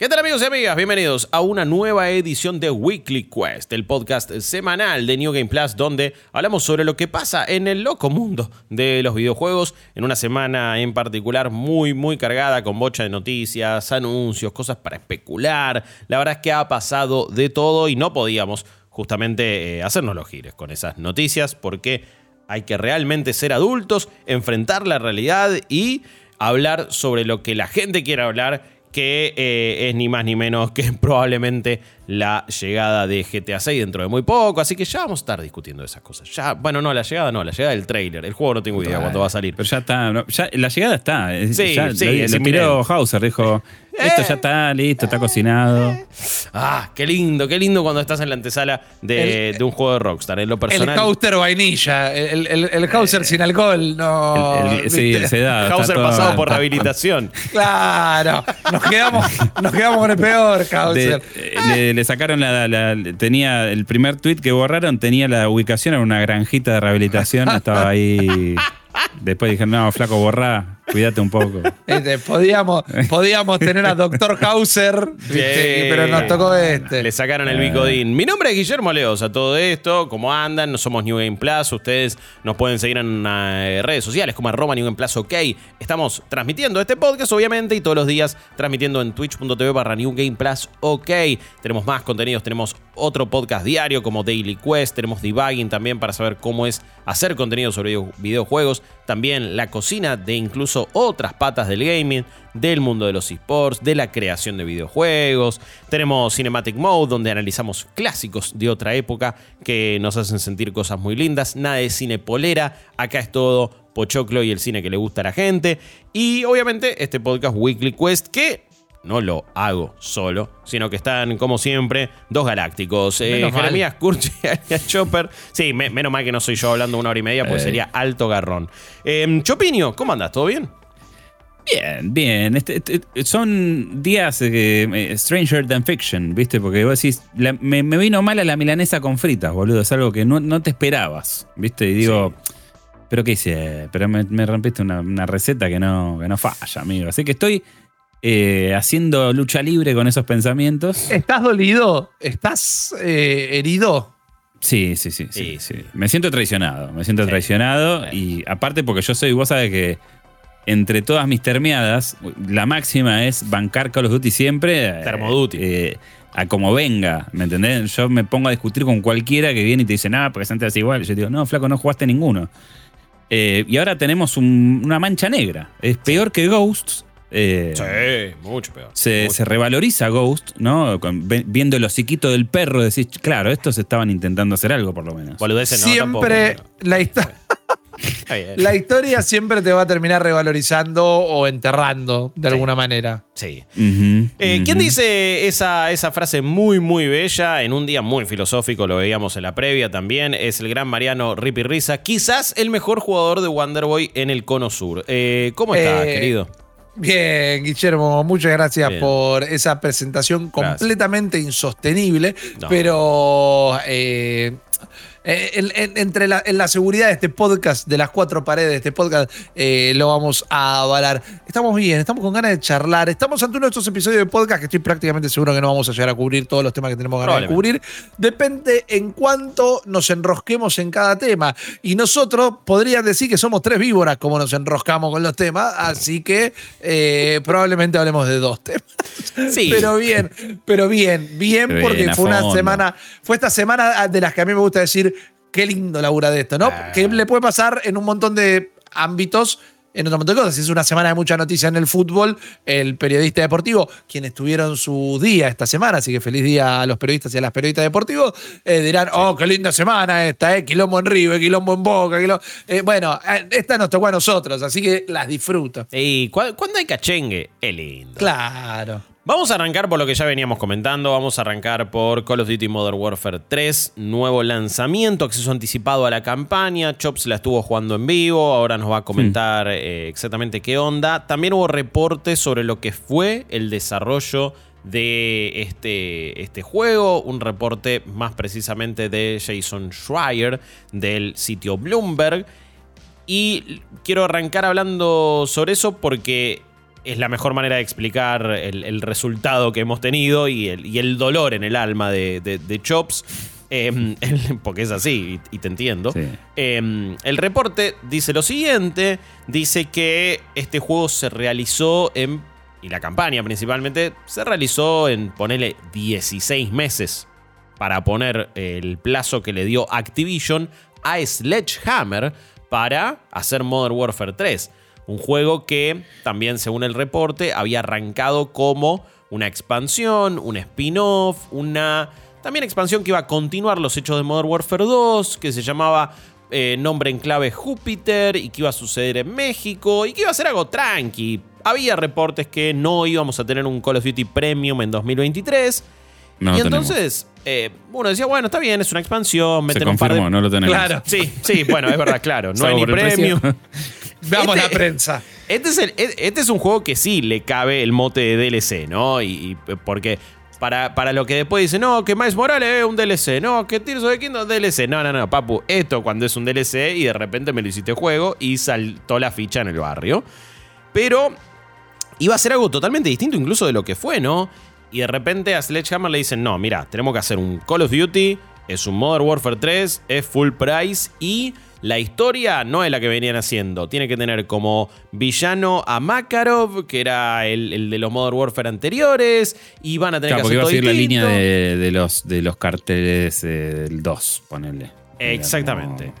¿Qué tal amigos y amigas? Bienvenidos a una nueva edición de Weekly Quest, el podcast semanal de New Game Plus donde hablamos sobre lo que pasa en el loco mundo de los videojuegos en una semana en particular muy muy cargada con bocha de noticias, anuncios, cosas para especular. La verdad es que ha pasado de todo y no podíamos justamente eh, hacernos los gires con esas noticias porque hay que realmente ser adultos, enfrentar la realidad y hablar sobre lo que la gente quiere hablar que eh, es ni más ni menos que probablemente la llegada de GTA 6 dentro de muy poco, así que ya vamos a estar discutiendo esas cosas. Ya, bueno, no, la llegada no, la llegada del trailer. El juego no tengo idea cuándo va a salir. Pero ya está, la llegada está. Sí, ya, sí, lo, miró Hauser, dijo, esto ya está listo, está cocinado. Ah, qué lindo, qué lindo cuando estás en la antesala de, un juego de Rockstar. En lo personal. El Hauser vainilla, el, el, Hauser sin alcohol, no. sí, se da. Hauser pasado por rehabilitación. Claro, nos quedamos, nos quedamos con el peor, Hauser. Le, sacaron la, Tenía el primer tweet que borraron, tenía la ubicación en una granjita de rehabilitación, estaba ahí. Después dijeron, no, flaco, borrá. Cuídate un poco. Este, podíamos, podíamos tener a Doctor Hauser, pero nos tocó este. Le sacaron el bicodín. Mi nombre es Guillermo Leos. A todo esto, ¿cómo andan? No somos New Game Plus. Ustedes nos pueden seguir en eh, redes sociales como arroba New Game Plus OK. Estamos transmitiendo este podcast, obviamente, y todos los días transmitiendo en twitch.tv barra New Game Plus OK. Tenemos más contenidos, tenemos otro podcast diario como Daily Quest, tenemos debugging también para saber cómo es hacer contenido sobre videojuegos, también la cocina de incluso otras patas del gaming, del mundo de los esports, de la creación de videojuegos. Tenemos Cinematic Mode, donde analizamos clásicos de otra época que nos hacen sentir cosas muy lindas. Nada de cine polera, acá es todo pochoclo y el cine que le gusta a la gente. Y obviamente este podcast Weekly Quest que no lo hago solo, sino que están, como siempre, dos galácticos. Eh, Jeremías Curchi y Chopper. Sí, menos mal que no soy yo hablando una hora y media, pues sería alto garrón. Eh, Chopinio, ¿cómo andas? ¿Todo bien? Bien, bien. Este, este son días eh, Stranger Than Fiction, ¿viste? Porque vos decís, me, vino mal a la milanesa con fritas, boludo. Es algo que no, te esperabas, ¿viste? Y digo, ¿pero qué hice? Pero me, rompiste una, receta que no, que no falla, amigo. Así que estoy eh, haciendo lucha libre con esos pensamientos. ¿Estás dolido? ¿Estás eh, herido? Sí, sí, sí, sí, Me siento traicionado, me siento traicionado y aparte porque yo soy, vos sabés que entre todas mis termiadas, la máxima es bancar Call of Duty siempre. Eh, Termoduty. a como venga, ¿me entendés? Yo me pongo a discutir con cualquiera que viene y te dice, nada, porque antes igual. Yo digo, no, flaco, no jugaste ninguno. y ahora tenemos una mancha negra. Es peor que Ghosts eh, sí, mucho peor. Se, revaloriza Ghost, ¿no? viendo el hociquito del perro, decís, claro, estos estaban intentando hacer algo por lo menos. siempre la, historia. la historia siempre te va a terminar revalorizando o enterrando de alguna manera. Sí. Eh, ¿Quién dice esa, esa frase muy, muy bella en un día muy filosófico? Lo veíamos en la previa también. Es el gran Mariano Ripi Risa, quizás el mejor jugador de Wonderboy en el Cono Sur. Eh, ¿Cómo estás, querido? Bien, Guillermo, muchas gracias por esa presentación completamente insostenible, pero eh, eh, entre la, en la seguridad de este podcast, de las cuatro paredes de este podcast, eh, lo vamos a avalar. Estamos bien, estamos con ganas de charlar. Estamos ante uno de estos episodios de podcast que estoy prácticamente seguro que no vamos a llegar a cubrir todos los temas que tenemos ganas de cubrir. Depende en cuánto nos enrosquemos en cada tema. Y nosotros podrían decir que somos tres víboras como nos enroscamos con los temas, así que eh, probablemente hablemos de dos temas. Sí. Pero bien, pero bien, bien, porque fue una semana, fue esta semana de las que a mí me gusta decir qué lindo labura de esto, ¿no? Ah. Que le puede pasar en un montón de ámbitos, en otro montón de cosas. Si es una semana de mucha noticia en el fútbol, el periodista deportivo, quienes tuvieron su día esta semana, así que feliz día a los periodistas y a las periodistas deportivos, eh, dirán, oh, qué linda semana esta, eh, quilombo en River, quilombo en Boca, quilombo... Eh, bueno, esta nos tocó a nosotros, así que las disfruto. Y cuando hay cachengue, es lindo. Claro. Vamos a arrancar por lo que ya veníamos comentando. Vamos a arrancar por Call of Duty Modern Warfare 3, nuevo lanzamiento, acceso anticipado a la campaña. Chops la estuvo jugando en vivo, ahora nos va a comentar eh, exactamente qué onda. También hubo reportes sobre lo que fue el desarrollo de este, este juego, un reporte más precisamente de Jason Schreier del sitio Bloomberg. Y quiero arrancar hablando sobre eso porque es la mejor manera de explicar el, resultado que hemos tenido y el, dolor en el alma de, Chops. Em, porque es así, y, te entiendo. Em, el reporte dice lo siguiente: dice que este juego se realizó en. Y la campaña principalmente se realizó en, ponerle 16 meses para poner el plazo que le dio Activision a Sledgehammer para hacer Modern Warfare 3. Un juego que también, según el reporte, había arrancado como una expansión, un spin-off, una también expansión que iba a continuar los hechos de Modern Warfare 2, que se llamaba eh, Nombre en clave Júpiter y que iba a suceder en México y que iba a ser algo tranqui. Había reportes que no íbamos a tener un Call of Duty Premium en 2023. Y entonces, eh, uno decía, bueno, está bien, es una expansión. Se confirmó, no lo tenemos. Claro, sí, sí, bueno, es verdad, claro. No hay ni premium. Veamos la este, prensa. Este es, este es un juego que sí le cabe el mote de DLC, ¿no? Y, porque para, para, lo que después dice, no, que Miles Morales es un DLC, no, que Tears of the Kingdom es DLC. No, no, no, papu, esto cuando es un DLC y de repente me lo hiciste juego y saltó la ficha en el barrio. Pero iba a ser algo totalmente distinto incluso de lo que fue, ¿no? Y de repente a Sledgehammer le dicen, no, mira, tenemos que hacer un Call of Duty, es un Modern Warfare 3, es full price y la historia no es la que venían haciendo. Tiene que tener como villano a Makarov, que era el, de los Modern Warfare anteriores. Y van a tener que hacer iba a seguir la línea de, los, de los carteles eh, del 2, ponele. Exactamente.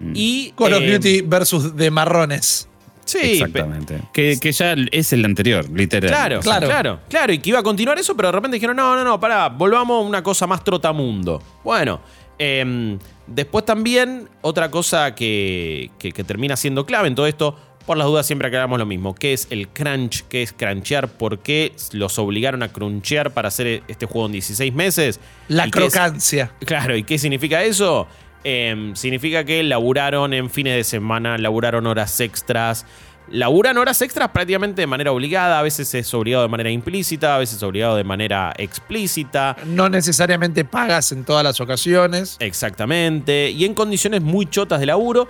Mm. Y, Call of eh, Duty versus de marrones. Sí, exactamente. Que, ya es el anterior, literal. Claro, claro, claro, claro. Y que iba a continuar eso, pero de repente dijeron: no, no, no, pará, volvamos a una cosa más trotamundo. Bueno, eh, Después también, otra cosa que, termina siendo clave en todo esto, por las dudas siempre aclaramos lo mismo. ¿Qué es el crunch? ¿Qué es crunchear? ¿Por qué los obligaron a crunchear para hacer este juego en 16 meses? La crocancia. claro, ¿y qué significa eso? Em, significa que laburaron en fines de semana, laburaron horas extras, laburan horas extras prácticamente de manera obligada, a veces es obligado de manera implícita, a veces es obligado de manera explícita. No necesariamente pagas en todas las ocasiones. Exactamente, y en condiciones muy chotas de laburo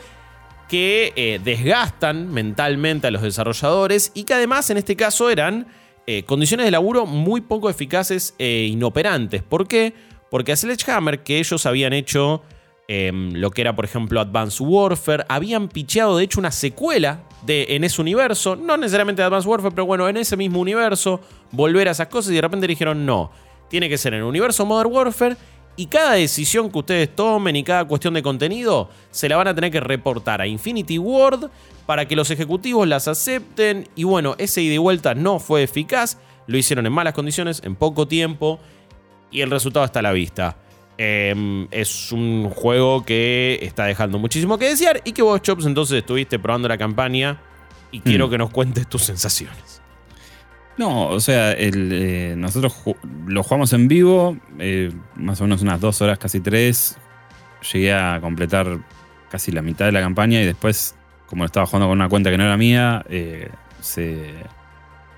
que eh, desgastan mentalmente a los desarrolladores y que además en este caso eran eh, condiciones de laburo muy poco eficaces e inoperantes. ¿Por qué? Porque a Sledgehammer, que ellos habían hecho Em, lo que era, por ejemplo, Advanced Warfare. Habían picheado, de hecho, una secuela de, en ese universo. No necesariamente Advanced Warfare, pero bueno, en ese mismo universo. Volver a esas cosas y de repente dijeron, no, tiene que ser en el universo Modern Warfare. Y cada decisión que ustedes tomen y cada cuestión de contenido se la van a tener que reportar a Infinity Ward para que los ejecutivos las acepten. Y bueno, ese ida y vuelta no fue eficaz. Lo hicieron en malas condiciones, en poco tiempo. Y el resultado está a la vista. Em, es un juego que está dejando muchísimo que desear y que vos, Chops, entonces estuviste probando la campaña y quiero mm. que nos cuentes tus sensaciones. No, o sea, eh, nosotros lo jugamos en vivo, eh, más o menos unas dos horas, casi tres. Llegué a completar casi la mitad de la campaña y después, como estaba jugando con una cuenta que no era mía, eh,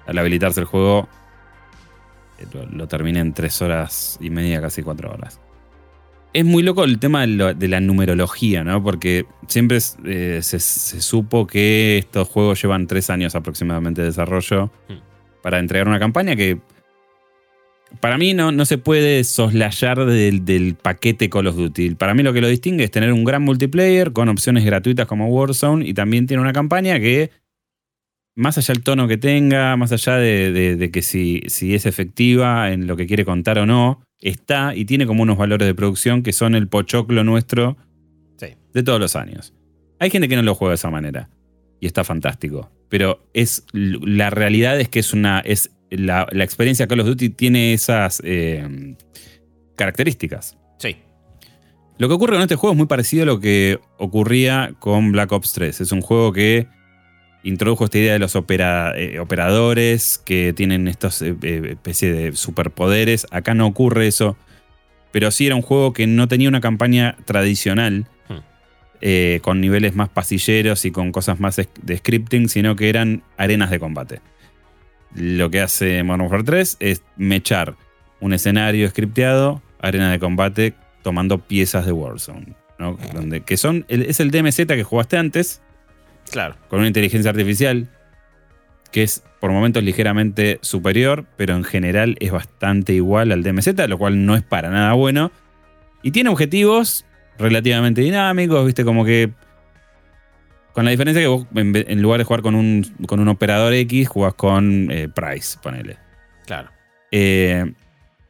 al habilitarse el juego lo terminé en tres horas y media, casi cuatro horas es muy loco el tema de, la numerología, ¿no? Porque siempre eh, se, supo que estos juegos llevan tres años aproximadamente de desarrollo hmm. para entregar una campaña que para mí no, no se puede soslayar del, paquete Call of Duty. Para mí lo que lo distingue es tener un gran multiplayer con opciones gratuitas como Warzone y también tiene una campaña que más allá del tono que tenga, más allá de, que si, si, es efectiva en lo que quiere contar o no, está y tiene como unos valores de producción que son el pochoclo nuestro de todos los años. Hay gente que no lo juega de esa manera y está fantástico, pero es la realidad es que es una es la, experiencia Call of Duty tiene esas eh, características. Sí. Lo que ocurre con este juego es muy parecido a lo que ocurría con Black Ops 3. Es un juego que introdujo esta idea de los eh, operadores que tienen estos eh, eh, especie de superpoderes. Acá no ocurre eso, pero sí era un juego que no tenía una campaña tradicional. Hmm. con niveles más pasilleros y con cosas más de scripting, sino que eran arenas de combate. Lo que hace Modern Warfare 3 es mechar un escenario scripteado, arena de combate, tomando piezas de Warzone. Donde, que son, es el DMZ que jugaste antes, Claro. Con una inteligencia artificial que es por momentos ligeramente superior, pero en general es bastante igual al DMZ, lo cual no es para nada bueno. Y tiene objetivos relativamente dinámicos, viste, como que. Con la diferencia que vos, en, lugar de jugar con un, con un operador X, jugás con eh, Price, ponele. Claro. Eh,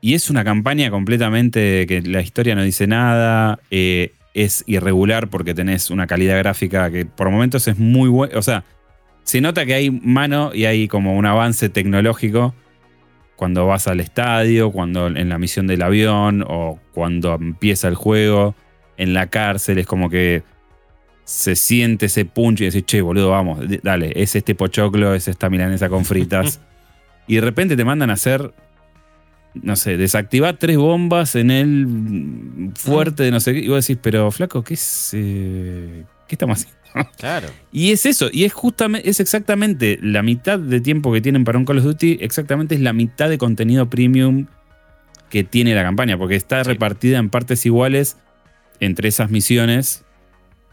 y es una campaña completamente que la historia no dice nada. Eh, es irregular porque tenés una calidad gráfica que por momentos es muy buena. O sea, se nota que hay mano y hay como un avance tecnológico cuando vas al estadio, cuando en la misión del avión o cuando empieza el juego, en la cárcel, es como que se siente ese punch y decís, che, boludo, vamos, dale, es este pochoclo, es esta milanesa con fritas. y de repente te mandan a hacer, no sé, desactivar tres bombas en el fuerte de no sé qué. Y vos decís, pero flaco, ¿qué es? Eh, ¿Qué estamos haciendo? Claro. Y es eso, y es justamente, es exactamente la mitad de tiempo que tienen para un Call of Duty, exactamente es la mitad de contenido premium que tiene la campaña, porque está repartida en partes iguales entre esas misiones,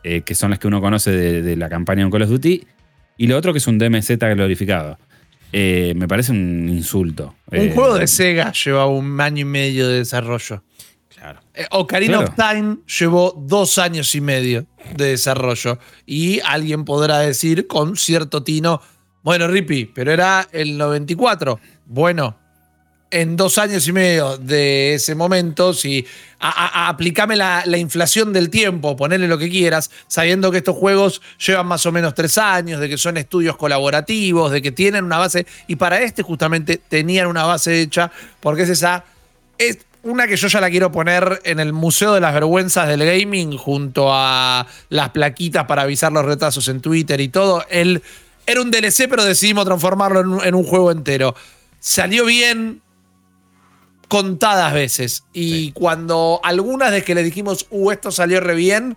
eh, que son las que uno conoce de, la campaña de un Call of Duty, y lo otro que es un DMZ glorificado. Eh, me parece un insulto. Un eh, juego de Sega lleva un año y medio de desarrollo. Claro. Ocarina of Time llevó dos años y medio de desarrollo. Y alguien podrá decir con cierto tino, bueno, Rippy, pero era el 94. Bueno, en dos años y medio de ese momento, si aplicame la, inflación del tiempo, ponele lo que quieras, sabiendo que estos juegos llevan más o menos tres años, de que son estudios colaborativos, de que tienen una base, y para este justamente tenían una base hecha, porque es esa, es una que yo ya la quiero poner en el Museo de las Vergüenzas del Gaming, junto a las plaquitas para avisar los retrasos en Twitter y todo. El, era un DLC, pero decidimos transformarlo en un juego entero. Salió bien, contadas veces. Y cuando algunas de que le dijimos, uh, esto salió re bien,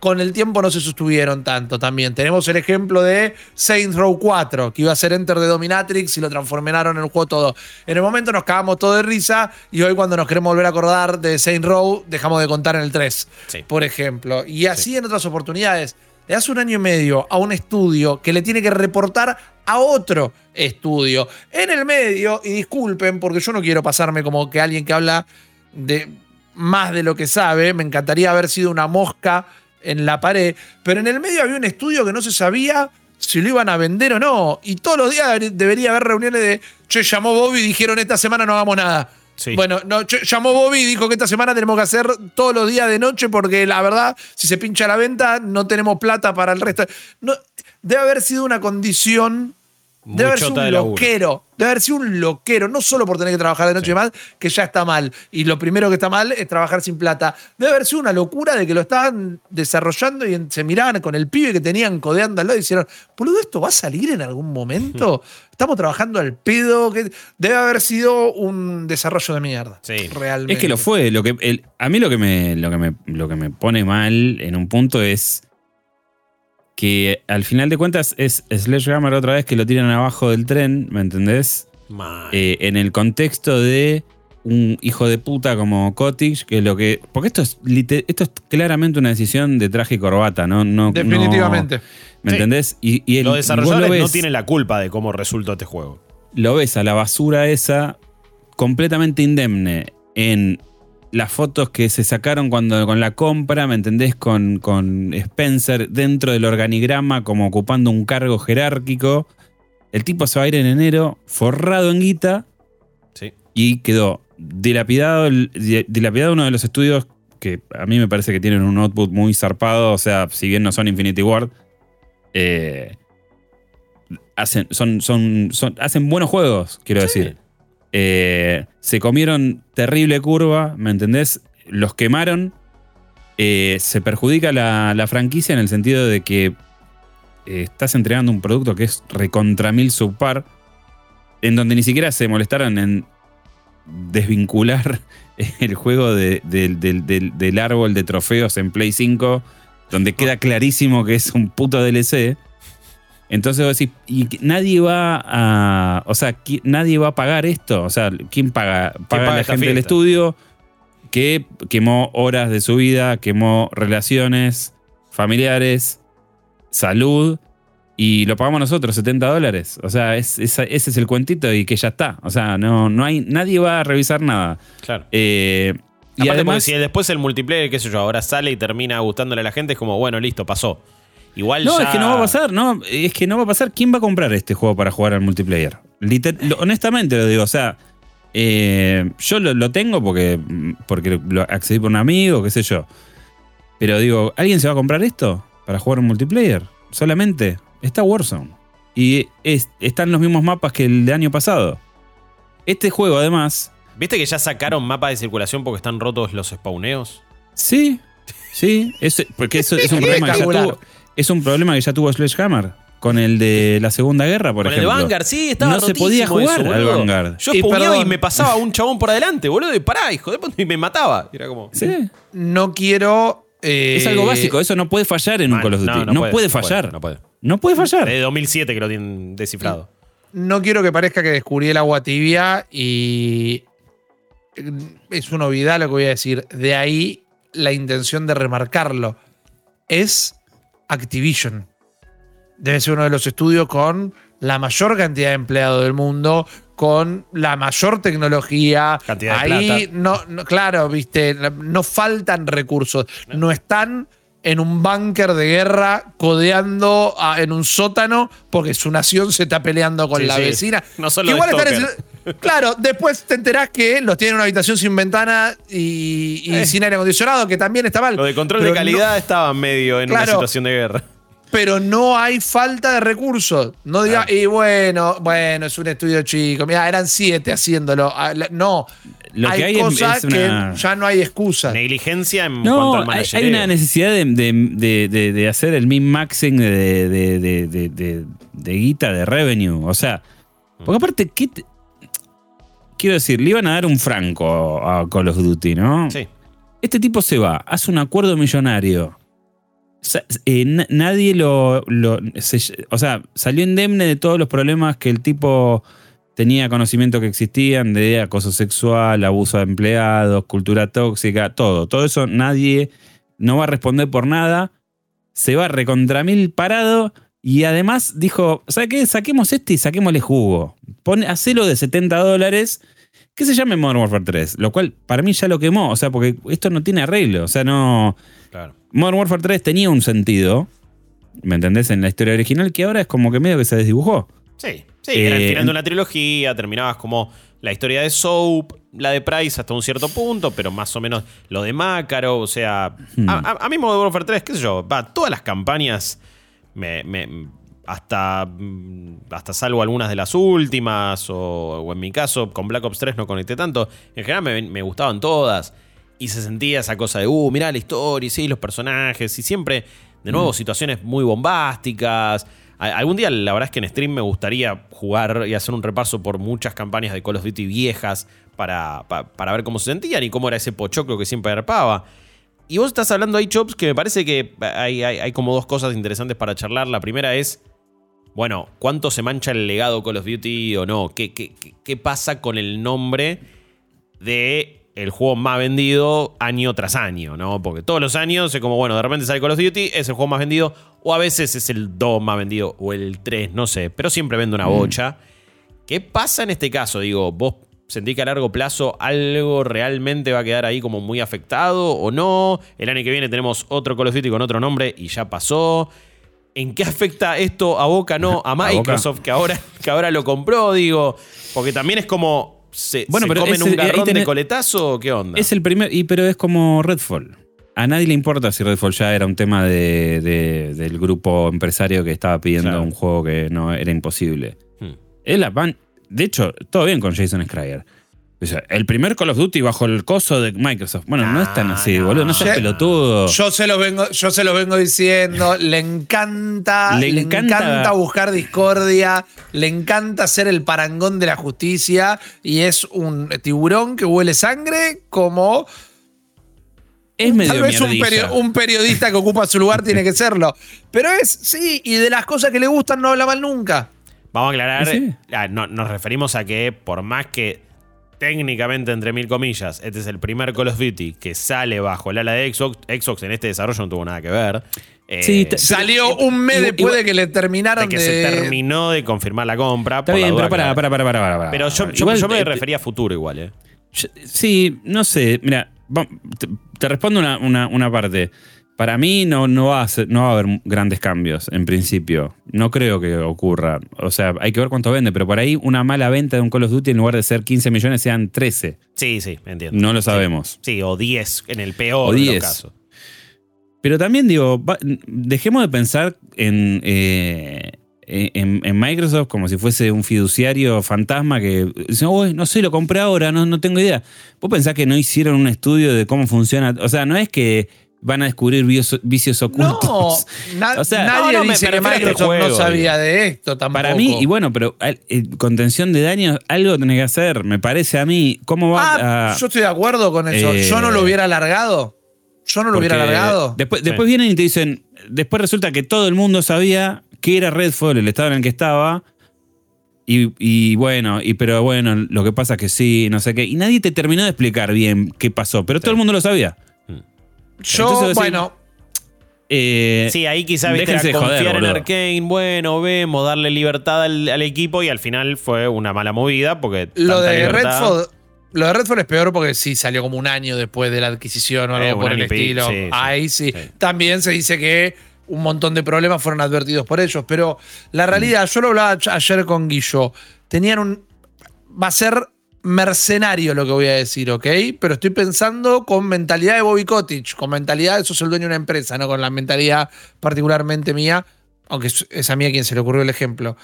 con el tiempo no se sostuvieron tanto también. Tenemos el ejemplo de Saints Row 4, que iba a ser Enter de Dominatrix y lo transformaron en el juego todo. En el momento nos cagamos todo de risa y hoy cuando nos queremos volver a acordar de Saints Row, dejamos de contar en el 3, por ejemplo. Y así en otras oportunidades. Le das un año y medio a un estudio que le tiene que reportar a otro estudio. En el medio, y disculpen porque yo no quiero pasarme como que alguien que habla de más de lo que sabe, me encantaría haber sido una mosca en la pared, pero en el medio había un estudio que no se sabía si lo iban a vender o no, y todos los días debería haber reuniones de, che, llamó Bobby y dijeron esta semana no hagamos nada. Bueno, no, llamó Bobby y dijo que esta semana tenemos que hacer todos los días de noche porque la verdad, si se pincha la venta, no tenemos plata para el resto. No, debe haber sido una condición Debe haber sido un loquero. Debe haber sido un loquero. No solo por tener que trabajar de noche y más, que ya está mal. Y lo primero que está mal es trabajar sin plata. Debe haber sido una locura de que lo estaban desarrollando y se miraban con el pibe que tenían codeando al lado y dijeron, boludo, ¿esto va a salir en algún momento? Estamos trabajando al pedo. Debe haber sido un desarrollo de mierda. Sí. Realmente. Es que lo fue. Lo que, a mí lo que, me, lo, que me, lo que me pone mal en un punto es que al final de cuentas es Sledgehammer otra vez que lo tiran abajo del tren, ¿me entendés? Eh, en el contexto de un hijo de puta como Cottage, que lo que. Porque esto es, esto es claramente una decisión de traje y corbata, ¿no? no Definitivamente. ¿Me entendés? Y, y Los desarrolladores no tienen la culpa de cómo resultó este juego. Lo ves a la basura esa completamente indemne en las fotos que se sacaron cuando con la compra, ¿me entendés? Con, con Spencer dentro del organigrama como ocupando un cargo jerárquico. El tipo se va a ir en enero, forrado en guita. Sí. Y quedó dilapidado, dilapidado uno de los estudios que a mí me parece que tienen un output muy zarpado. O sea, si bien no son Infinity Ward, eh, hacen, son, son, son, hacen buenos juegos, quiero decir. Eh, se comieron terrible curva, ¿me entendés? Los quemaron. Eh, se perjudica la, franquicia en el sentido de que eh, estás entregando un producto que es recontra mil subpar, en donde ni siquiera se molestaron en desvincular el juego del árbol de trofeos en Play 5, donde queda clarísimo que es un puto DLC. Entonces vos decís, y nadie va a. O sea, nadie va a pagar esto. O sea, ¿quién paga? Paga, la gente del estudio que quemó horas de su vida, quemó relaciones familiares, salud, y lo pagamos nosotros, 70 dólares. O sea, ese es el cuentito y que ya está. O sea, no, no hay, nadie va a revisar nada. Claro. Eh, y además, si después el multiplayer, qué sé yo, ahora sale y termina gustándole a la gente, es como, bueno, listo, pasó. Igual no, es que no va a pasar, no, es que no va a pasar. ¿Quién va a comprar este juego para jugar al multiplayer? honestamente lo digo, o sea, eh, yo lo, tengo porque, porque lo accedí por un amigo, qué sé yo. Pero digo, ¿alguien se va a comprar esto para jugar un multiplayer? Solamente está Warzone. Y están los mismos mapas que el de año pasado. Este juego, además. ¿Viste que ya sacaron mapas de circulación porque están rotos los spawneos? Sí, sí. porque eso es un problema que ya tuvo. Es un problema que ya tuvo Sledgehammer con el de la Segunda Guerra, por ejemplo. el de Vanguard, sí, estaba No se podía jugar al Vanguard. Yo y, y me pasaba un chabón por adelante, boludo, y pará, hijo de y me mataba. Era como. Sí. No quiero. Eh, es algo básico, eso no puede fallar en un Call of Duty. No, puede, fallar. No puede, no puede. fallar. De 2007 que lo tienen descifrado. No quiero que parezca que descubrí el agua tibia y. Es una novedad lo que voy a decir. De ahí la intención de remarcarlo. Es Activision debe ser uno de los estudios con la mayor cantidad de empleados del mundo, con la mayor tecnología. Cantidad Ahí No, claro, viste, no faltan recursos. No están en un búnker de guerra codeando en un sótano porque su nación se está peleando con la vecina. No solo Igual Claro, después te enterás que los tienen en una habitación sin ventana y, eh. sin aire acondicionado, que también está mal. Lo de control de calidad estaba medio en una situación de guerra pero no hay falta de recursos. No diga, y bueno, bueno, es un estudio chico. Mira, eran siete haciéndolo. Ah, no. Lo hay, que hay cosas que ya no hay excusas. Negligencia en cuanto al hay, hay una necesidad de, hacer el min-maxing de, guita, de revenue. O sea, porque aparte, ¿qué quiero decir? Le iban a dar un franco a Call of Duty, ¿no? Sí. Este tipo se va, hace un acuerdo millonario eh, nadie lo. o sea, salió indemne de todos los problemas que el tipo tenía conocimiento que existían de acoso sexual, abuso de empleados, cultura tóxica, todo. Todo eso nadie no va a responder por nada. Se va recontra mil parado. Y además dijo, ¿sabe qué? Saquemos este y saquémosle jugo. Pone, hacelo de 70 dólares que se llame Modern Warfare 3. Lo cual para mí ya lo quemó. O sea, porque esto no tiene arreglo. O sea, no. Claro. Modern Warfare 3 tenía un sentido, ¿me entendés? En la historia original, que ahora es como que medio que se desdibujó. Sí, sí, era el final de una trilogía, terminabas como la historia de Soap, la de Price hasta un cierto punto, pero más o menos lo de Mácaro, o sea, hmm. a, mí Modern Warfare 3, qué sé yo, va, todas las campañas, me, hasta, hasta salvo algunas de las últimas, o, en mi caso, con Black Ops 3 no conecté tanto, en general me, me gustaban todas y se sentía esa cosa de, uh, mirá la historia, sí, los personajes, y siempre, de nuevo, mm. situaciones muy bombásticas. Algún día, la verdad es que en stream me gustaría jugar y hacer un repaso por muchas campañas de Call of Duty viejas para, para, ver cómo se sentían y cómo era ese pochoclo que siempre arpaba. Y vos estás hablando ahí, Chops, que me parece que hay, hay, como dos cosas interesantes para charlar. La primera es, bueno, ¿cuánto se mancha el legado Call of Duty o no? ¿Qué, qué, qué pasa con el nombre de el juego más vendido año tras año, ¿no? Porque todos los años es como, bueno, de repente sale Call of Duty, es el juego más vendido, o a veces es el 2 más vendido, o el 3, no sé, pero siempre vende una mm. bocha. ¿Qué pasa en este caso? Digo, ¿vos sentís que a largo plazo algo realmente va a quedar ahí como muy afectado o no? El año que viene tenemos otro Call of Duty con otro nombre y ya pasó. ¿En qué afecta esto a Boca, no a Microsoft, que ahora, que ahora lo compró? Digo, porque también es como se, bueno, pero comen un garrón de coletazo o qué onda? Es el primer, y, pero es como Redfall. A nadie le importa si Redfall ya era un tema de, del grupo empresario que estaba pidiendo un juego que no era imposible. Hmm. la de hecho, todo bien con Jason Schreier el primer Call of Duty bajo el coso de Microsoft. Bueno, no es tan así, boludo. No seas pelotudo. Yo se lo vengo, yo se lo vengo diciendo. Le encanta, le, encanta, buscar discordia. Le encanta ser el parangón de la justicia. Y es un tiburón que huele sangre como. Es medio Tal vez un, periodista que ocupa su lugar tiene que serlo. Pero es, sí, y de las cosas que le gustan no habla mal nunca. Vamos a aclarar. Ah, nos referimos a que por más que técnicamente, entre mil comillas, este es el primer Call of Duty que sale bajo el ala de Xbox. Xbox en este desarrollo no tuvo nada que ver. Eh, salió un mes después de que le terminaron de que se terminó de confirmar la compra. Está bien, pero para, para, para, para, Pero yo, me refería a futuro igual, ¿eh? Sí, no sé. Mira, te, respondo una, una, parte. Para mí no, no, va a no va a haber grandes cambios, en principio. No creo que ocurra. O sea, hay que ver cuánto vende, pero por ahí una mala venta de un Call of Duty en lugar de ser 15 millones sean 13. Sí, sí, entiendo. No lo sabemos. Sí, o 10 en el peor de los casos. Pero también digo, dejemos de pensar en, eh, en, Microsoft como si fuese un fiduciario fantasma que dice, no sé, lo compré ahora, no, no tengo idea. Vos pensás que no hicieron un estudio de cómo funciona. O sea, no es que van a descubrir vicios, ocultos. No, o sea, nadie dice que Microsoft no sabía de esto tampoco. Para mí, y bueno, pero eh, contención de daños, algo tiene que hacer, me parece a mí. ¿Cómo va ah, Yo estoy de acuerdo con eso. yo no lo eh, hubiera alargado. Yo no lo hubiera alargado. Después, después vienen y te dicen, después resulta que todo el mundo sabía que era Redfall, el estado en el que estaba. Y, bueno, y pero bueno, lo que pasa es que sí, no sé qué. Y nadie te terminó de explicar bien qué pasó, pero todo el mundo lo sabía. Yo, bueno. Eh, sí, ahí quizá viste confiar en Arkane, bueno, vemos, darle libertad al, equipo y al final fue una mala movida porque. Lo de Redfall. Lo de Redfall es peor porque sí salió como un año después de la adquisición o algo eh, por el estilo. ahí sí. También se dice que un montón de problemas fueron advertidos por ellos. Pero la realidad, yo lo hablaba ayer con Guillo, tenían un... Va a ser mercenario lo que voy a decir, ¿ok? Pero estoy pensando con mentalidad de Bobby Cottage, con mentalidad, eso es el dueño de una empresa, no con la mentalidad particularmente mía, aunque es a mí a quien se le ocurrió el ejemplo.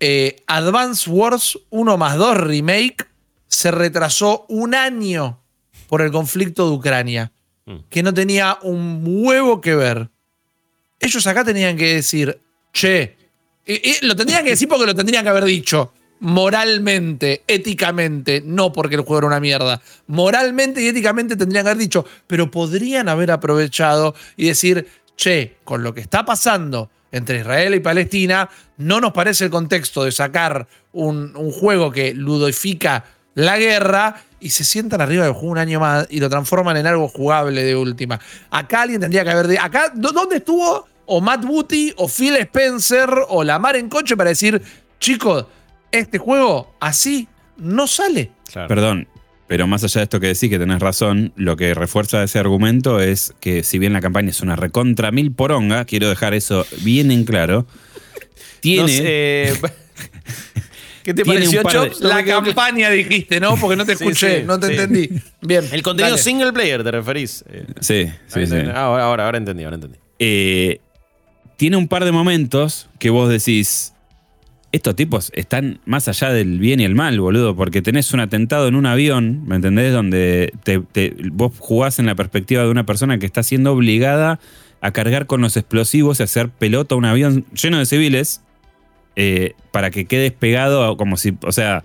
Eh, Advance Wars 1 más 2 Remake se retrasó un año por el conflicto de Ucrania, mm. que no tenía un huevo que ver ellos acá tenían que decir, che, y, lo tendrían que decir porque lo tendrían que haber dicho moralmente, éticamente, no porque el juego era una mierda. Moralmente y éticamente tendrían que haber dicho, pero podrían haber aprovechado y decir, che, con lo que está pasando entre Israel y Palestina, no nos parece el contexto de sacar un, juego que ludifica la guerra y se sientan arriba del juego un año más y lo transforman en algo jugable de última. Acá alguien tendría que haber... Acá, ¿dónde estuvo o Matt Booty o Phil Spencer o la mar en coche para decir, chicos, este juego así no sale. Perdón, pero más allá de esto que decís, que tenés razón, lo que refuerza ese argumento es que si bien la campaña es una recontra mil poronga, quiero dejar eso bien en claro, tiene... ¿Qué te pareció, Chops? La campaña dijiste, ¿no? Porque no te escuché, no te entendí. Bien. El contenido single player, ¿te referís? Sí, sí, sí. Ahora, ahora, ahora entendí, ahora entendí. Eh, tiene un par de momentos que vos decís, estos tipos están más allá del bien y el mal, boludo, porque tenés un atentado en un avión, ¿me entendés? Donde vos jugás en la perspectiva de una persona que está siendo obligada a cargar con los explosivos y hacer pelota a un avión lleno de civiles eh, para que quede despegado como si, o sea,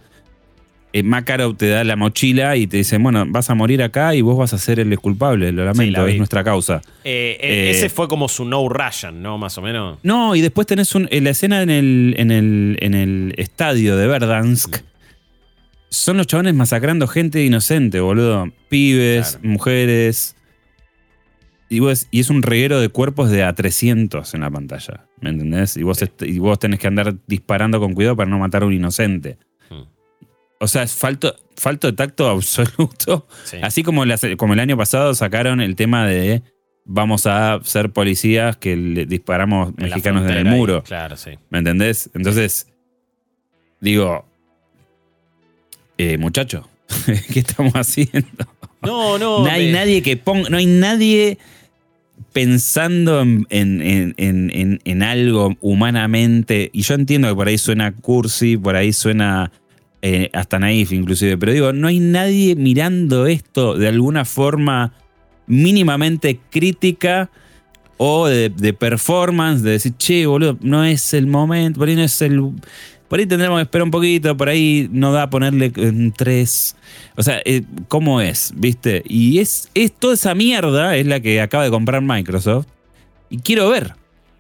eh, Makarov te da la mochila y te dice, bueno, vas a morir acá y vos vas a ser el culpable, lo lamento, es nuestra causa. Eh, eh, ese fue como su no Russian, ¿no? Más o menos. No, y después tenés la escena en el, en, el, en el estadio de Verdansk. Son los chabones masacrando gente inocente, boludo. Pibes, mujeres. Y, y es un reguero de cuerpos de a 300 en la pantalla. ¿Me entendés? Y vos, y vos tenés que andar disparando con cuidado para no matar a un inocente. O sea, es falto, falto de tacto absoluto. Así como, como el año pasado sacaron el tema de vamos a ser policías que le disparamos mexicanos en el muro. Claro, sí. ¿Me entendés? Entonces, digo, eh, muchacho, ¿qué estamos haciendo? No, no. No hay nadie que ponga, no hay nadie pensando en, en, en, en, algo humanamente. Y yo entiendo que por ahí suena cursi, por ahí suena eh, hasta naif inclusive, pero digo, no hay nadie mirando esto de alguna forma mínimamente crítica o de, performance, de decir, che, boludo, no es el momento, por ahí no es el... Por ahí tendremos que esperar un poquito, por ahí no da a ponerle en tres. O sea, eh, ¿cómo es? ¿Viste? Y es, es toda esa mierda es la que acaba de comprar Microsoft. Y quiero ver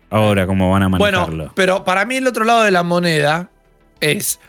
ahora cómo van a manejarlo. Bueno, pero para mí el otro lado de la moneda es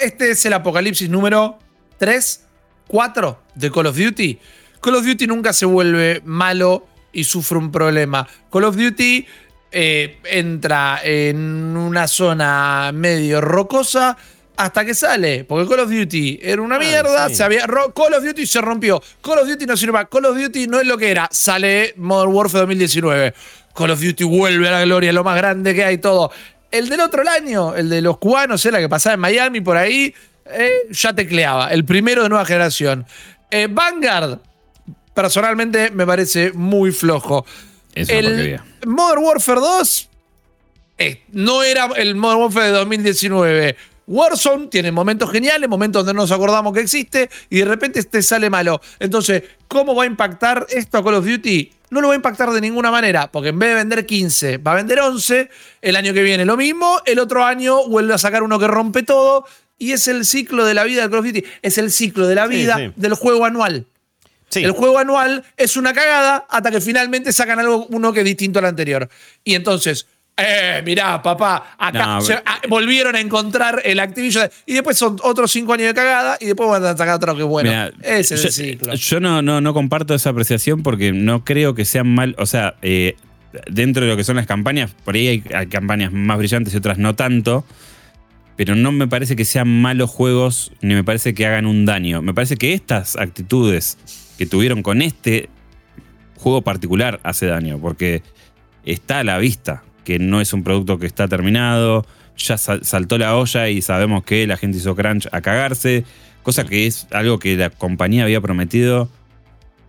este es el apocalipsis número 3, 4 de Call of Duty. Call of Duty nunca se vuelve malo y sufre un problema. Call of Duty eh, entra en una zona medio rocosa hasta que sale. Porque Call of Duty era una ah, mierda. Se había, Call of Duty se rompió. Call of Duty no sirve más. Call of Duty no es lo que era. Sale Modern Warfare 2019. Call of Duty vuelve a la gloria, lo más grande que hay, todo. El del otro año, el de los cubanos, era que pasaba en Miami por ahí, eh, ya tecleaba. El primero de nueva generación. Eh, Vanguard, personalmente me parece muy flojo. el Modern Warfare 2 eh, no era el Modern Warfare de 2019. Warzone tiene momentos geniales, momentos donde nos acordamos que existe y de repente este sale malo. Entonces, ¿cómo va a impactar esto a Call of Duty? No lo va a impactar de ninguna manera, porque en vez de vender 15, va a vender 11. El año que viene lo mismo, el otro año vuelve a sacar uno que rompe todo. Y es el ciclo de la vida de Call of Duty. Es el ciclo de la vida del juego anual. El juego anual es una cagada hasta que finalmente sacan algo uno que es distinto al anterior. Y entonces, eh, mirá, papá, acá ah, volvieron a encontrar el Activision y después son otros cinco años de cagada y después van a sacar otro que bueno. Ese es el ciclo. Yo no, no, no comparto esa apreciación porque no creo que sean mal, o sea, eh, dentro de lo que son las campañas, por ahí hay, hay, campañas más brillantes y otras no tanto, pero no me parece que sean malos juegos ni me parece que hagan un daño. Me parece que estas actitudes que tuvieron con este juego particular hace daño, porque está a la vista que no es un producto que está terminado, ya saltó la olla y sabemos que la gente hizo crunch a cagarse, cosa que es algo que la compañía había prometido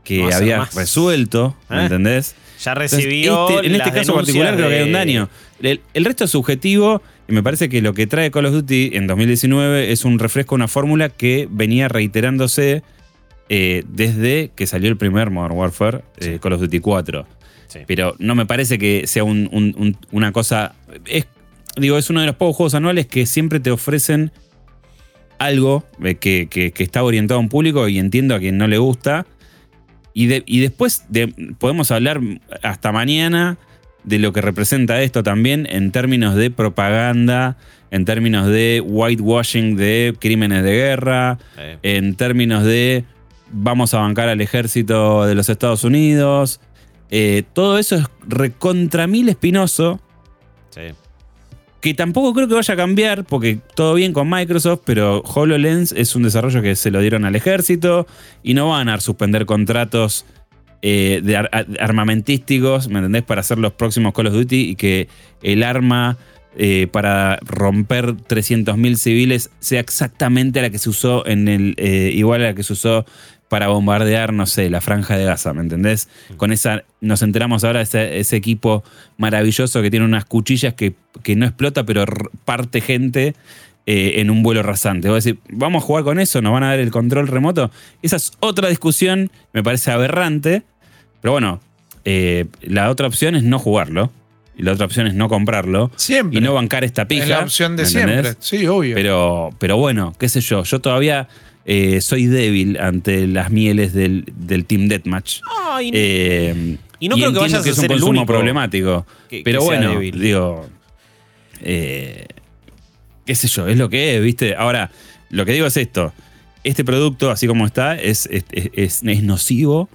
que había resuelto, ¿me ¿Eh? entendés? Ya recibió. Este, en este caso particular creo que hay un daño. El, resto es subjetivo y me parece que lo que trae Call of Duty en 2019 es un refresco, una fórmula que venía reiterándose eh, desde que salió el primer Modern Warfare, eh, Call of Duty 4. Pero no me parece que sea una cosa. Es, digo, es uno de los pocos juegos anuales que siempre te ofrecen algo eh, que, está orientado a un público y entiendo a quien no le gusta. Y, después podemos hablar hasta mañana de lo que representa esto también en términos de propaganda, en términos de whitewashing de crímenes de guerra, en términos de vamos a bancar al ejército de los Estados Unidos, eh, todo eso es recontra mil espinoso. Sí. Que tampoco creo que vaya a cambiar, porque todo bien con Microsoft, pero HoloLens es un desarrollo que se lo dieron al ejército y no van a suspender contratos eh, de armamentísticos, ¿me entendés? Para hacer los próximos Call of Duty y que el arma eh, para romper 300.000 civiles sea exactamente la que se usó en el. igual a la que se usó para bombardear, no sé, la franja de Gaza, ¿me entendés? Con esa, nos enteramos ahora de ese, equipo maravilloso que tiene unas cuchillas que, que no explota, pero parte gente eh, en un vuelo rasante. Vos decir, ¿vamos a jugar con eso? ¿Nos van a dar el control remoto? Esa es otra discusión, me parece aberrante, pero bueno, eh, la otra opción es no jugarlo. Y la otra opción es no comprarlo. Siempre. Y no bancar esta pija. Es la opción de siempre. Sí, obvio. Pero, pero bueno, qué sé yo. Yo todavía eh, soy débil ante las mieles del, Team Deathmatch. y, eh, y no creo que vayas a ser un consumo problemático. pero bueno, digo. Eh, qué sé yo, es lo que es, ¿viste? Ahora, lo que digo es esto. Este producto, así como está, es, es, nocivo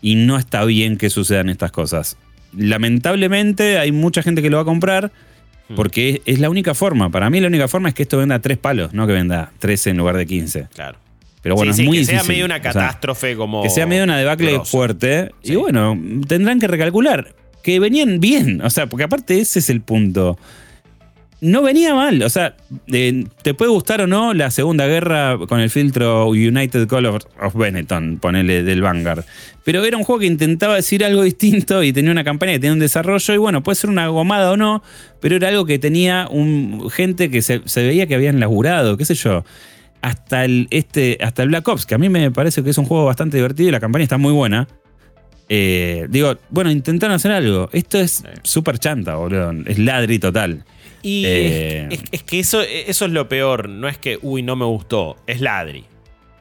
y no está bien que sucedan estas cosas. Lamentablemente hay mucha gente que lo va a comprar. Porque es, la única forma. Para mí la única forma es que esto venda tres palos, no que venda 13 en lugar de 15. Claro. Pero bueno, es muy que sea medio una catástrofe como. Que sea medio una debacle fuerte. Y bueno, tendrán que recalcular. Que venían bien. O sea, porque aparte ese es el punto. No venía mal. O sea, te puede gustar o no la Segunda Guerra con el filtro United Call of, Benetton, ponele del Vanguard. Pero era un juego que intentaba decir algo distinto y tenía una campaña que tenía un desarrollo. Y bueno, puede ser una gomada o no, pero era algo que tenía un, gente que se, se veía que habían laburado, qué sé yo hasta el, este, hasta el Black Ops, que a mí me parece que es un juego bastante divertido y la campaña está muy buena. Eh, digo, bueno, intentaron hacer algo. Esto es súper chanta, boludo. Es ladri total. Y eh, es, que eso, eso es lo peor. No es que, uy, no me gustó. Es ladri.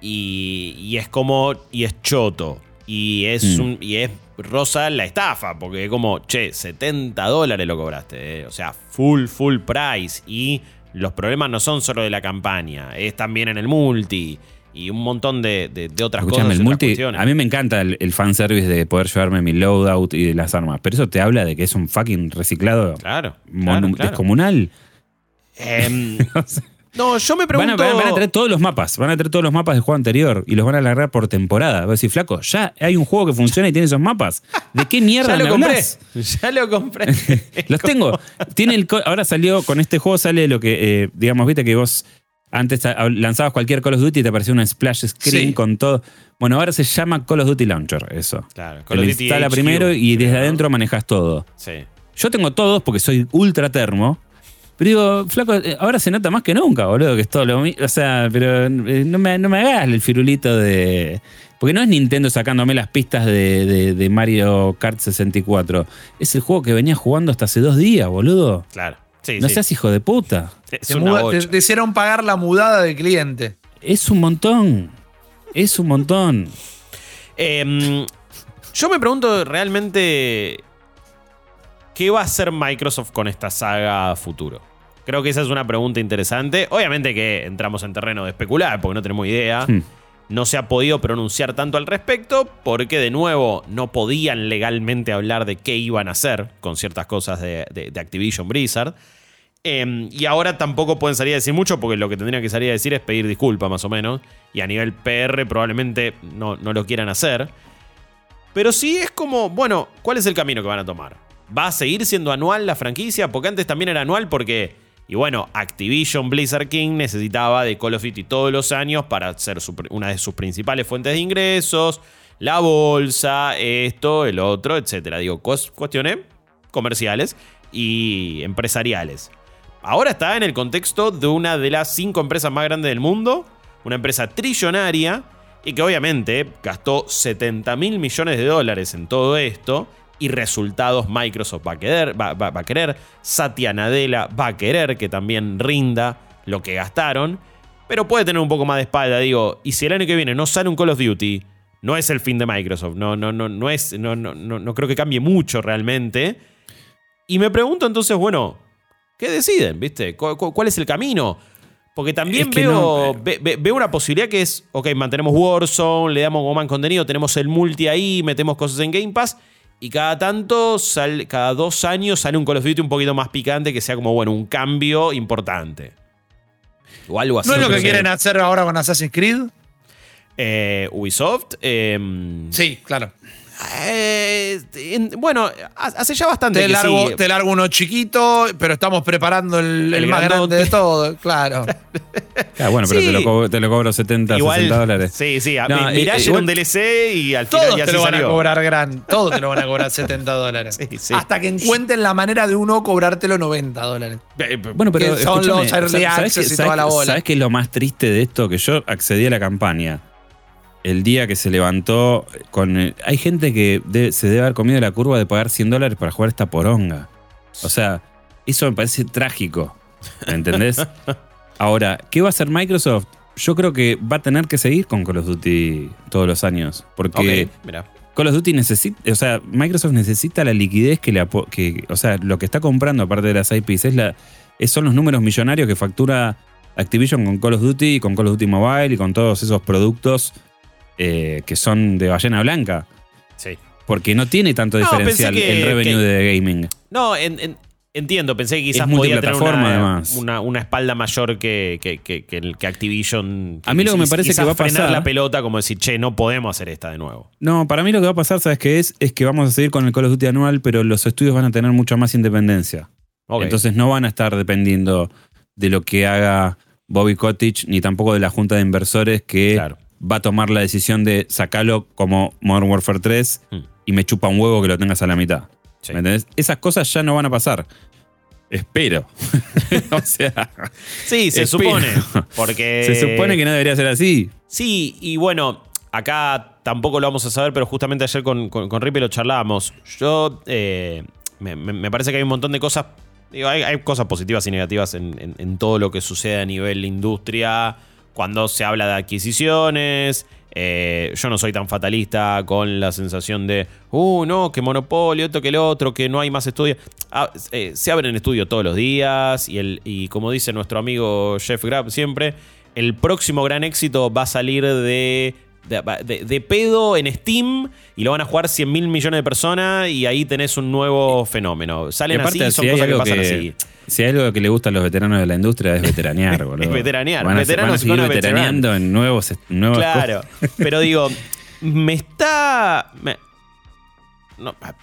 Y, y es como. Y es choto. Y es, mm. un, y es rosa la estafa. Porque es como, che, 70 dólares lo cobraste. Eh. O sea, full, full price. Y los problemas no son solo de la campaña, es también en el multi. Y un montón de, de, otras Escuchame, cosas. El multi, a mí me encanta el, el fanservice de poder llevarme mi loadout y de las armas, pero eso te habla de que es un fucking reciclado claro, descomunal. Em, no, yo me pregunto. Van a, van a, traer todos los mapas, van a traer todos los mapas del juego anterior y los van a alargar por temporada. Voy a decir, flaco, ya hay un juego que funciona y tiene esos mapas. ¿De qué mierda ya lo me compré. Ya lo compré. los tengo. Tiene el, ahora salió, con este juego sale lo que, eh, digamos, viste que vos antes lanzabas cualquier Call of Duty y te aparecía una splash screen con todo. Bueno, ahora se llama Call of Duty Launcher, eso. Claro, Call of Duty instala primero y desde adentro manejas todo. Sí. Yo tengo todos porque soy ultra termo. Pero digo, flaco, eh, ahora se nota más que nunca, boludo, que es todo lo mismo. O sea, pero eh, no me, no me hagas el firulito de. Porque no es Nintendo sacándome las pistas de, de Mario Kart 64. Es el juego que venía jugando hasta hace dos días, boludo. Claro no seas hijo de puta. te, hicieron pagar la mudada del cliente. Es un montón. Es un montón. Em, yo me pregunto realmente qué va a hacer Microsoft con esta saga futuro. Creo que esa es una pregunta interesante. Obviamente que entramos en terreno de especular porque no tenemos idea. Hmm. No se ha podido pronunciar tanto al respecto porque de nuevo no podían legalmente hablar de qué iban a hacer con ciertas cosas de, de Activision Blizzard. Em, y ahora tampoco pueden salir a decir mucho porque lo que tendrían que salir a decir es pedir disculpas más o menos. Y a nivel PR probablemente no, no lo quieran hacer. Pero sí es como, bueno, ¿cuál es el camino que van a tomar? ¿Va a seguir siendo anual la franquicia? Porque antes también era anual porque, y bueno, Activision Blizzard King necesitaba de Call of Duty todos los años para ser una de sus principales fuentes de ingresos, la bolsa, esto, el otro, etc. Digo, cuestiones comerciales y empresariales. Ahora está en el contexto de una de las cinco empresas más grandes del mundo, una empresa trillonaria y que obviamente gastó 70 mil millones de dólares en todo esto y resultados Microsoft va a, querer, va, a querer, Satya Nadella va a querer que también rinda lo que gastaron, pero puede tener un poco más de espalda, digo, y si el año que viene no sale un Call of Duty, no es el fin de Microsoft, no, no, no, no, es, no, no, no, no creo que cambie mucho realmente. Y me pregunto entonces, bueno, ¿Qué deciden? ¿Viste? ¿Cuál, es el camino? Porque también veo, eh. veo una posibilidad que es, ok, mantenemos Warzone, le damos más contenido, tenemos el multi ahí, metemos cosas en Game Pass. Y cada tanto, cada dos años sale un Call of Duty un poquito más picante que sea como, bueno, un cambio importante. O algo así. ¿No es lo que quieren hacer ahora con Assassin's Creed? Eh, Ubisoft. Em, sí, claro. Eh, bueno, hace ya bastante te largo, Te largo uno chiquito, pero estamos preparando el, más grande de todo, claro. bueno, pero te, lo cobro, 70, 60 dólares. Sí, sí. Mirá, un DLC y al final ya te lo van a cobrar gran. Todos te lo van a cobrar 70 dólares. Hasta que encuentren la manera de uno cobrártelo 90 dólares. Bueno, pero son los early access y toda la bola. ¿Sabes qué es lo más triste de esto? Que yo accedí a la campaña el día que se levantó con... hay gente que se debe haber comido la curva de pagar 100 dólares para jugar esta poronga. O sea, eso me parece trágico. ¿Me entendés? Ahora, ¿qué va a hacer Microsoft? Yo creo que va a tener que seguir con Call of Duty todos los años. Porque Call of Duty necesita, o sea, Microsoft necesita la liquidez que le que, o sea, lo que está comprando aparte de las IPs es la, son los números millonarios que factura Activision con Call of Duty, con Call of Duty Mobile y con todos esos productos eh, que son de ballena blanca. Sí. Porque no tiene tanto diferencial el revenue de gaming. No, entiendo, pensé que quizás podía tener una, una, espalda mayor que, que, que, Activision. A mí lo que me parece que va a pasar. la pelota como decir, che, no podemos hacer esta de nuevo. No, para mí lo que va a pasar, ¿sabes qué es? Es que vamos a seguir con el Call of Duty anual, pero los estudios van a tener mucha más independencia. Entonces no van a estar dependiendo de lo que haga Bobby Cottage, ni tampoco de la junta de inversores que claro va a tomar la decisión de sacarlo como Modern Warfare 3 hmm. y me chupa un huevo que lo tengas a la mitad. ¿Me entendés? Esas cosas ya no van a pasar. Espero. o sea. Sí, se supone. Porque. Se supone que no debería ser así. Sí, y bueno, acá tampoco lo vamos a saber, pero justamente ayer con, con, lo charlábamos. Yo. Eh, me, parece que hay un montón de cosas. hay, cosas positivas y negativas en, en todo lo que sucede a nivel industria cuando se habla de adquisiciones. Eh, yo no soy tan fatalista con la sensación de, uh, no, que monopolio, esto que el otro, que no hay más estudios. Ah, eh, se abren estudios todos los días y, el, y como dice nuestro amigo Jeff Grab siempre, el próximo gran éxito va a salir de de, pedo en Steam y lo van a jugar 100 mil millones de personas y ahí tenés un nuevo fenómeno. Salen así, son si cosas que pasan así. Si hay algo que le gusta a los veteranos de la industria es veteranear, boludo. es veteranear. Van a, Veteranos van a seguir veteraneando en nuevos, nuevos Claro, pero digo, me está...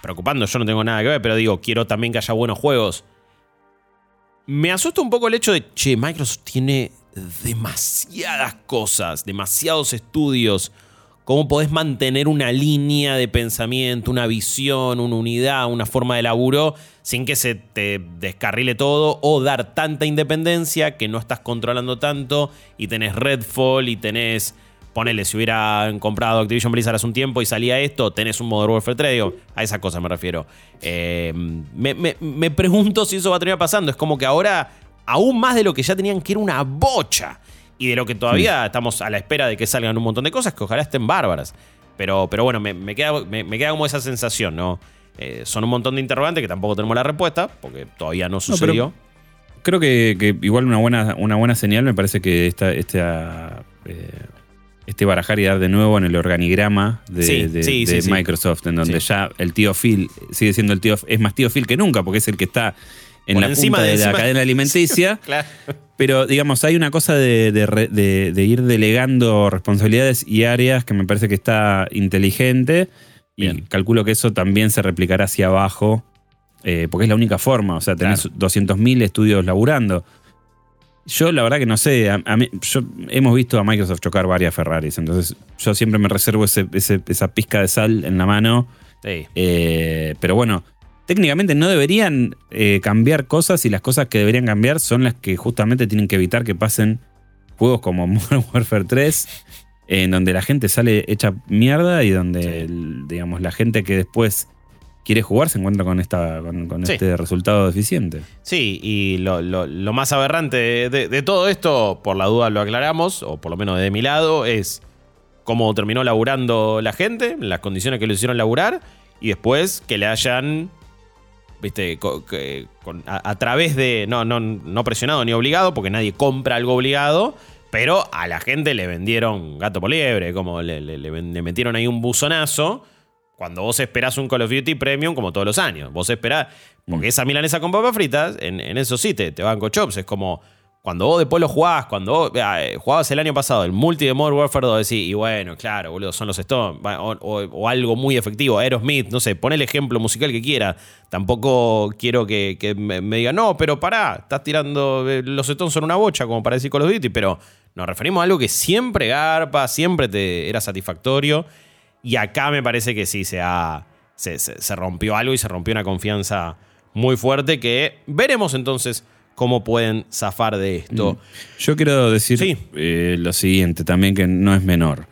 preocupando, yo no tengo nada que ver, pero digo, quiero también que haya buenos juegos. Me asusta un poco el hecho de, che, Microsoft tiene demasiadas cosas, demasiados estudios. ¿Cómo podés mantener una línea de pensamiento, una visión, una unidad, una forma de laburo sin que se te descarrile todo o dar tanta independencia que no estás controlando tanto y tenés Redfall y tenés, ponele, si hubieran comprado Activision Blizzard hace un tiempo y salía esto, tenés un Modern Warfare 3, a esa cosa me refiero. Eh, me, me pregunto si eso va a terminar pasando. Es como que ahora aún más de lo que ya tenían, que era una bocha. Y de lo que todavía estamos a la espera de que salgan un montón de cosas que ojalá estén bárbaras. Pero, pero bueno, me, queda, me, queda como esa sensación, ¿no? Eh, son un montón de interrogantes que tampoco tenemos la respuesta, porque todavía no sucedió. creo que, igual una buena, una buena señal me parece que esta, esta eh, este barajar y dar de nuevo en el organigrama de, Microsoft, en donde ya el tío Phil sigue siendo el tío, es más tío Phil que nunca, porque es el que está en la encima punta de, la cadena alimenticia. Pero, digamos, hay una cosa de, ir delegando responsabilidades y áreas que me parece que está inteligente. Y calculo que eso también se replicará hacia abajo, eh, porque es la única forma. O sea, tenés 200.000 estudios laburando. Yo la verdad que no sé, hemos visto a Microsoft chocar varias Ferraris, entonces yo siempre me reservo esa pizca de sal en la mano. Eh, pero bueno, técnicamente no deberían eh, cambiar cosas y las cosas que deberían cambiar son las que justamente tienen que evitar que pasen juegos como Modern Warfare 3, en donde la gente sale hecha mierda y donde, digamos, la gente que después quiere jugar se encuentra con, esta, con, este resultado deficiente. Sí, y lo, más aberrante de, todo esto, por la duda lo aclaramos, o por lo menos de mi lado, es cómo terminó laburando la gente, las condiciones que lo hicieron laburar, y después que le hayan ¿viste? a, través de, no, no, no presionado ni obligado, porque nadie compra algo obligado, pero a la gente le vendieron gato por liebre, como le, metieron ahí un buzonazo. Cuando vos esperás un Call of Duty Premium, como todos los años, vos esperás, porque mm. esa milanesa con papas fritas, en, eso sí te, te van chops, es como cuando vos después lo jugás, cuando vos eh, jugabas el año pasado el multi de Modern Warfare 2, decís, y bueno, claro, boludo, son los Stones, o, algo muy efectivo, Aerosmith, no sé, pon el ejemplo musical que quiera. Tampoco quiero que, me, digan, no, pero pará, estás tirando, eh, los Stones son una bocha, como para decir Call of Duty, pero nos referimos a algo que siempre garpa, siempre te era satisfactorio, y acá me parece que sí se, ha, se rompió algo y se rompió una confianza muy fuerte que veremos entonces cómo pueden zafar de esto. Mm. Yo quiero decir eh, lo siguiente también, que no es menor.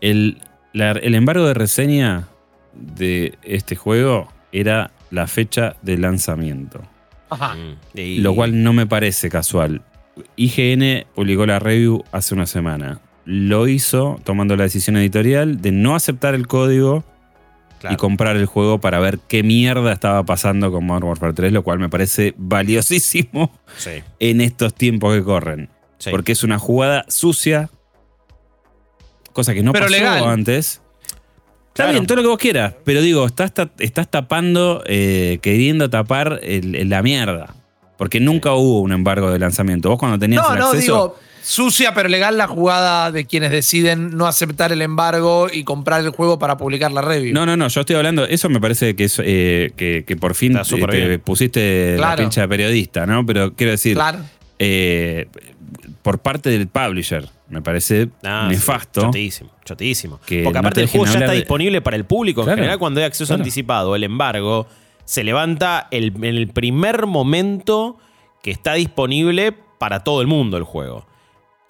El, el embargo de reseña de este juego era la fecha de lanzamiento. Ajá. Mm. Lo cual no me parece casual. IGN publicó la review hace una semana. Lo hizo tomando la decisión editorial de no aceptar el código y comprar el juego para ver qué mierda estaba pasando con Modern Warfare 3, lo cual me parece valiosísimo en estos tiempos que corren. Porque es una jugada sucia, cosa que no pasó antes. Está bien, todo lo que vos quieras, pero digo, estás, estás tapando, eh, queriendo tapar la mierda. Porque nunca hubo un embargo de lanzamiento. Vos cuando tenías el acceso sucia pero legal la jugada de quienes deciden no aceptar el embargo y comprar el juego para publicar la review. No, no, no, yo estoy hablando, eso me parece que es eh, que, por fin te, pusiste la pincha de periodista, ¿no? Pero quiero decir, eh, por parte del publisher, me parece ah, nefasto. chotísimo, chotísimo. Porque aparte el juego ya está disponible para el público. en general, cuando hay acceso anticipado, el embargo se levanta en el primer momento que está disponible para todo el mundo el juego.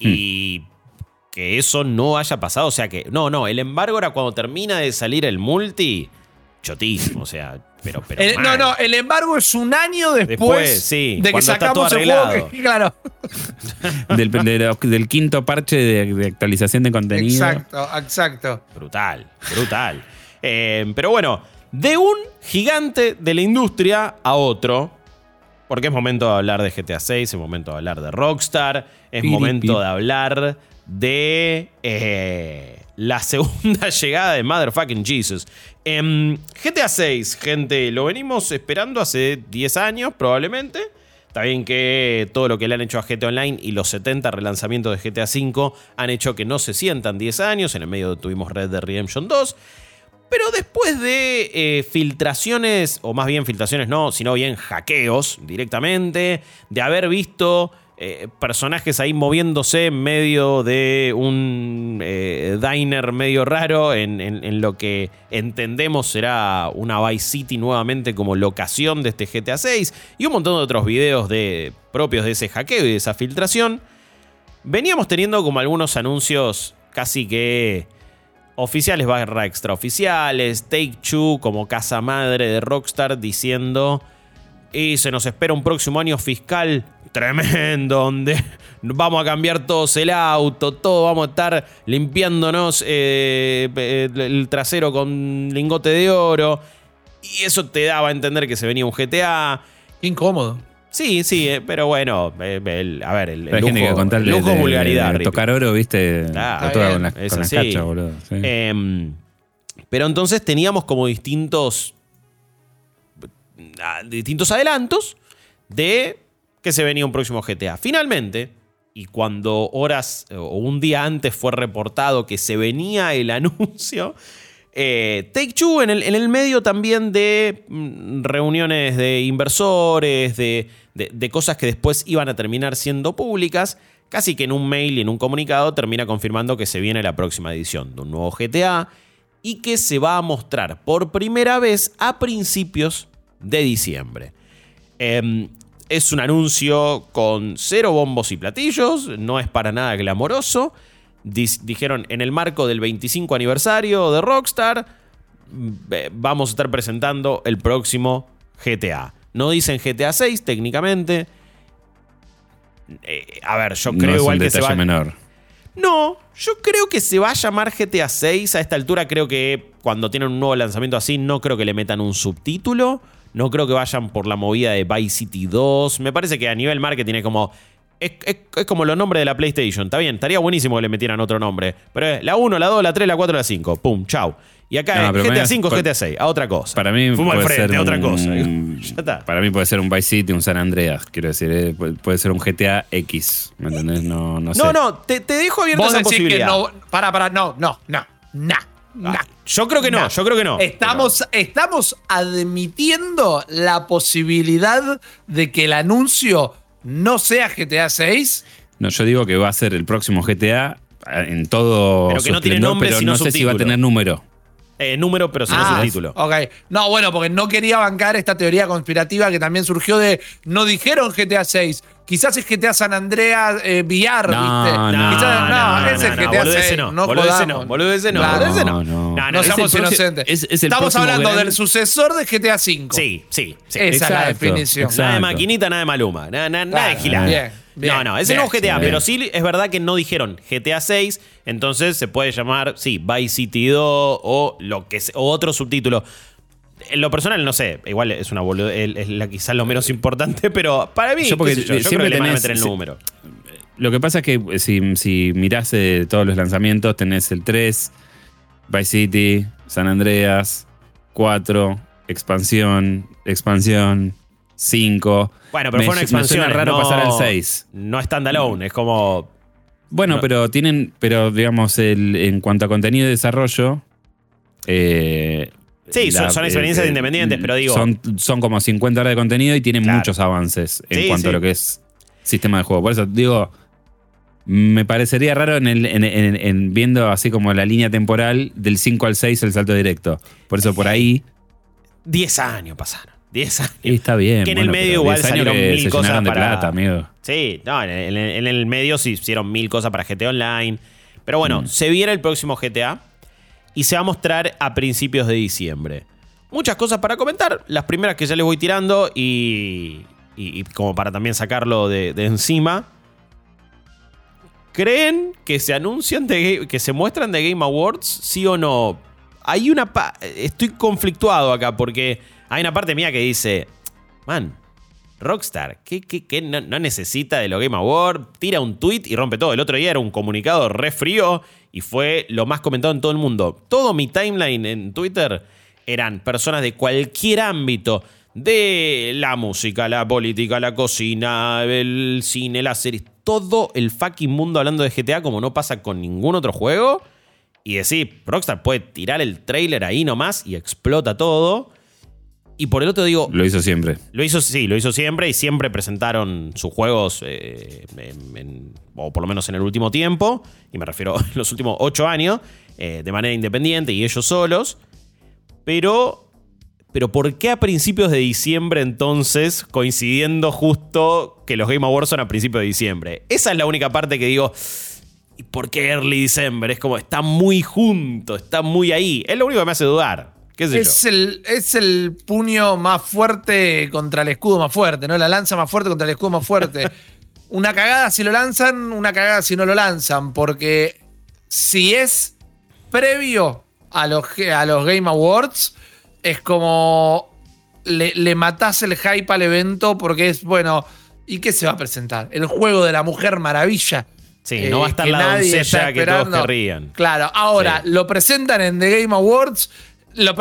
Y que eso no haya pasado, o sea que, no, no, el embargo era cuando termina de salir el multi, chotísimo, o sea, pero... pero no, no, el embargo es un año después, de que sacamos el juego. claro. del, quinto parche de, actualización de contenido. Exacto, exacto. Brutal, brutal. Eh, pero bueno, de un gigante de la industria a otro, Porque es momento de hablar de GTA 6, es momento de hablar de Rockstar, es momento de hablar de eh, la segunda llegada de Motherfucking Jesus. Em, GTA 6, gente, lo venimos esperando hace 10 años probablemente. Está bien que todo lo que le han hecho a GTA Online y los 70 relanzamientos de GTA V han hecho que no se sientan 10 años. En el medio tuvimos Red Dead Redemption 2. Pero después de eh, filtraciones, o más bien filtraciones no, sino bien hackeos directamente, de haber visto eh, personajes ahí moviéndose en medio de un eh, diner medio raro, en, lo que entendemos será una Vice City nuevamente como locación de este GTA 6, y un montón de otros videos de, propios de ese hackeo y de esa filtración, veníamos teniendo como algunos anuncios casi que oficiales barra extraoficiales, Take Two como casa madre de Rockstar diciendo y se nos espera un próximo año fiscal tremendo, donde vamos a cambiar todos el auto, todo vamos a estar limpiándonos eh, el trasero con lingote de oro. Y eso te daba a entender que se venía un GTA. Incómodo. Sí, sí, eh, pero bueno, eh, a ver, el, lujo, lujo vulgaridad. tocar oro, viste, toda con, las, boludo. Em, pero entonces teníamos como distintos ah, distintos adelantos de que se venía un próximo GTA. Finalmente, y cuando horas o un día antes fue reportado que se venía el anuncio, eh, Take Two en el, en el, medio también de mm, reuniones de inversores, de, cosas que después iban a terminar siendo públicas, casi que en un mail y en un comunicado termina confirmando que se viene la próxima edición de un nuevo GTA y que se va a mostrar por primera vez a principios de diciembre. Em, es un anuncio con cero bombos y platillos, no es para nada glamoroso dijeron en el marco del 25 aniversario de Rockstar, vamos a estar presentando el próximo GTA. No dicen GTA 6 técnicamente. Eh, a ver, yo creo igual que se va. menor. No, yo creo que se va a llamar GTA 6. A esta altura creo que cuando tienen un nuevo lanzamiento así, no creo que le metan un subtítulo. No creo que vayan por la movida de Vice City 2. Me parece que a nivel marketing es como es, como los nombres de la PlayStation. Está bien, estaría buenísimo que le metieran otro nombre. Pero es la 1, la 2, la 3, la 4, la 5. Pum, chau. Y acá es GTA 5, GTA 6, a otra cosa. Para mí Fumo puede al frente, ser a otra cosa. ya está. Para mí puede ser un Vice City, un San Andreas, quiero decir. Eh, puede ser un GTA X, ¿me entendés? No, no sé. No, no, te, te dejo abierta esa posibilidad. Que no, para, para, no, no, no, no. Ah, yo creo que no, yo creo que no. Estamos, estamos admitiendo la posibilidad de que el anuncio no sea GTA 6 no, yo digo que va a ser el próximo GTA en todo. Pero que no tiene nombre, pero no sé si va a tener número. Eh, número, pero sin ah, subtítulo. Ok. No, bueno, porque no quería bancar esta teoría conspirativa que también surgió de. No dijeron GTA 6. Quizás es GTA San Andreas eh, VR, no, ¿viste? No, no, no, ese es GTA 6. No, no boludo ese no, boludo ese no, claro, ese no. No, no, no seamos inocentes. Es, es Estamos hablando del sucesor de GTA 5. Sí, sí, sí. Esa exacto, es la definición. Exacto. Nada de maquinita, nada de maluma. Nada, nada, nada de gilada. Bien no, no, ese no es GTA, pero sí es verdad que no dijeron GTA 6, entonces se puede llamar, sí, Vice City 2 o, lo que o otro subtítulo. En lo personal, no sé, igual es una es la, quizás lo menos importante, pero para mí, yo, porque yo, siempre creo que le a meter el número. Lo que pasa es que eh, si, si mirás eh, todos los lanzamientos, tenés el 3, Vice City, San Andreas, 4, expansión, expansión, 5. Bueno, pero fue una expansión. raro pasar al 6. No standalone, es como. Bueno, pero tienen, pero digamos, el, en cuanto a contenido de desarrollo. Eh, sí, son, experiencias independientes, pero digo. Son, son como 50 horas de contenido y tienen muchos avances en cuanto a lo que es sistema de juego. Por eso digo, me parecería raro en, el, en, viendo así como la línea temporal del 5 al 6 el salto directo. Por eso por ahí. 10 años pasaron. 10 años. Y está bien. Que en el medio igual salieron mil cosas para. Plata, amigo. Sí, no, en, el medio se hicieron mil cosas para GTA Online. Pero bueno, mm. se viene el próximo GTA y se va a mostrar a principios de diciembre. Muchas cosas para comentar. Las primeras que ya les voy tirando y, y, como para también sacarlo de, encima. ¿Creen que se anuncian de, que se muestran de Game Awards? ¿Sí o no? Hay una. Estoy conflictuado acá porque hay una parte mía que dice, man, Rockstar, que, no, necesita de lo Game Award, tira un tweet y rompe todo. El otro día era un comunicado re frío y fue lo más comentado en todo el mundo. Todo mi timeline en Twitter eran personas de cualquier ámbito. De la música, la política, la cocina, el cine, las series, todo el fucking mundo hablando de GTA como no pasa con ningún otro juego. Y decir, Rockstar puede tirar el trailer ahí nomás y explota todo. Y por el otro digo. Lo hizo siempre. Lo hizo, sí, lo hizo siempre y siempre presentaron sus juegos, eh, o por lo menos en el último tiempo, y me refiero a los últimos ocho años, eh, de manera independiente y ellos solos. Pero. Pero ¿por qué a principios de diciembre entonces, coincidiendo justo que los Game Awards son a principios de diciembre? Esa es la única parte que digo. ¿Y por qué Early December? Es como, está muy junto, está muy ahí. Es lo único que me hace dudar es, El, es el puño más fuerte contra el escudo más fuerte, ¿no? La lanza más fuerte contra el escudo más fuerte. una cagada si lo lanzan, una cagada si no lo lanzan, porque si es previo a los, a los Game Awards, es como le, le matás el hype al evento porque es, bueno, ¿y qué se va a presentar? El juego de la Mujer Maravilla. Sí, no va a estar la doncella que todos querrían. Claro, ahora lo presentan en The Game Awards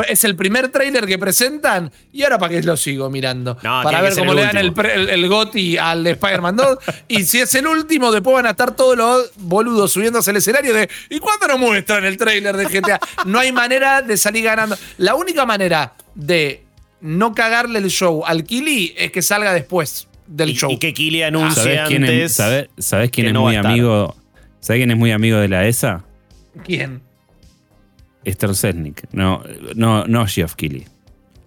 es el primer trailer que presentan y ahora para qué lo sigo mirando. para ver cómo le dan el, el, GOTI al de Spider-Man 2. y si es el último, después van a estar todos los boludos subiéndose al escenario de ¿y cuándo nos muestran el trailer de GTA? No hay manera de salir ganando. La única manera de no cagarle el show al Kili es que salga después del show. Y que Kili anuncie ¿Sabes quién es, ¿sabes, quién es muy amigo? ¿Sabes quién es muy amigo de la ESA? ¿Quién? Stelznick, no, no, no Geoff Keighley.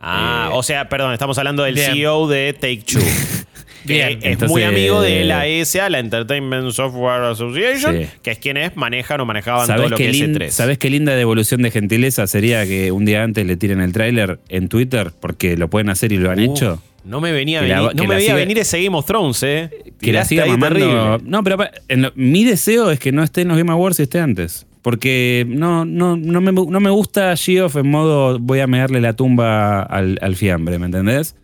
Ah, eh, o sea, perdón, estamos hablando del CEO de Take Two. Bien. es muy amigo de la ESA, la Entertainment Software Association, que es quienes manejan o manejaban todo lo que es E3. ¿Sabes qué linda devolución de gentileza sería que un día antes le tiren el tráiler en Twitter? Porque lo pueden hacer y lo han hecho. No me venía, a venir, no me venir ese Game of Thrones, ¿eh? Que la siga mamando. No, pero mi deseo es que no esté en los Game Awards y esté antes. Porque no, no, no, me, no me gusta Geoff en modo voy a mearle la tumba al, fiambre, ¿me entendés?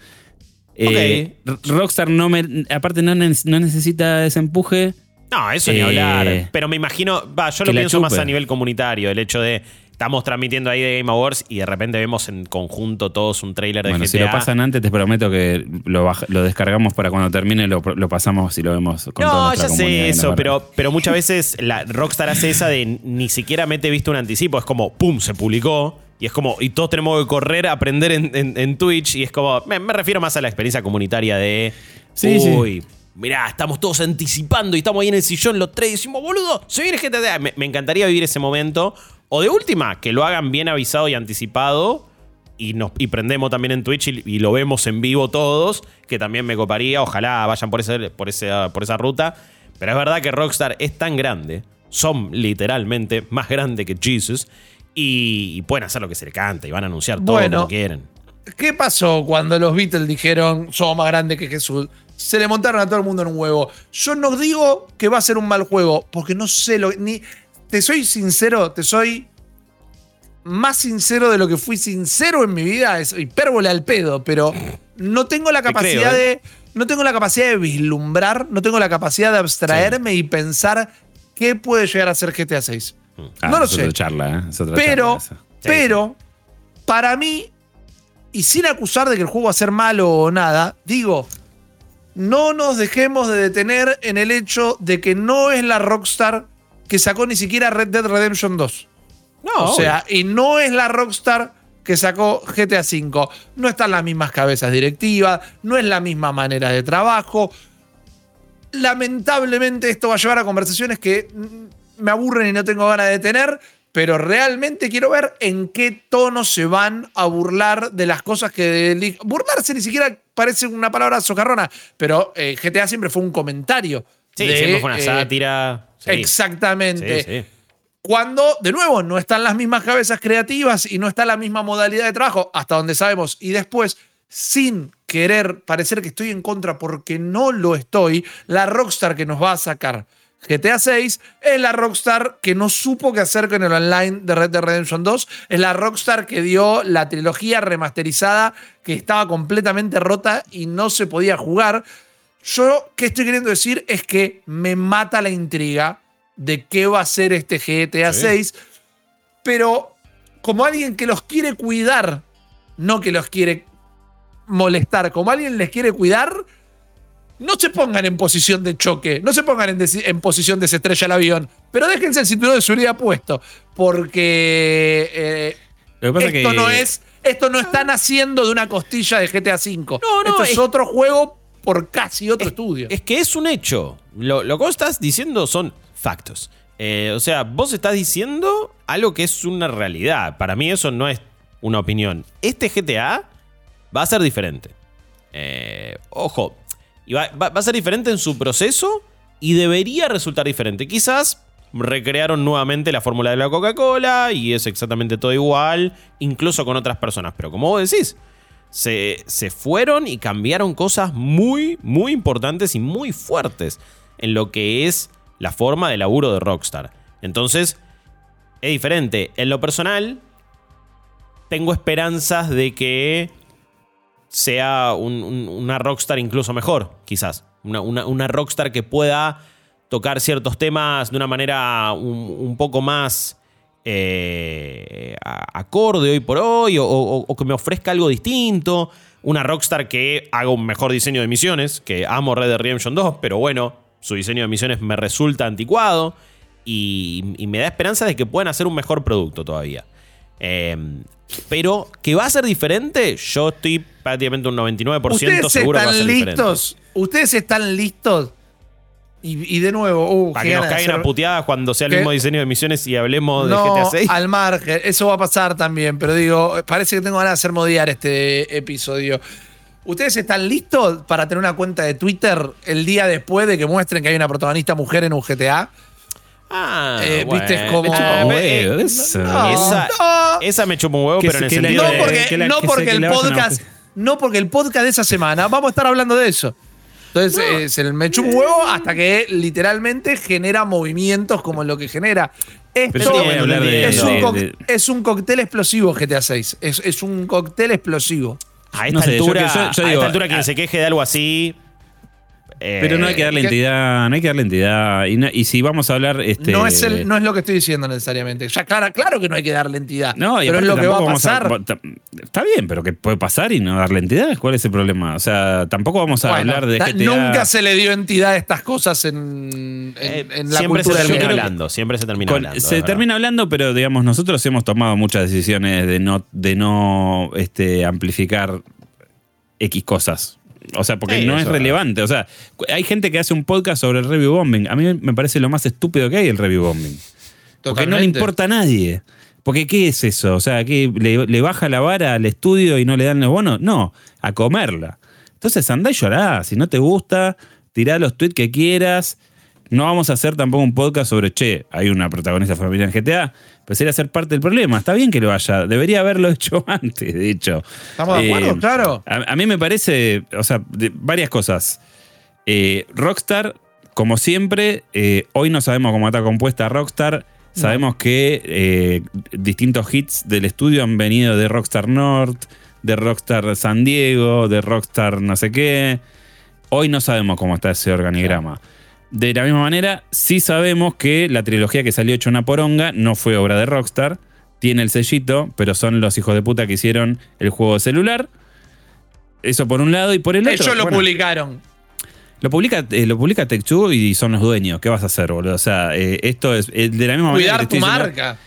Eh, Rockstar no me. Aparte, no, no necesita ese empuje. No, eso ni hablar. Eh, Pero me imagino. Va, yo lo pienso más a nivel comunitario. El hecho de estamos transmitiendo ahí de Game Awards y de repente vemos en conjunto todos un trailer de bueno, Si lo pasan antes, te prometo que lo, lo descargamos para cuando termine, lo, pasamos y lo vemos con No, ya sé eso, pero, pero muchas veces la Rockstar hace esa de ni siquiera mete visto un anticipo. Es como, ¡pum! se publicó. Y es como, y todos tenemos que correr a aprender en, Twitch. Y es como, me, refiero más a la experiencia comunitaria de. Sí, uy, mirá, estamos todos anticipando y estamos ahí en el sillón los tres y decimos, boludo, se viene GTA. Me, me encantaría vivir ese momento. O de última, que lo hagan bien avisado y anticipado. Y, nos, y prendemos también en Twitch y, lo vemos en vivo todos, que también me coparía. Ojalá vayan por, ese, por, por esa ruta. Pero es verdad que Rockstar es tan grande, son literalmente más grande que Jesus, y, pueden hacer lo que se les canta y van a anunciar todo lo que quieren. ¿Qué pasó cuando los Beatles dijeron somos más grandes que Jesús? Se le montaron a todo el mundo en un huevo. Yo no digo que va a ser un mal juego, porque no sé lo ni te soy sincero, te soy más sincero de lo que fui sincero en mi vida. Es hipérbole al pedo, pero no tengo la capacidad ¿eh? de. No tengo la capacidad de vislumbrar, no tengo la capacidad de abstraerme y pensar qué puede llegar a ser GTA 6. Ah, no lo sé. Charla, ¿eh? pero, pero, para mí, y sin acusar de que el juego va a ser malo o nada, digo, no nos dejemos de detener en el hecho de que no es la Rockstar que sacó ni siquiera Red Dead Redemption 2. No. O sea, y no es la Rockstar que sacó GTA V. No están las mismas cabezas directivas, no es la misma manera de trabajo. Lamentablemente esto va a llevar a conversaciones que mm, me aburren y no tengo ganas de tener, pero realmente quiero ver en qué tono se van a burlar de las cosas que... Burlarse ni siquiera parece una palabra socarrona, pero eh, GTA siempre fue un comentario. Sí, siempre fue una eh, sátira. Exactamente. Cuando, de nuevo, no están las mismas cabezas creativas y no está la misma modalidad de trabajo, hasta donde sabemos, y después, sin querer parecer que estoy en contra porque no lo estoy, la Rockstar que nos va a sacar GTA 6, es la Rockstar que no supo qué hacer con el online de Red Dead Redemption 2, es la Rockstar que dio la trilogía remasterizada que estaba completamente rota y no se podía jugar. Yo, ¿qué estoy queriendo decir? Es que me mata la intriga de qué va a ser este GTA 6, pero como alguien que los quiere cuidar, no que los quiere molestar, como alguien les quiere cuidar, no se pongan en posición de choque, no se pongan en, posición de se estrella el avión, pero déjense el cinturón de seguridad puesto, porque eh, esto no es, esto no están haciendo de una costilla de GTA V. No, no, esto es, otro juego por casi otro estudio. Es que es un hecho. Lo, que vos estás diciendo son factos. Eh, o sea, vos estás diciendo algo que es una realidad. Para mí eso no es una opinión. Este GTA va a ser diferente. Eh, ojo, va, a ser diferente en su proceso y debería resultar diferente. Quizás recrearon nuevamente la fórmula de la Coca-Cola y es exactamente todo igual, incluso con otras personas. Pero como vos decís, se, se, fueron y cambiaron cosas muy, muy importantes y muy fuertes en lo que es la forma de laburo de Rockstar. Entonces, es diferente. En lo personal, tengo esperanzas de que sea una rockstar incluso mejor, quizás. Una, rockstar que pueda tocar ciertos temas de una manera un, poco más eh, acorde hoy por hoy, o, que me ofrezca algo distinto. Una rockstar que haga un mejor diseño de misiones, que amo Red Dead Redemption 2, pero bueno, su diseño de misiones me resulta anticuado y me da esperanza de que puedan hacer un mejor producto todavía. Eh, pero que va a ser diferente, yo estoy prácticamente un 99% seguro que va a ser listos? ¿Ustedes están listos? Y, de nuevo, uh, para que nos caigan a puteadas cuando sea el mismo diseño de misiones y hablemos de GTA 6. Al margen, eso va a pasar también, pero digo, parece que tengo ganas de hacer modiar este episodio. ¿Ustedes están listos para tener una cuenta de Twitter el día después de que muestren que hay una protagonista mujer en un GTA? Ah, eh, viste como. esa, me chupa un huevo, pero en el sentido no porque, no porque el podcast, no porque el podcast de esa semana vamos a estar hablando de eso. Entonces, se me chupa un huevo hasta que literalmente genera movimientos como lo que genera. Esto es, un es, un cóctel explosivo GTA 6. Es, es un cóctel explosivo. A esta altura, a esta altura quien se queje de algo así pero no hay que darle eh, entidad, no hay que darle entidad. Y, si vamos a hablar. Este, no, es no es lo que estoy diciendo necesariamente. Ya, claro, claro que no hay que darle entidad. No, pero es lo que va a pasar. está bien, pero que puede pasar y no darle entidad. ¿Cuál es el problema? O sea, tampoco vamos a hablar de GTA. Nunca se le dio entidad a estas cosas en, en, eh, la siempre cultura se termina hablando. Siempre se termina hablando. Se termina hablando, pero digamos, nosotros hemos tomado muchas decisiones de no, de no este, amplificar X cosas. O sea, porque no es relevante. O sea, hay gente que hace un podcast sobre el review bombing. A mí me parece lo más estúpido que hay el review bombing. Porque no le importa a nadie. Porque ¿qué es eso? O sea, ¿qué, le, baja la vara al estudio y no le dan los bonos? No, a comerla. Entonces andá y llorá. Si no te gusta, tirá los tweets que quieras. No vamos a hacer tampoco un podcast sobre, che, hay una protagonista familiar en GTA pues ser parte del problema. Está bien que lo haya, debería haberlo hecho antes, de hecho. ¿Estamos de acuerdo? Eh, claro. A, mí me parece, o sea, varias cosas. Eh, Rockstar, como siempre, eh, hoy no sabemos cómo está compuesta Rockstar. Sabemos que distintos hits del estudio han venido de Rockstar North, de Rockstar San Diego, de Rockstar no sé qué. Hoy no sabemos cómo está ese organigrama. De la misma manera, sí sabemos que la trilogía que salió hecho una poronga no fue obra de Rockstar. Tiene el sellito, pero son los hijos de puta que hicieron el juego celular. Eso por un lado y por el otro. Ellos lo publicaron. Lo publica, eh, lo publica y son los dueños. ¿Qué vas a hacer, boludo? O sea, eh, esto es de la misma manera. Cuidar tu marca.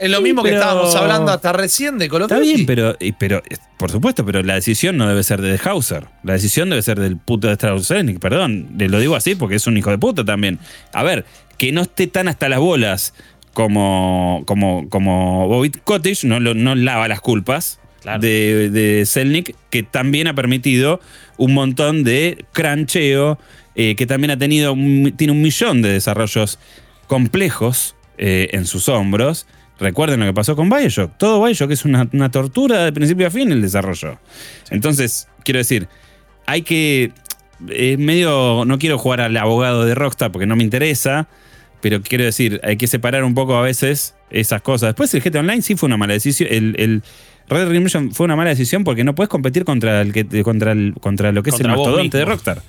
Es lo mismo que estábamos hablando hasta recién de Call Está bien, pero, pero, por supuesto, pero la decisión no debe ser de Hauser. La decisión debe ser del puto de Strauss Perdón, le lo digo así porque es un hijo de puta también. A ver, que no esté tan hasta las bolas como, como, como Bobby Cottage, no, no lava las culpas. De, de Selnick, que también ha permitido un montón de crancheo, eh, que también ha tenido tiene un millón de desarrollos complejos eh, en sus hombros Recuerden lo que pasó con Bioshock. Todo Bioshock es una, tortura de principio a fin el desarrollo. Entonces, quiero decir, hay que. es medio. No quiero jugar al abogado de Rockstar porque no me interesa. Pero quiero decir, hay que separar un poco a veces esas cosas. Después el GTA Online sí fue una mala decisión. El, el Red Dead Redemption fue una mala decisión porque no puedes competir contra el que contra el, contra lo que es el mastodonte de Rockstar.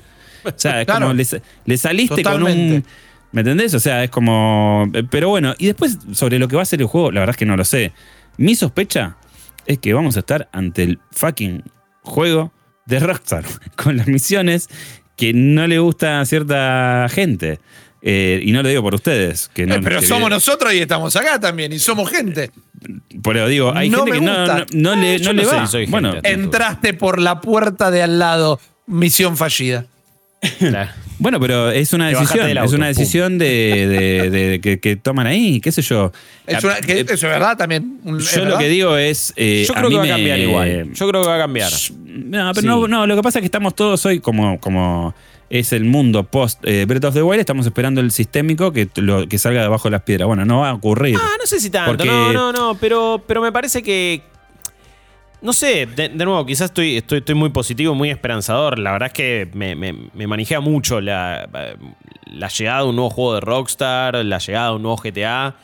O sea, es como le, saliste con un. ¿Me entendés? O sea, es como. Pero bueno, y después sobre lo que va a ser el juego, la verdad es que no lo sé. Mi sospecha es que vamos a estar ante el fucking juego de Rockstar, con las misiones que no le gusta a cierta gente. Eh, y no lo digo por ustedes. Que no, eh, pero somos nosotros y estamos acá también, y somos gente. Pero digo, hay gente que no, le, le va. bueno, entraste por la puerta de al lado, misión fallida. Bueno, pero es una decisión, es una decisión de, que, toman ahí, qué sé yo. Es ah, eh, eso es verdad también. yo lo que digo es. Eh, yo creo que va a cambiar igual. Yo creo que va a cambiar. No, pero no, lo que pasa es que estamos todos hoy como, como es el mundo post eh, Breath of the Wild, estamos esperando el sistémico que, lo, que salga debajo de las piedras. Bueno, no va a ocurrir. Ah, no sé si tanto. No, no, no, pero, pero me parece que, no sé, de, nuevo, quizás estoy, estoy, estoy, muy positivo, muy esperanzador. La verdad es que me, me, manejea mucho la, la, llegada de un nuevo juego de Rockstar, la llegada de un nuevo GTA.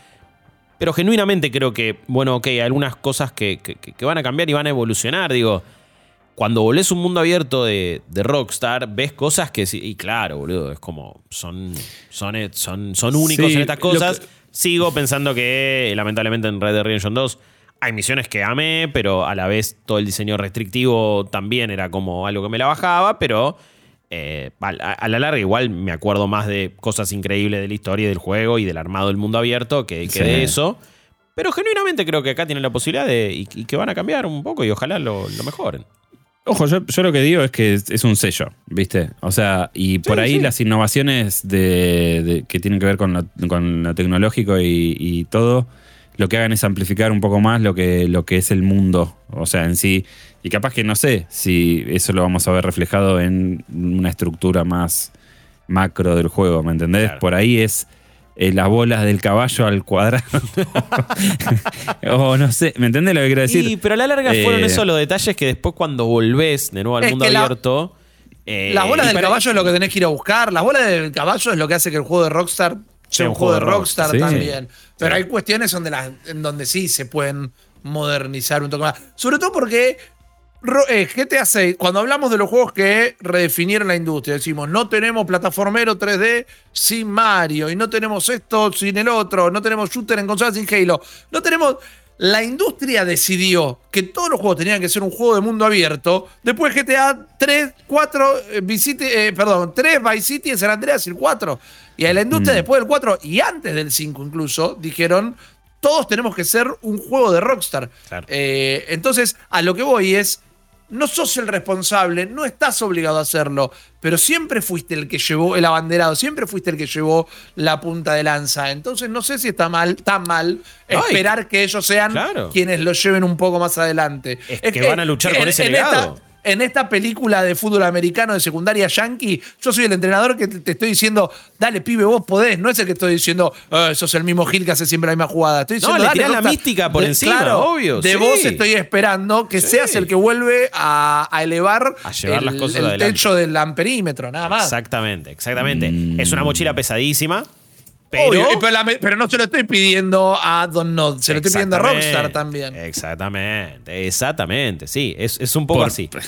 Pero genuinamente creo que, bueno, ok, hay algunas cosas que, que, van a cambiar y van a evolucionar. Digo, cuando volvés un mundo abierto de, de, Rockstar, ves cosas que sí. Y claro, boludo, es como. Son, son, son, son únicos en estas cosas. Sigo pensando que, lamentablemente, en Red Dead Redemption 2 hay misiones que amé, pero a la vez todo el diseño restrictivo también era como algo que me la bajaba, pero eh, a, la larga igual me acuerdo más de cosas increíbles de la historia del juego y del armado del mundo abierto que, de eso. Pero genuinamente creo que acá tienen la posibilidad de y, que van a cambiar un poco y ojalá lo, mejoren. Ojo, yo, lo que digo es que es, un sello, ¿viste? O sea, y por ahí las innovaciones de, que tienen que ver con lo, tecnológico y todo lo que hagan es amplificar un poco más lo que, lo que es el mundo, o sea, en sí. Y capaz que no sé si eso lo vamos a ver reflejado en una estructura más macro del juego, ¿me entendés? Por ahí es eh, las bolas del caballo al cuadrado. o no sé, ¿me entendés lo que quiero decir? Sí, pero a la larga fueron eh, esos los detalles que después cuando volvés de nuevo al mundo abierto... Eh, las bolas del caballo es lo que tenés que ir a buscar. Las bolas del caballo es lo que hace que el juego de Rockstar sea un, juego de Rockstar, también. Pero hay cuestiones donde en donde sí se pueden modernizar un toque más. Sobre todo porque eh, GTA 6, cuando hablamos de los juegos que redefinieron la industria, decimos, no tenemos plataformero 3D sin Mario, y no tenemos esto sin el otro, no tenemos shooter en consola sin Halo, no tenemos... La industria decidió que todos los juegos tenían que ser un juego de mundo abierto. Después GTA 3, 4, Vice perdón, 3 Vice City en San Andreas y el 4. Y a la industria mm. después del 4 y antes del 5 incluso, dijeron, todos tenemos que ser un juego de Rockstar. Eh, entonces, a lo que voy es, no sos el responsable, no estás obligado a hacerlo, pero siempre fuiste el que llevó el abanderado, siempre fuiste el que llevó la punta de lanza. Entonces no sé si está mal, tan mal esperar que ellos sean quienes lo lleven un poco más adelante. Es, que, van a luchar con ese legado en esta película de fútbol americano de secundaria yankee, yo soy el entrenador que te, estoy diciendo, dale, pibe, vos podés. No es el que estoy diciendo, oh, sos el mismo Gil que hace siempre la misma jugada. Estoy diciendo, no, le la mística por encima, obvio. De vos estoy esperando que seas el que vuelve a, elevar el, las cosas el techo del amperímetro, nada más. Exactamente, exactamente. Es una mochila pesadísima. Pero, no se lo estoy pidiendo a Don Nod, se lo estoy pidiendo a Rockstar también. Exactamente, exactamente, sí, es, un poco así.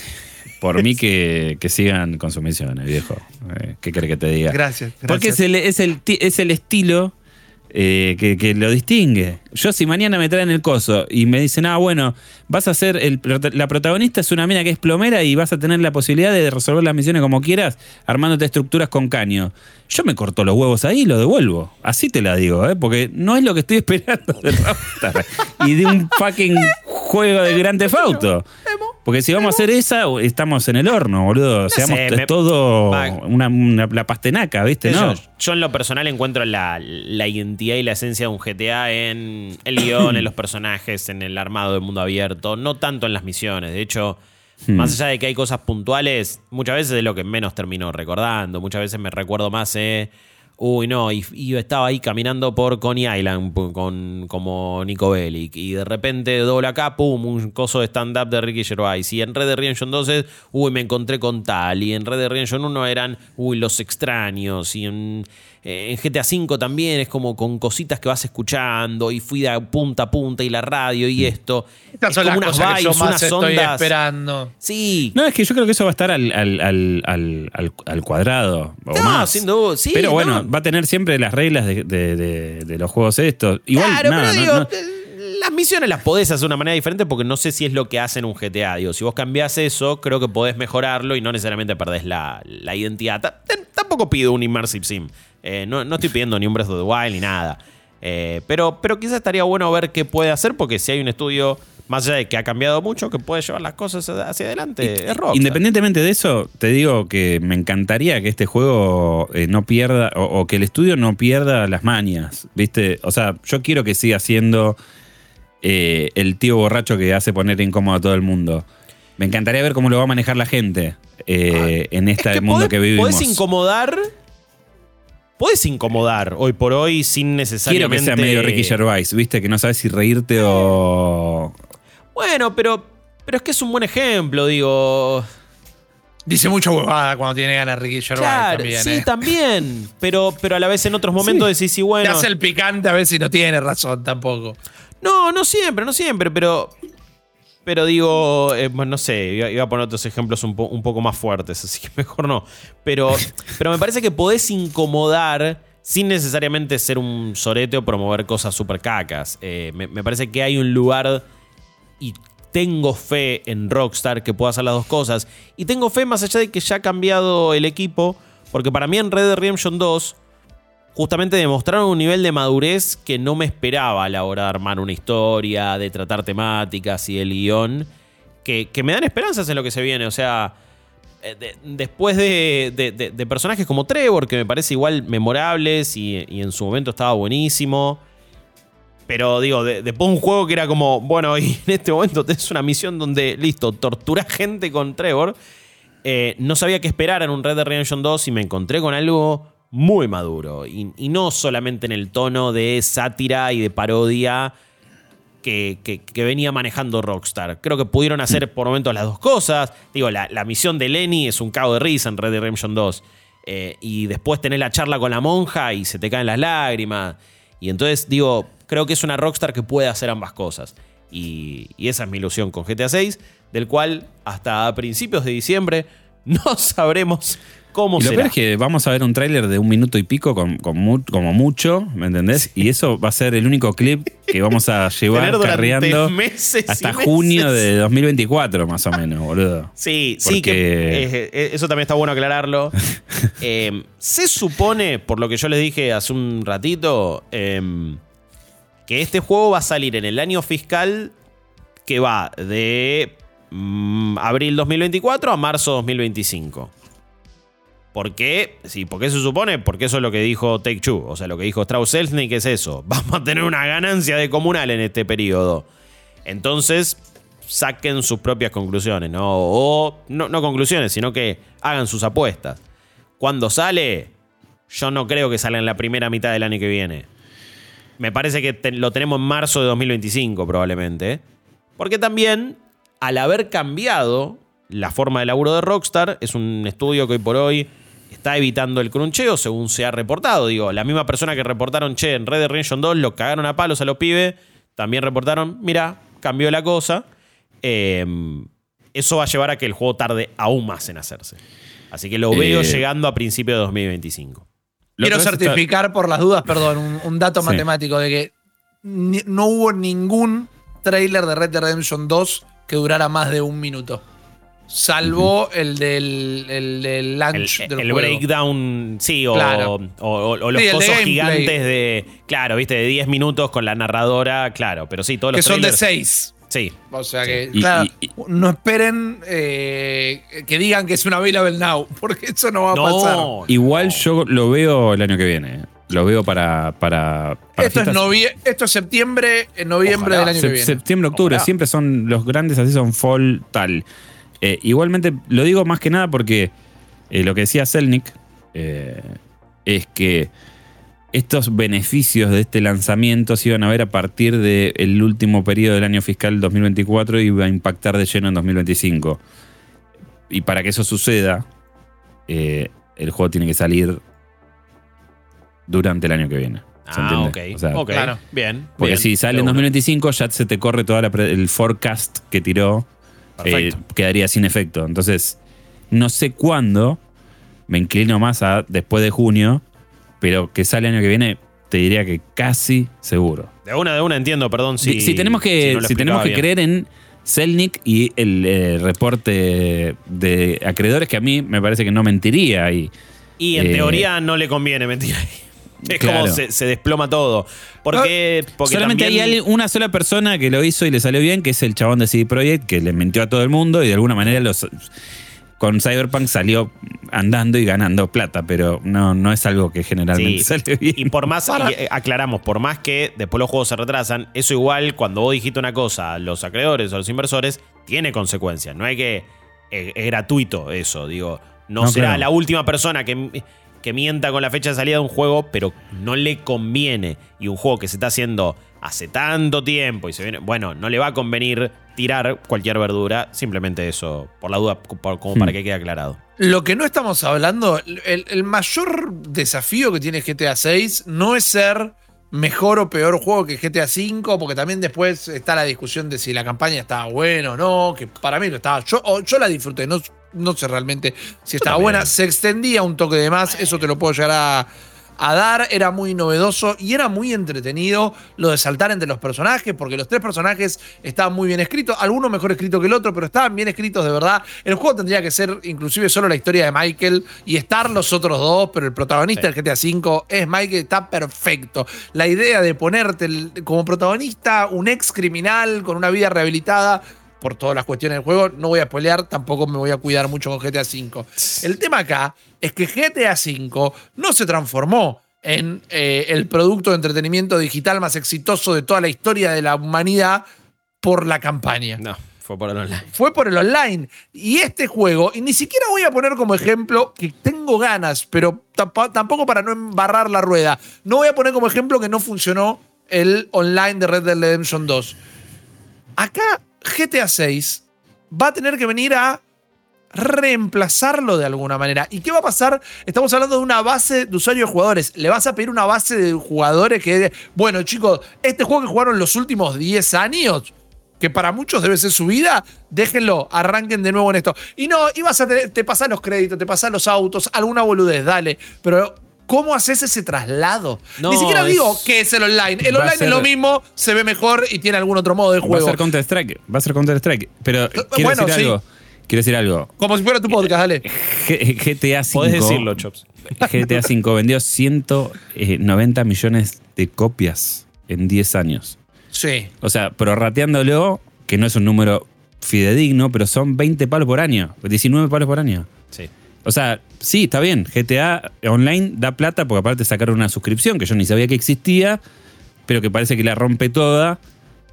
Por mí que, sigan con sus misiones, viejo. Eh, ¿Qué crees que te diga? Gracias. Porque es el, es el, es el estilo eh, que, lo distingue. Yo si mañana me traen el coso y me dicen, ah, bueno, vas a ser, el, la protagonista es una mina que es plomera y vas a tener la posibilidad de resolver las misiones como quieras, armándote estructuras con caño. Yo me corto los huevos ahí y lo devuelvo. Así te la digo, ¿eh? porque no es lo que estoy esperando de Rockstar y de un fucking juego de Grand Theft. Porque si vamos a hacer esa, estamos en el horno, boludo. O sea, todo una, la pastenaca, ¿viste? ¿No? Yo, en lo personal encuentro la, identidad y la esencia de un GTA en el guion, en los personajes, en el armado del mundo abierto, no tanto en las misiones. De hecho, hmm. más allá de que hay cosas puntuales, muchas veces es lo que menos termino recordando. Muchas veces me recuerdo más, eh, Uy, no, y, estaba ahí caminando por Coney Island con, como Nico Bellic. Y de repente doble acá, pum, un coso de stand-up de Ricky Gervais. Y en Red Dead Redemption 2 es, uy, me encontré con tal. Y en Red Dead Redemption 1 eran, uy, los extraños. Y en eh, en GTA V también es como con cositas que vas escuchando y fui de punta a punta y la radio y esto. Estas son las unas cosas que yo más estoy esperando. Sí. No, es que yo creo que eso va a estar al, al, cuadrado o no, más. sin duda. Sí, pero bueno, va a tener siempre las reglas de, los juegos estos. Igual, claro, pero digo, las misiones las podés hacer de una manera diferente porque no sé si es lo que hacen un GTA. Digo, si vos cambiás eso, creo que podés mejorarlo y no necesariamente perdés la, la identidad. tampoco pido un Immersive Sim. Eh, no, estoy pidiendo ni un Breath of the Wild ni nada. Eh, pero, pero quizás estaría bueno ver qué puede hacer, porque si hay un estudio, más allá de que ha cambiado mucho, que puede llevar las cosas hacia adelante, es Independientemente de eso, te digo que me encantaría que este juego eh, no pierda, o, que el estudio no pierda las mañas, ¿viste? O sea, yo quiero que siga siendo el tío borracho que hace poner incómodo a todo el mundo. Me encantaría ver cómo lo va a manejar la gente ah, en este mundo que vivimos. Puedes incomodar puedes incomodar hoy por hoy sin necesariamente. Quiero que sea medio Ricky Gervais, viste, que no sabes si reírte o. Bueno, pero, pero es que es un buen ejemplo, digo. Dice mucho huevada cuando tiene ganas Ricky Gervais claro, también. Sí, ¿eh? también. Pero, pero a la vez en otros momentos decís, sí, bueno. Te hace el picante a ver si no tiene razón tampoco. No, no siempre, no siempre, pero pero digo, eh, no sé, iba, a poner otros ejemplos un, poco más fuertes, así que mejor no. Pero, pero me parece que podés incomodar sin necesariamente ser un sorete o promover cosas súper cacas. Eh, me, parece que hay un lugar y tengo fe en Rockstar que pueda hacer las dos cosas. Y tengo fe más allá de que ya ha cambiado el equipo, porque para mí en Red Dead Redemption 2 justamente demostraron un nivel de madurez que no me esperaba a la hora de armar una historia, de tratar temáticas y el guion, que, me dan esperanzas en lo que se viene. O sea, eh, después de, personajes como Trevor, que me parece igual memorables y, en su momento estaba buenísimo. Pero digo, después un juego que era como, bueno, y en este momento tenés una misión donde, listo, tortura gente con Trevor. Eh, no sabía qué esperar en un Red Dead Redemption 2 y me encontré con algo muy maduro. Y, no solamente en el tono de sátira y de parodia que, venía manejando Rockstar. Creo que pudieron hacer por momentos las dos cosas. Digo, la, misión de Lenny es un cago de risa en Red Dead Redemption 2. Eh, y después tenés la charla con la monja y se te caen las lágrimas. Y entonces, digo, creo que es una Rockstar que puede hacer ambas cosas. Y, y esa es mi ilusión con GTA 6, del cual hasta principios de diciembre no sabremos ¿Cómo y lo peor es que vamos a ver un tráiler de un minuto y pico con, como mucho, ¿me entendés? Y eso va a ser el único clip que vamos a llevar carreando hasta junio de 2024, más o menos, boludo. Sí, sí, que eh, eso también está bueno aclararlo. Em, se supone, por lo que yo les dije hace un ratito, em, que este juego va a salir en el año fiscal que va de mm, abril 2024 a marzo 2025. ¿Por qué? Sí, ¿por qué se supone? Porque eso es lo que dijo Take Two. O sea, lo que dijo Strauss Selznick es eso. Vamos a tener una ganancia de comunal en este periodo. Entonces, saquen sus propias conclusiones, ¿no? O no, conclusiones, sino que hagan sus apuestas. Cuando sale, yo no creo que salga en la primera mitad del año que viene. Me parece que lo tenemos en marzo de 2025 probablemente. Porque también, al haber cambiado la forma de laburo de Rockstar, es un estudio que hoy por hoy está evitando el cruncheo, según se ha reportado. Digo, la misma persona que reportaron, che, en Red Dead Redemption 2 lo cagaron a palos a los pibes, también reportaron, mira, cambió la cosa. Em, eso va a llevar a que el juego tarde aún más en hacerse. Así que lo veo eh, llegando a principios de 2025. Quiero certificar por las dudas, perdón, un, dato matemático de que no hubo ningún trailer de Red Dead Redemption 2 que durara más de un minuto. Salvo el del, el del launch el, el breakdown, sí, o, o, los cosas gigantes de. Claro, viste, de 10 minutos con la narradora, claro, pero sí, todos los Que son de 6. Sí. O sea que, claro, no esperen eh, que digan que es una available now, porque eso no va a pasar. Igual yo lo veo el año que viene. Lo veo para. para, esto, es esto es septiembre, en noviembre del año que viene. Septiembre, octubre, siempre son los grandes, así son fall, tal. Eh, igualmente, lo digo más que nada porque eh, lo que decía Selnick, eh, es que estos beneficios de este lanzamiento se iban a ver a partir del último periodo del año fiscal 2024 y iba a impactar de lleno en 2025. Y para que eso suceda, eh, el juego tiene que salir durante el año que viene. ah, ok. claro. Bien. Porque si sale en 2025, ya se te corre todo el forecast que tiró. Eh, quedaría sin efecto. Entonces, no sé cuándo. Me inclino más a después de junio pero que sale el año que viene, te diría que casi seguro. De una, de una entiendo, perdón. Si, si tenemos que, si, tenemos que creer en Selnick y el eh, reporte de acreedores, que a mí me parece que no mentiría ahí. Y en eh, teoría no le conviene mentir ahí. Es como se, desploma todo. Porque, porque solamente hay una sola persona que lo hizo y le salió bien, que es el chabón de CD Projekt, que le mintió a todo el mundo y de alguna manera los con Cyberpunk salió andando y ganando plata, pero no, no es algo que generalmente sale bien. Y por más, eh, aclaramos, por más que después los juegos se retrasan, eso igual cuando vos dijiste una cosa a los acreedores o a los inversores, tiene consecuencias. No hay que. Es, gratuito eso, digo. No, será la última persona que, que mienta con la fecha de salida de un juego, pero no le conviene. Y un juego que se está haciendo hace tanto tiempo y se viene. Bueno, no le va a convenir tirar cualquier verdura, simplemente eso, por la duda, como para hmm. que quede aclarado. Lo que no estamos hablando, el, mayor desafío que tiene GTA 6 no es ser mejor o peor juego que GTA 5, porque también después está la discusión de si la campaña estaba buena o no, que para mí lo estaba. Yo, yo la disfruté, no, no sé realmente si estaba buena. Se extendía un toque de más, eso te lo puedo llegar a a dar, era muy novedoso y era muy entretenido lo de saltar entre los personajes, porque los tres personajes estaban muy bien escritos, algunos mejor escritos que el otro, pero estaban bien escritos de verdad. El juego tendría que ser inclusive solo la historia de Michael y estar los otros dos, pero el protagonista del GTA V es Michael, está perfecto. La idea de ponerte como protagonista un ex criminal con una vida rehabilitada por todas las cuestiones del juego. No voy a spoilear, tampoco me voy a cuidar mucho con GTA V. El tema acá es que GTA V no se transformó en eh, el producto de entretenimiento digital más exitoso de toda la historia de la humanidad por la campaña. No. Fue por el online. Fue por el online. Y este juego, y ni siquiera voy a poner como ejemplo que tengo ganas, pero tampoco para no embarrar la rueda. No voy a poner como ejemplo que no funcionó el online de Red Dead Redemption 2. Acá GTA 6 va a tener que venir a reemplazarlo de alguna manera. ¿Y qué va a pasar? Estamos hablando de una base de usuarios jugadores. Le vas a pedir una base de jugadores que, bueno, chicos, este juego que jugaron los últimos 10 años, que para muchos debe ser su vida, déjenlo, arranquen de nuevo en esto. Y no, ibas a te pasan los créditos, te pasan los autos, alguna boludez, dale. Pero ¿Cómo haces ese traslado? Ni siquiera digo que es el online. El online es lo mismo, se ve mejor y tiene algún otro modo de juego. Va a ser Counter-Strike. Va a ser Counter-Strike. Pero eh, quiero decir algo. Quiero decir algo. Como si fuera tu podcast, dale. GTA 5. Podés decirlo, Chops. GTA 5 vendió 190 millones de copias en 10 años. Sí. O sea, prorrateándolo, que no es un número fidedigno, pero son 20 palos por año. 19 palos por año. Sí. O sea, sí, está bien. GTA Online da plata porque aparte sacaron una suscripción que yo ni sabía que existía, pero que parece que la rompe toda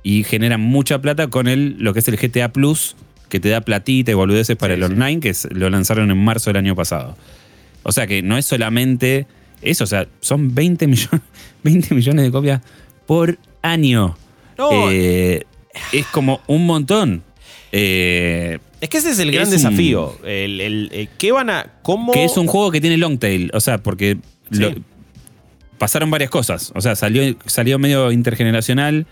y genera mucha plata con el, lo que es el GTA Plus, que te da platita y boludeces para el online, que lo lanzaron en marzo del año pasado. O sea que no es solamente eso, o sea, son 20 millones, 20 millones de copias por año. Eh, es como un montón. Eh, es que ese es el gran desafío. El, eh, ¿Qué van a. ¿Cómo.? Que es un juego que tiene long tail. O sea, porque pasaron varias cosas. O sea, salió, salió medio intergeneracional.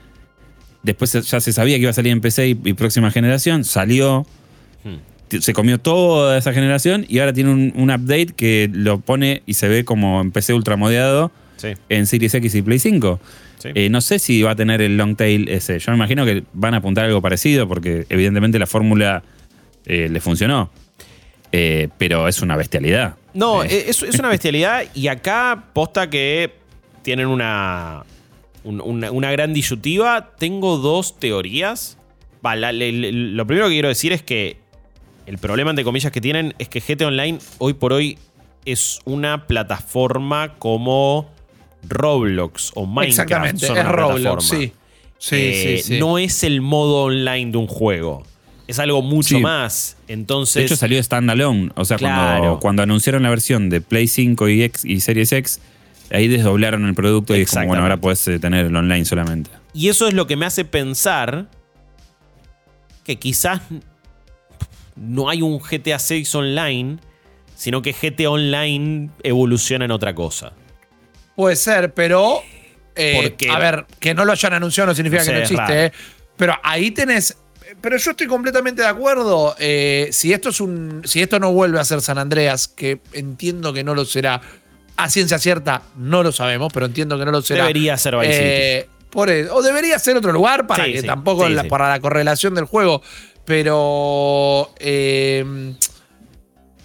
Después ya se sabía que iba a salir en PC y, próxima generación. Salió. Hmm. Se comió toda esa generación y ahora tiene un, update que lo pone y se ve como en PC ultramodeado en Series X y Play 5. Eh, no sé si va a tener el long tail ese. Yo me imagino que van a apuntar algo parecido porque evidentemente la fórmula eh, le funcionó. Eh, pero es una bestialidad. No, es, una bestialidad y acá posta que tienen una, una, gran disyuntiva. Tengo dos teorías. lo primero que quiero decir es que el problema, entre comillas, que tienen es que GT Online hoy por hoy es una plataforma como Roblox o Minecraft. Exactamente, es Roblox, sí. Sí, sí, No es el modo online de un juego. es algo mucho más. Entonces. De hecho, salió standalone. O sea, cuando, cuando, anunciaron la versión de Play 5 y, X, y Series X, ahí desdoblaron el producto y es como, bueno, ahora puedes eh, tener el online solamente. Y eso es lo que me hace pensar que quizás no hay un GTA 6 online, sino que GTA Online evoluciona en otra cosa. Puede ser, pero. Eh, a ver, que no lo hayan anunciado no significa que no existe. Eh. Pero ahí tenés. Pero yo estoy completamente de acuerdo. Eh, si esto es un. Si esto no vuelve a ser San Andreas, que entiendo que no lo será. A ciencia cierta, no lo sabemos, pero entiendo que no lo será. Debería ser Vice por o debería ser otro lugar para que tampoco para la correlación del juego. Pero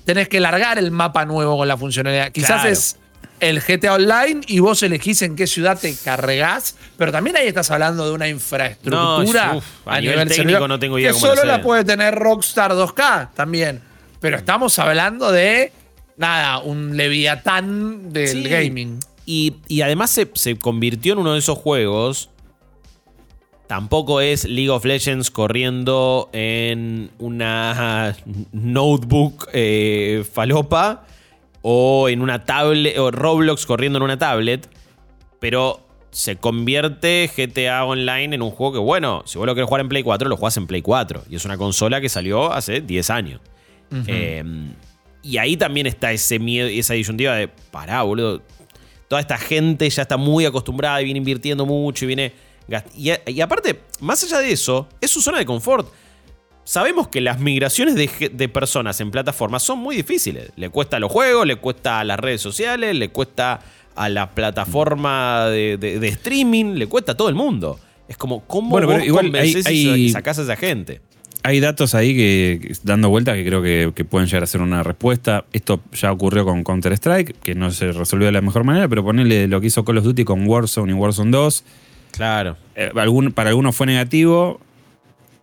tenés que largar el mapa nuevo con la funcionalidad. Quizás es el GTA Online y vos elegís en qué ciudad te carregás, pero también ahí estás hablando de una infraestructura a, nivel, técnico no tengo idea que solo la puede tener Rockstar 2K también. Pero estamos hablando de nada, un leviatán del gaming. Y, además se, se, convirtió en uno de esos juegos. Tampoco es League of Legends corriendo en una notebook eh, falopa o en una tablet, o Roblox corriendo en una tablet, pero se convierte GTA Online en un juego que, bueno, si vos lo querés jugar en Play 4, lo jugás en Play 4. Y es una consola que salió hace 10 años. Em, y ahí también está ese miedo, esa disyuntiva de, pará, boludo. Toda esta gente ya está muy acostumbrada y viene invirtiendo mucho y viene... Y, y aparte, más allá de eso, es su zona de confort sabemos que las migraciones de, personas en plataformas son muy difíciles. Le cuesta a los juegos, le cuesta a las redes sociales, le cuesta a la plataforma de, streaming, le cuesta a todo el mundo. Es como, ¿cómo bueno, vos igual y sacás a esa gente? Hay datos ahí que, dando vueltas que creo que, pueden llegar a ser una respuesta. Esto ya ocurrió con Counter-Strike, que no se resolvió de la mejor manera, pero ponerle lo que hizo Call of Duty con Warzone y Warzone 2. Claro. Eh, para algunos fue negativo,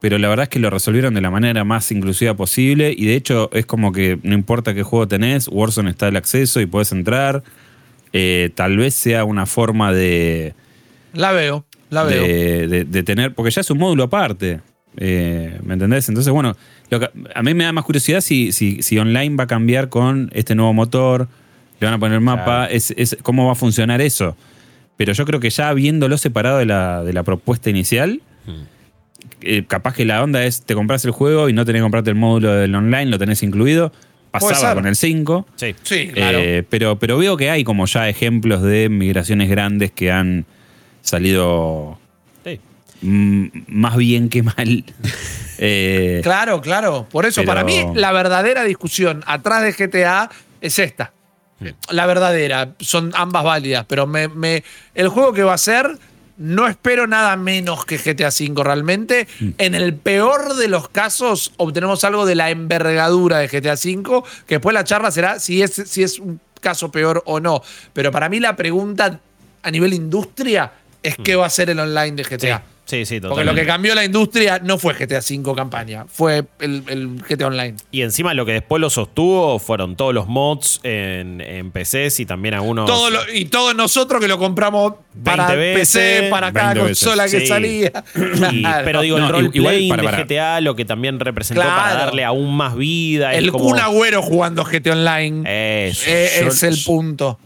pero la verdad es que lo resolvieron de la manera más inclusiva posible y de hecho es como que no importa qué juego tenés, Warzone está el acceso y puedes entrar. Eh, tal vez sea una forma de... La veo, la veo. De, tener, porque ya es un módulo aparte. Eh, ¿Me entendés? Entonces, bueno, a mí me da más curiosidad si, si, online va a cambiar con este nuevo motor, le van a poner mapa, es, cómo va a funcionar eso. Pero yo creo que ya viéndolo separado de la, de la propuesta inicial, hmm. Eh, capaz que la onda es te compras el juego y no tenés que comprarte el módulo del online, lo tenés incluido. Pasaba con el 5. Sí, sí claro. Eh, pero, pero veo que hay como ya ejemplos de migraciones grandes que han salido más bien que mal. Eh, claro, claro. Por eso, para mí, la verdadera discusión atrás de GTA es esta. La verdadera. Son ambas válidas, pero me, me, el juego que va a ser no espero nada menos que GTA V realmente. Mm. En el peor de los casos, obtenemos algo de la envergadura de GTA V, que después la charla será si es, si es un caso peor o no. Pero para mí la pregunta a nivel industria es mm. qué va a ser el online de GTA. Sí, sí, totalmente. Porque lo que cambió la industria no fue GTA V campaña, fue el, GTA Online. Y encima lo que después lo sostuvo fueron todos los mods en, en PCs y también algunos. y todos nosotros que lo compramos para PC, para cada consola que salía. pero digo, el roleplay de GTA, lo que también representó para darle aún más vida. El Kun Agüero jugando GTA Online. Eso. Es, el punto.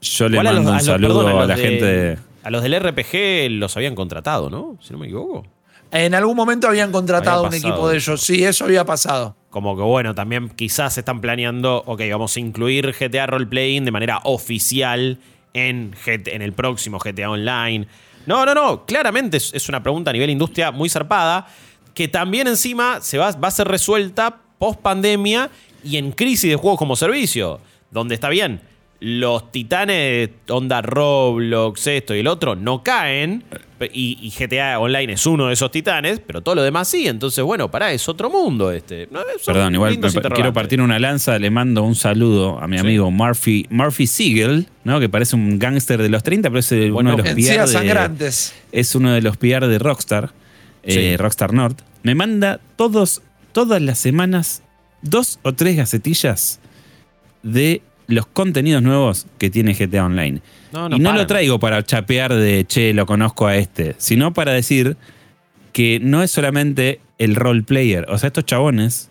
Yo le mando un saludo a, la gente de a los del RPG los habían contratado, ¿no? Si no me equivoco. En algún momento habían contratado un equipo de ellos. Sí, eso había pasado. Como que bueno, también quizás están planeando, ok, vamos a incluir GTA Roleplaying de manera oficial en, en el próximo GTA Online. No, no, no, claramente es, una pregunta a nivel industria muy zarpada, que también encima se va, va a ser resuelta post pandemia y en crisis de juegos como servicio, donde está bien, los titanes, onda Roblox, esto y el otro, no caen. Y, GTA Online es uno de esos titanes, pero todo lo demás sí. Entonces, bueno, pará, es otro mundo este. Perdón, igual quiero partir una lanza. Le mando un saludo a mi amigo Murphy, Murphy Siegel, ¿no? que parece un gángster de los 30, pero es uno de los PR de, es uno de los PR de Rockstar, eh, Rockstar North. Me manda todos, todas las semanas dos o tres gacetillas de los contenidos nuevos que tiene GTA Online. y no lo traigo para chapear de, che, lo conozco a este, sino para decir que no es solamente el role player. O sea, estos chabones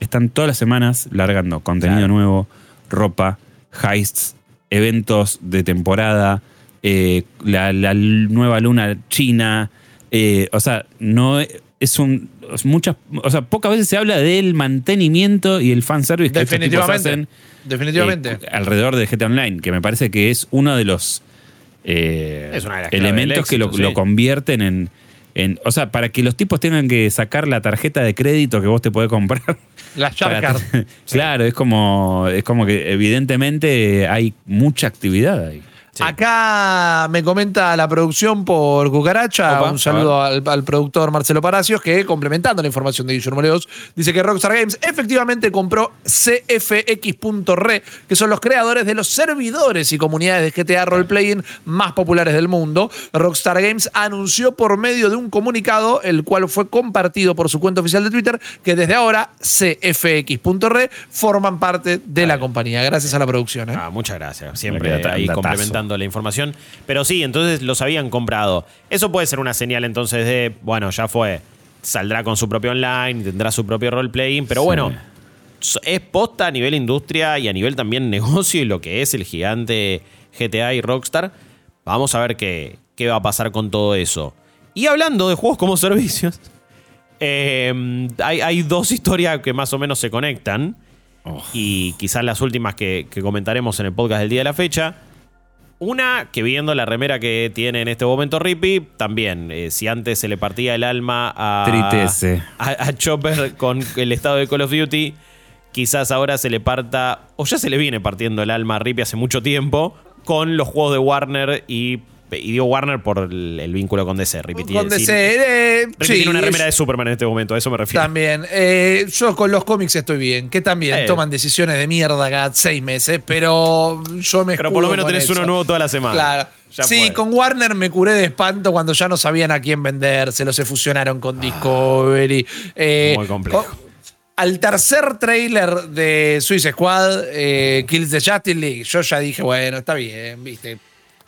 están todas las semanas largando contenido nuevo, ropa, heists, eventos de temporada, eh, la, nueva luna china. Eh, o sea, no es un. Muchas, o sea, pocas veces se habla del mantenimiento y el fanservice que estos tipos hacen. Definitivamente. Eh, alrededor de GTA Online, que me parece que es uno de los elementos que lo, convierten en, en, O sea, para que los tipos tengan que sacar la tarjeta de crédito que vos te podés comprar. La Shark Claro, es como, es como que evidentemente hay mucha actividad ahí. Acá me comenta la producción por Cucaracha. un saludo al, productor Marcelo Palacios, que complementando la información de Guillermo Leos, dice que Rockstar Games efectivamente compró CFX.re, que son los creadores de los servidores y comunidades de GTA Roleplaying más populares del mundo. Rockstar Games anunció por medio de un comunicado, el cual fue compartido por su cuenta oficial de Twitter, que desde ahora CFX.re forman parte de la compañía. Gracias a la producción. ¿eh? Ah, muchas gracias. Siempre ahí complementando la información. Pero sí, entonces los habían comprado. Eso puede ser una señal entonces de, bueno, ya fue. Saldrá con su propio online, tendrá su propio roleplaying, pero bueno, es posta a nivel industria y a nivel también negocio y lo que es el gigante GTA y Rockstar. Vamos a ver qué, qué va a pasar con todo eso. Y hablando de juegos como servicios, eh, hay, dos historias que más o menos se conectan. Oh. Y quizás las últimas que, que, comentaremos en el podcast del día de la fecha. Una, que viendo la remera que tiene en este momento Rippy, también, eh, si antes se le partía el alma a, a, Chopper con el estado de Call of Duty, quizás ahora se le parta, o ya se le viene partiendo el alma a Rippy hace mucho tiempo, con los juegos de Warner y y digo Warner por el, vínculo con DC. con DC. Eh, tiene una remera de Superman en este momento, a eso me refiero. También. Eh, yo con los cómics estoy bien, que también eh. toman decisiones de mierda cada seis meses, pero yo me Pero por lo menos tenés uno nuevo toda la semana. Claro. sí, con Warner me curé de espanto cuando ya no sabían a quién vender, se los se fusionaron con Discovery. Muy complejo. al tercer trailer de Suicide Squad, Kills the Justice League, yo ya dije, bueno, está bien, viste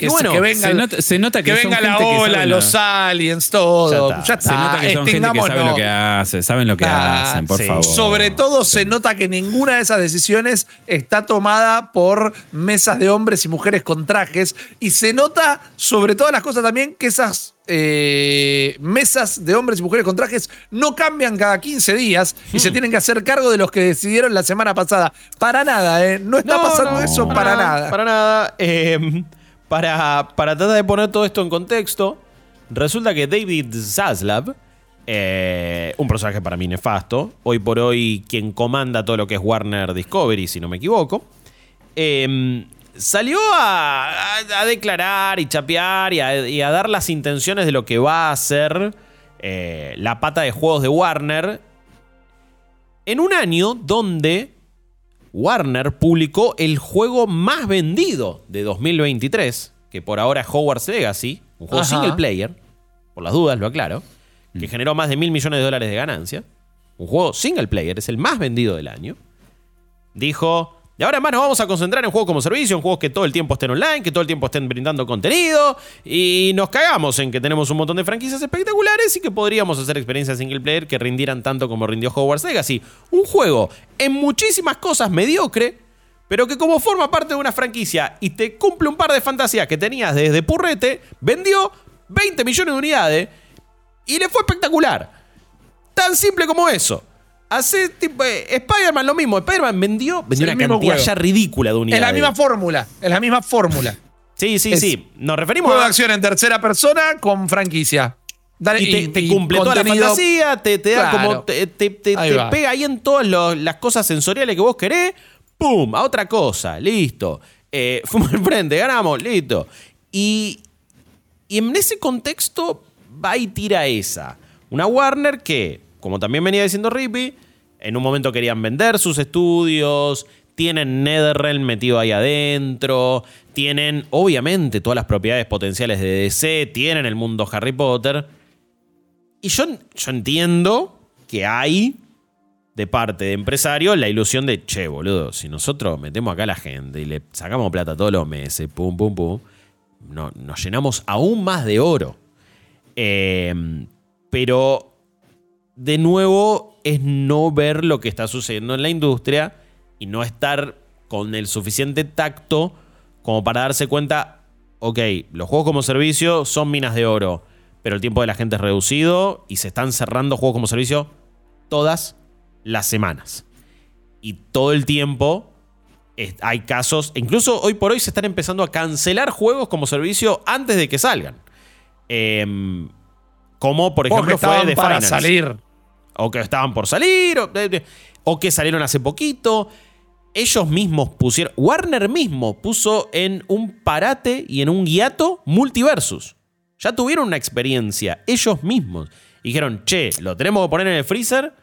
que, bueno, que venga, se, nota, que, venga la ola, los aliens, todo. Ya está. Se nota que son gente que saben lo que hace, saben lo que hacen, por favor. Sobre todo se nota que ninguna de esas decisiones está tomada por mesas de hombres y mujeres con trajes. Y se nota, sobre todas las cosas también, que esas eh, mesas de hombres y mujeres con trajes no cambian cada 15 días y se hmm. tienen que hacer cargo de los que decidieron la semana pasada. Para nada, ¿eh? No está pasando eso para, nada. Para nada. Eh, para, para tratar de poner todo esto en contexto, resulta que David Zaslav, eh, un personaje para mí nefasto, hoy por hoy quien comanda todo lo que es Warner Discovery, si no me equivoco, em, salió a, declarar y chapear y a, dar las intenciones de lo que va a ser eh, la pata de juegos de Warner en un año donde Warner publicó el juego más vendido de 2023, que por ahora es Hogwarts Legacy, un juego single player, por las dudas lo aclaro, que mm. generó más de mil millones de dólares de ganancia. Un juego single player, es el más vendido del año. Dijo, y ahora más nos vamos a concentrar en juegos como servicio, en juegos que todo el tiempo estén online, que todo el tiempo estén brindando contenido. Y nos cagamos en que tenemos un montón de franquicias espectaculares y que podríamos hacer experiencias single player que rindieran tanto como rindió Hogwarts Legacy. Un juego en muchísimas cosas mediocre, pero que como forma parte de una franquicia y te cumple un par de fantasías que tenías desde Purrete, vendió 20 millones de unidades y le fue espectacular. Tan simple como eso. Hace tipo. Eh, Spider-Man lo mismo. Spider-Man vendió, vendió una cantidad ya ridícula de unidades. Es la misma fórmula. Es la misma fórmula. Sí, sí, sí. Nos referimos juego a. de acción en tercera persona con franquicia. Dale, y te, cumple toda la fantasía, te, da como. Te, pega ahí en todas las cosas sensoriales que vos querés. ¡Pum! A otra cosa. Listo. Eh, fuimos al frente, ganamos, listo. Y, y en ese contexto va y tira esa. Una Warner que como también venía diciendo Rippy, en un momento querían vender sus estudios, tienen NetherRealm metido ahí adentro, tienen obviamente todas las propiedades potenciales de DC, tienen el mundo Harry Potter. Y yo, yo entiendo que hay de parte de empresarios la ilusión de, che, boludo, si nosotros metemos acá a la gente y le sacamos plata todos los meses, pum, pum, pum, no, nos llenamos aún más de oro. Eh, pero de nuevo es no ver lo que está sucediendo en la industria y no estar con el suficiente tacto como para darse cuenta, ok, los juegos como servicio son minas de oro, pero el tiempo de la gente es reducido y se están cerrando juegos como servicio todas las semanas. Y todo el tiempo hay casos, incluso hoy por hoy se están empezando a cancelar juegos como servicio antes de que salgan. Em, como por ejemplo fue de para salir. O que estaban por salir, o, que salieron hace poquito. Ellos mismos pusieron. Warner mismo puso en un parate y en un hiato multiversus. Ya tuvieron una experiencia, ellos mismos. Dijeron, che, lo tenemos que poner en el freezer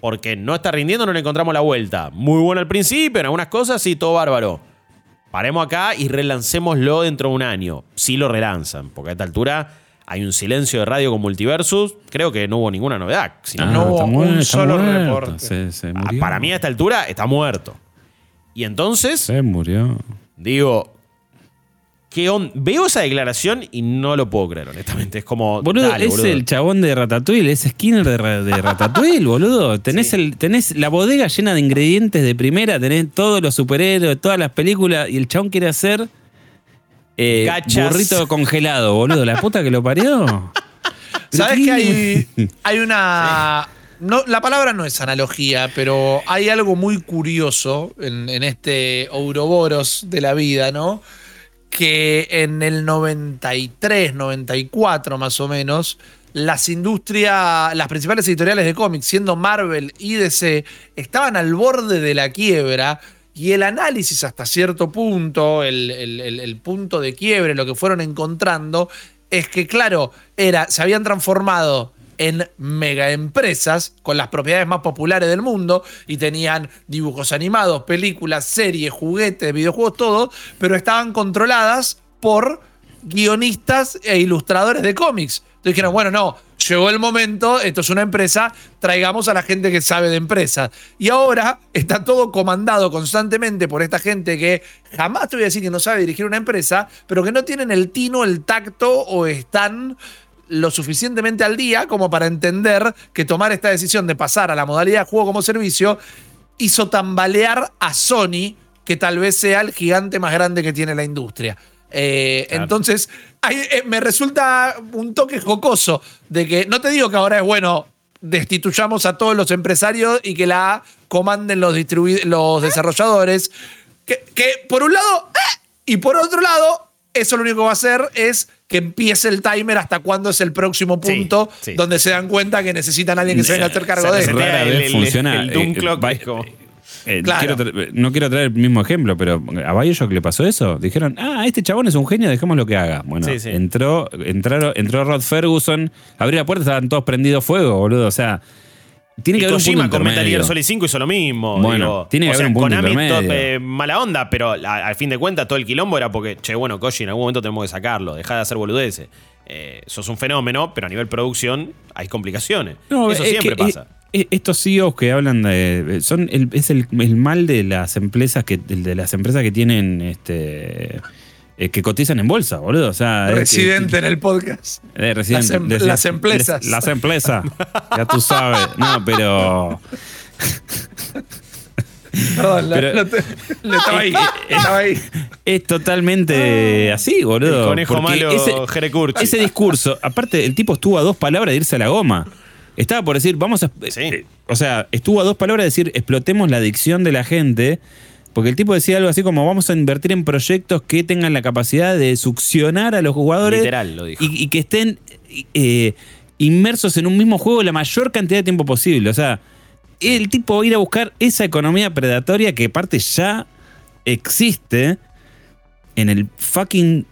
porque no está rindiendo, no le encontramos la vuelta. Muy bueno al principio, en algunas cosas sí, todo bárbaro. Paremos acá y relancémoslo dentro de un año. Sí lo relanzan, porque a esta altura hay un silencio de radio con Multiversus. Creo que no hubo ninguna novedad. Ah, no hubo un solo reporte. Ah, para mí a esta altura está muerto. Y entonces... Se murió. Digo, Veo esa declaración y no lo puedo creer, honestamente. Es como. Boludo, es el chabón de Ratatouille, es Skinner de, Ratatouille, boludo. Tenés, el, tenés la bodega llena de ingredientes de primera, tenés todos los superhéroes, todas las películas, y el chabón quiere hacer. Eh, burrito congelado, boludo. La puta que lo parió. ¿Sabes que hay, hay una. No, la palabra no es analogía, pero hay algo muy curioso en, en este Ouroboros de la vida, ¿no? que en el 93, 94 más o menos, las industrias, las principales editoriales de cómics, siendo Marvel y DC, estaban al borde de la quiebra y el análisis hasta cierto punto, el, punto de quiebre, lo que fueron encontrando, es que, claro, era, se habían transformado en mega empresas con las propiedades más populares del mundo y tenían dibujos animados, películas, series, juguetes, videojuegos, todo, pero estaban controladas por guionistas e ilustradores de cómics. Dijeron, bueno, no, llegó el momento, esto es una empresa, traigamos a la gente que sabe de empresas. Y ahora está todo comandado constantemente por esta gente que jamás te voy a decir que no sabe dirigir una empresa, pero que no tienen el tino, el tacto o están lo suficientemente al día como para entender que tomar esta decisión de pasar a la modalidad juego como servicio hizo tambalear a Sony, que tal vez sea el gigante más grande que tiene la industria. Eh, entonces, eh, me resulta un toque jocoso de que, no te digo que ahora es bueno, destituyamos a todos los empresarios y que la comanden los, los desarrolladores, que, que, por un lado, eh, y por otro lado, eso lo único que va a hacer es que empiece el timer hasta cuándo es el próximo punto donde se dan cuenta que necesitan a alguien que se venga a hacer cargo de eso. El, funciona. El, Doom Clock. Eh, no quiero traer el mismo ejemplo, pero a Bioshock le pasó eso. Dijeron, ah, este chabón es un genio, dejemos lo que haga. Bueno, entró, entró, entró Rod Ferguson, abrió la puerta, estaban todos prendidos fuego, boludo. O sea, tiene que haber un punto con Metal Gear Solid 5 hizo lo mismo. Bueno, tiene que haber un punto Konami intermedio. Eh, mala onda, pero al fin de cuentas todo el quilombo era porque, che, bueno, Koji, en algún momento tenemos que sacarlo, deja de hacer boludeces. Eh, sos un fenómeno, pero a nivel producción hay complicaciones. Eso siempre pasa. Estos CEOs que hablan de. Son es el, el, mal de las empresas que, de las empresas que tienen este eh, que cotizan en bolsa, boludo. O sea, residente en el podcast. Eh, residente, em- las, empresas. Las, empresas. ya tú sabes. No, pero. Perdón, estaba, ahí, estaba ahí. Es totalmente así, boludo. El conejo malo, ese, ese discurso, aparte, el tipo estuvo a dos palabras de irse a la goma. Estaba por decir, vamos a. Eh, o sea, estuvo a dos palabras de decir, explotemos la adicción de la gente porque el tipo decía algo así como vamos a invertir en proyectos que tengan la capacidad de succionar a los jugadores. Literal, lo dijo. Y, que estén eh, inmersos en un mismo juego la mayor cantidad de tiempo posible. O sea, el tipo ir a buscar esa economía predatoria que aparte ya existe en el fucking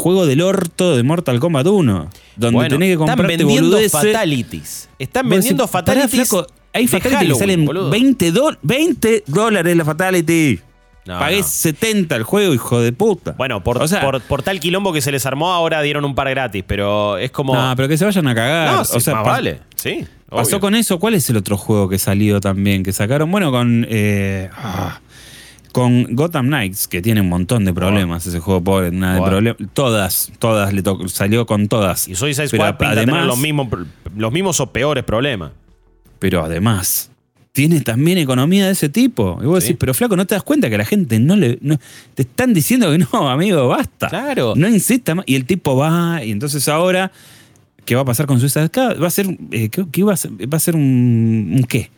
juego del orto de Mortal Kombat 1. Donde tenés que comprarte están vendiendo fatalities. Están vendiendo fatalities. Hay Fatality que salen 20, 20, dólares la Fatality. Pagué 70 el juego, hijo de puta. Bueno, por, por, tal quilombo que se les armó, ahora dieron un par gratis, pero es como. No, pero que se vayan a cagar. o sea, vale. Sí. Pasó con eso. ¿Cuál es el otro juego que salió también? Que sacaron, bueno, con. Eh, ah, con Gotham Knights, que tiene un montón de problemas ese juego, pobre, nada de problemas. Todas, todas le salió con todas. Y Suicide Squad además, los mismos, los mismos o peores problemas. pero además tiene también economía de ese tipo. Y vos decís, pero flaco, ¿no te das cuenta que la gente no le. te están diciendo que no, amigo, basta. Claro. No insista más. Y el tipo va, y entonces ahora, ¿qué va a pasar con Squad? Va a ser. Eh, ¿qué, va a ser? ¿Va a ser un, un qué?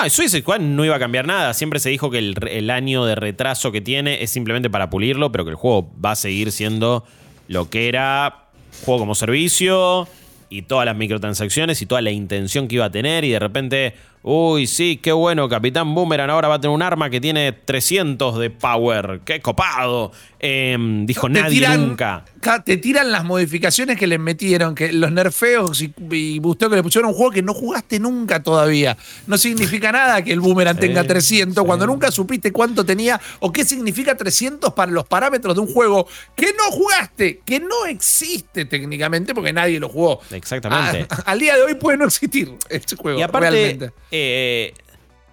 Ah, Suicide Squad no iba a cambiar nada. Siempre se dijo que el, el, año de retraso que tiene es simplemente para pulirlo, pero que el juego va a seguir siendo lo que era juego como servicio y todas las microtransacciones y toda la intención que iba a tener y de repente Uy, sí, qué bueno, Capitán Boomerang ahora va a tener un arma que tiene 300 de power. ¡Qué copado! Em, dijo nadie nunca. Te tiran las modificaciones que les metieron, que los nerfeos y, y que le pusieron un juego que no jugaste nunca todavía. No significa nada que el Boomerang tenga 300 cuando nunca supiste cuánto tenía o qué significa 300 para los parámetros de un juego que no jugaste, que no existe técnicamente porque nadie lo jugó. Exactamente. al día de hoy puede no existir este juego. Y aparte, eh,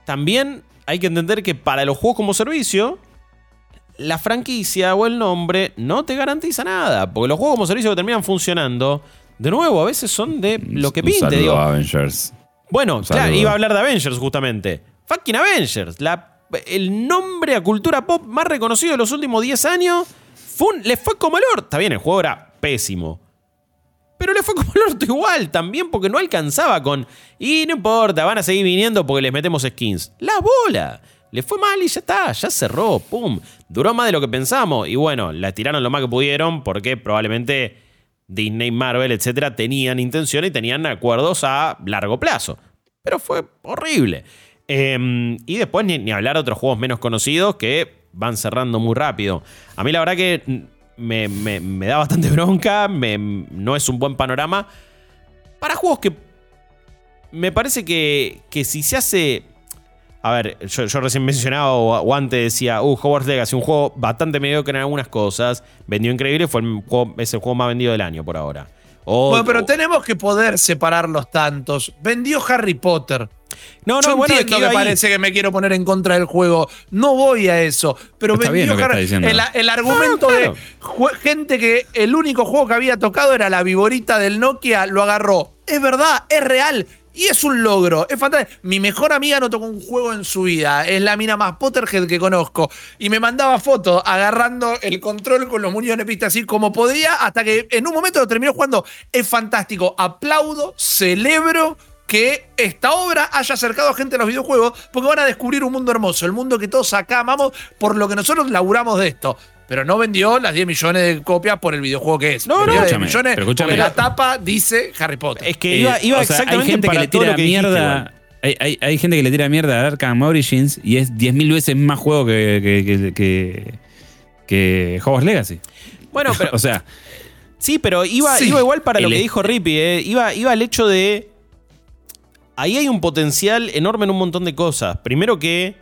también hay que entender que para los juegos como servicio, la franquicia o el nombre no te garantiza nada. Porque los juegos como servicio que terminan funcionando, de nuevo, a veces son de lo que pinte. Digo. Avengers. Bueno, claro, iba a hablar de Avengers justamente. Fucking Avengers. el nombre a cultura pop más reconocido de los últimos 10 años. le fue como el orto. Está bien, el juego era pésimo. Pero le fue como el orto igual también porque no alcanzaba con... Y no importa, van a seguir viniendo porque les metemos skins. La bola. Le fue mal y ya está, ya cerró, pum. Duró más de lo que pensamos. Y bueno, la tiraron lo más que pudieron porque probablemente Disney, Marvel, etcétera, tenían intención y tenían acuerdos a largo plazo. Pero fue horrible. Em, y después ni, ni hablar de otros juegos menos conocidos que van cerrando muy rápido. A mí la verdad que me, da bastante bronca, no es un buen panorama. Para juegos que me parece que, que si se hace... A ver, yo, recién mencionaba o, antes decía, uh, Hogwarts Legacy, un juego bastante mediocre en algunas cosas, vendió increíble, fue el juego, es el juego más vendido del año por ahora. bueno, pero tenemos que poder separar los tantos. Vendió Harry Potter. No, no, bueno, entiendo que, parece que me quiero poner en contra del juego. No voy a eso. Pero vendió el, el, argumento de gente que el único juego que había tocado era la viborita del Nokia, lo agarró. Es verdad, es real. Y es un logro, es fantástico. Mi mejor amiga no tocó un juego en su vida. Es la mina más Potterhead que conozco. Y me mandaba fotos agarrando el control con los muñones pistas así como podía, hasta que en un momento lo terminó jugando. Es fantástico. Aplaudo, celebro que esta obra haya acercado a gente a los videojuegos, porque van a descubrir un mundo hermoso, el mundo que todos acá amamos, por lo que nosotros laburamos de esto. Pero no vendió las 10 millones de copias por el videojuego que es. No, no, 10 millones porque la tapa dice Harry Potter. Es que iba, exactamente hay gente que le tira mierda. Hay, gente que le tira mierda a Arkham Origins y es 10.000 veces más juego que, que, que, Hogwarts Legacy. Bueno, pero. o sea. Sí, pero iba, iba igual para lo que dijo Rippy. Eh. Iba, iba al hecho de ahí hay un potencial enorme en un montón de cosas. Primero que,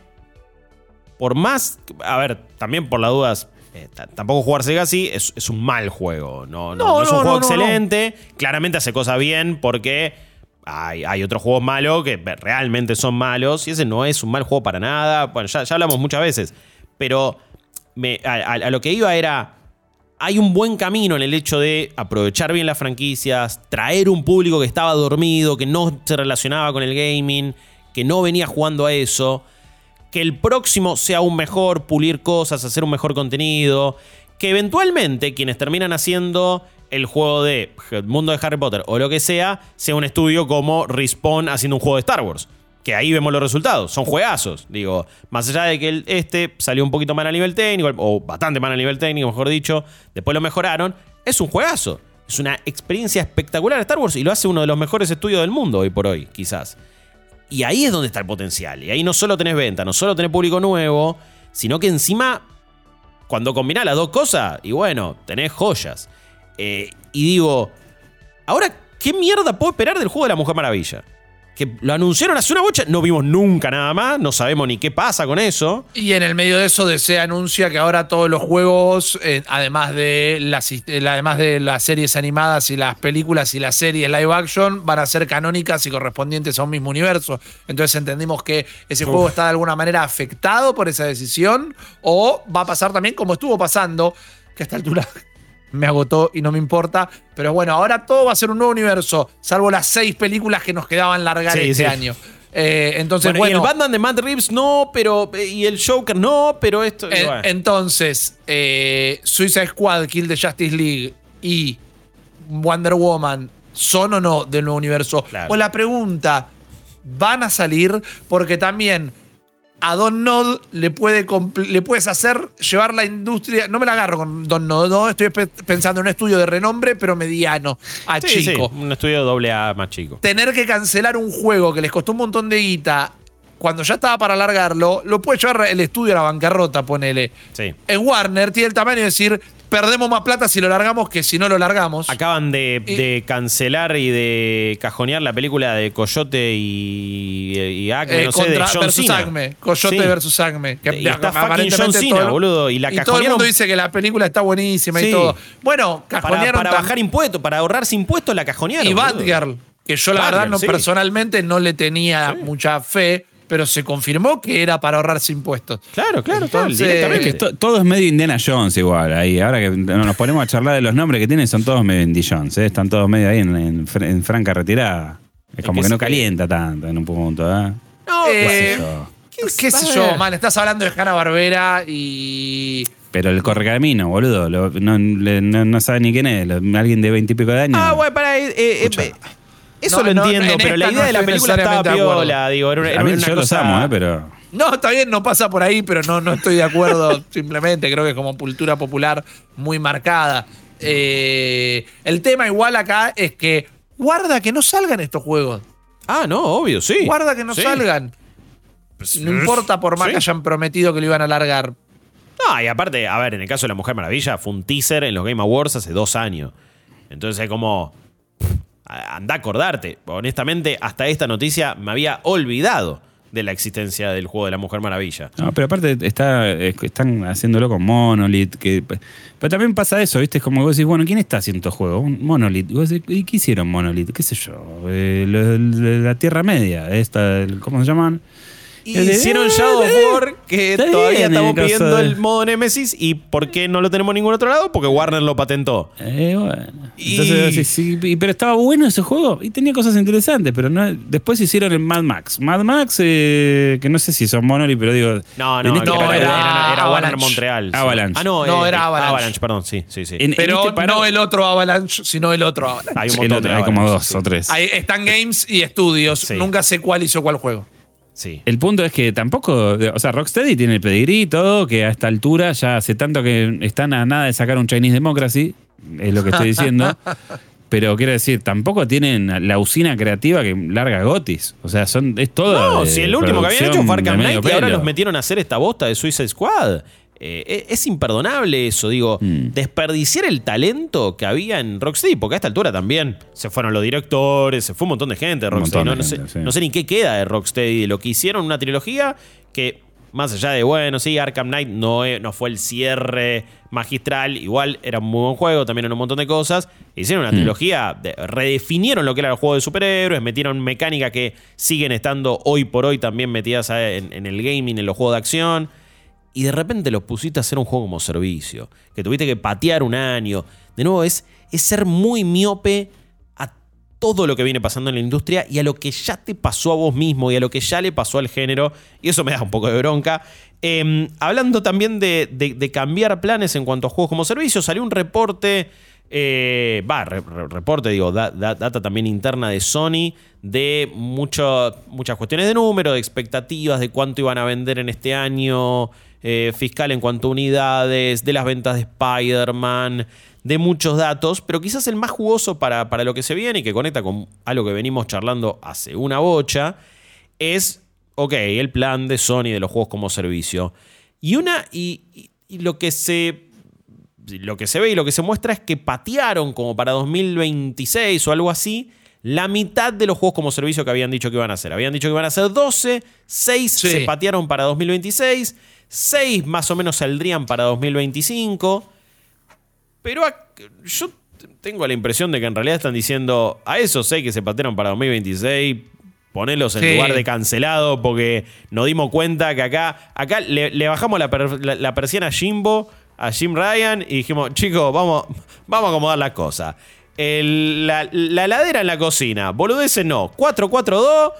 por más, a ver, también por las dudas, eh, tampoco jugar Legacy es, es un mal juego. No, no, es un juego excelente. Claramente hace cosas bien porque hay, hay, otros juegos malos que realmente son malos. Y ese no es un mal juego para nada. Bueno, ya, hablamos muchas veces. Pero a lo que iba era hay un buen camino en el hecho de aprovechar bien las franquicias, traer un público que estaba dormido, que no se relacionaba con el gaming, que no venía jugando a eso, que el próximo sea aún mejor, pulir cosas, hacer un mejor contenido, que eventualmente quienes terminan haciendo el juego de mundo de Harry Potter o lo que sea, sea un estudio como Respawn haciendo un juego de Star Wars que ahí vemos los resultados, son juegazos. Digo, más allá de que este salió un poquito mal a nivel técnico, o bastante mal a nivel técnico, mejor dicho, después lo mejoraron, es un juegazo. Es una experiencia espectacular Star Wars y lo hace uno de los mejores estudios del mundo hoy por hoy, quizás. Y ahí es donde está el potencial. Y ahí no solo tenés venta, no solo tenés público nuevo, sino que encima, cuando combinás las dos cosas, y bueno, tenés joyas. Eh, y digo, ahora, ¿qué mierda puedo esperar del juego de la Mujer Maravilla? Que lo anunciaron hace una bocha, no vimos nunca nada más, no sabemos ni qué pasa con eso. Y en el medio de eso se anuncia que ahora todos los juegos, eh, además, de las, eh, además de las series animadas y las películas y las series live action, van a ser canónicas y correspondientes a un mismo universo. Entonces entendimos que ese juego está de alguna manera afectado por esa decisión o va a pasar también como estuvo pasando, que a esta altura me agotó y no me importa. Pero bueno, ahora todo va a ser un nuevo universo, salvo las seis películas que nos quedaban largar este año. Eh, entonces, bueno, Y el Batman de Matt Reeves no, pero. Y el Joker no, pero esto. Entonces, Suicide Squad, Kill the Justice League y Wonder Woman son o no del nuevo universo. O la pregunta, ¿van a salir? Porque también a Don Nod le, puede le puedes hacer llevar la industria. No me la agarro con Don Nod, no, estoy pensando en un estudio de renombre, pero mediano, a chico. un estudio doble A más chico. Tener que cancelar un juego que les costó un montón de guita cuando ya estaba para alargarlo, lo puede llevar el estudio a la bancarrota, ponele. Sí. En Warner tiene el tamaño de decir, perdemos más plata si lo largamos que si no lo largamos. Acaban de, cancelar y de cajonear la película de Coyote y, y Acme, eh, no sé, de John versus Acme. Coyote versus Acme. Que y está fucking John Cena, boludo. Y, la y todo el mundo dice que la película está buenísima y todo. Bueno, cajonearon. Para, bajar impuestos, para ahorrarse impuestos, la cajonearon. Y Batgirl, que yo la verdad no, personalmente no le tenía mucha fe pero se confirmó que era para ahorrarse impuestos. Claro, claro, Entonces, todo es medio Indiana Jones igual. Ahí, ahora que nos ponemos a charlar de los nombres que tienen, son todos medio Indiana Jones. ¿eh? Están todos medio ahí en, franca retirada. Es como que, no calienta tanto en un punto. ¿eh? No, eh, ¿Qué, sé yo, man? Estás hablando de Hanna Barbera y. Pero el correcamino, boludo. no, no, sabe ni quién es. alguien de veintipico de años. Ah, bueno, para. Eh, eso lo entiendo, pero la idea de la película estaba piola, digo, era, una, yo cosa... amo, ¿eh? pero... No, está bien, no pasa por ahí, pero no, no estoy de acuerdo. simplemente creo que es como cultura popular muy marcada. Eh, el tema igual acá es que guarda que no salgan estos juegos. Ah, no, obvio, sí. Guarda que no salgan. Pues, no importa por más que hayan prometido que lo iban a largar. No, y aparte, a ver, en el caso de la Mujer Maravilla, fue un teaser en los Game Awards hace dos años. Entonces, como anda a acordarte. Honestamente, hasta esta noticia me había olvidado de la existencia del juego de la Mujer Maravilla. No, pero aparte está, están haciéndolo con Monolith. Que, pero también pasa eso, ¿viste? Es como vos decís, bueno, ¿quién está haciendo estos juegos? Monolith. ¿Y qué hicieron Monolith? ¿Qué sé yo? Eh, la Tierra Media, esta, ¿cómo se llaman? Hicieron Shadow of War, que todavía estamos pidiendo el modo Nemesis. ¿Y por qué no lo tenemos en ningún otro lado? Porque Warner lo patentó. Eh, pero estaba bueno ese juego y tenía cosas interesantes, pero no, después hicieron el Mad Max. Mad Max, eh, que no sé si son Monolith, pero digo. No, no, este no era, Warner Montreal. Avalanche. Ah, no, no eh, era Avalanche. Avalanche, perdón, sí, sí, sí. pero este no el otro Avalanche, sino el otro Avalanche. Hay un montón Hay como dos o tres. Están games y estudios. Nunca sé cuál hizo cuál juego. El punto es que tampoco, o sea, Rocksteady tiene el pedigrí y todo, que a esta altura ya hace tanto que están a nada de sacar un Chinese Democracy, es lo que estoy diciendo. pero quiero decir, tampoco tienen la usina creativa que larga Gotis. O sea, son, es todo. No, si el último que habían hecho fue Arkham Knight y ahora los metieron a hacer esta bosta de Suicide Squad. Eh, es imperdonable eso, digo, mm. desperdiciar el talento que había en Rocksteady, porque a esta altura también se fueron los directores, se fue un montón de gente de Rocksteady. No, sé, ni qué queda de Rocksteady, lo que hicieron una trilogía que, más allá de, bueno, sí, Arkham Knight no, no fue el cierre magistral, igual era un muy buen juego, también en un montón de cosas. Hicieron una mm. trilogía, redefinieron lo que era el juego de superhéroes, metieron mecánica que siguen estando hoy por hoy también metidas en, en el gaming, en los juegos de acción y de repente los pusiste a hacer un juego como servicio, que tuviste que patear un año. De nuevo, es, es ser muy miope a todo lo que viene pasando en la industria y a lo que ya te pasó a vos mismo y a lo que ya le pasó al género. Y eso me da un poco de bronca. Em, hablando también de, cambiar planes en cuanto a juegos como servicio, salió un reporte. Eh, va, reporte, digo, data también interna de Sony de muchas cuestiones de número, de expectativas, de cuánto iban a vender en este año eh, fiscal en cuanto a unidades, de las ventas de Spider-Man, de muchos datos, pero quizás el más jugoso para, para, lo que se viene y que conecta con algo que venimos charlando hace una bocha, es, ok, el plan de Sony de los juegos como servicio. Y una, y, lo que se lo que se ve y lo que se muestra es que patearon como para 2026 o algo así la mitad de los juegos como servicio que habían dicho que iban a hacer. Habían dicho que iban a ser 12, 6 se patearon para 2026 6 más o menos saldrían para 2025. Pero yo tengo la impresión de que en realidad están diciendo a esos 6 que se patearon para 2026, ponelos en lugar de cancelado porque nos dimos cuenta que acá, acá le, bajamos la, persiana a Jimbo, a Jim Ryan y dijimos, chicos, vamos, vamos a acomodar la la, la, ladera en la cocina. Boludeces no. 4-4-2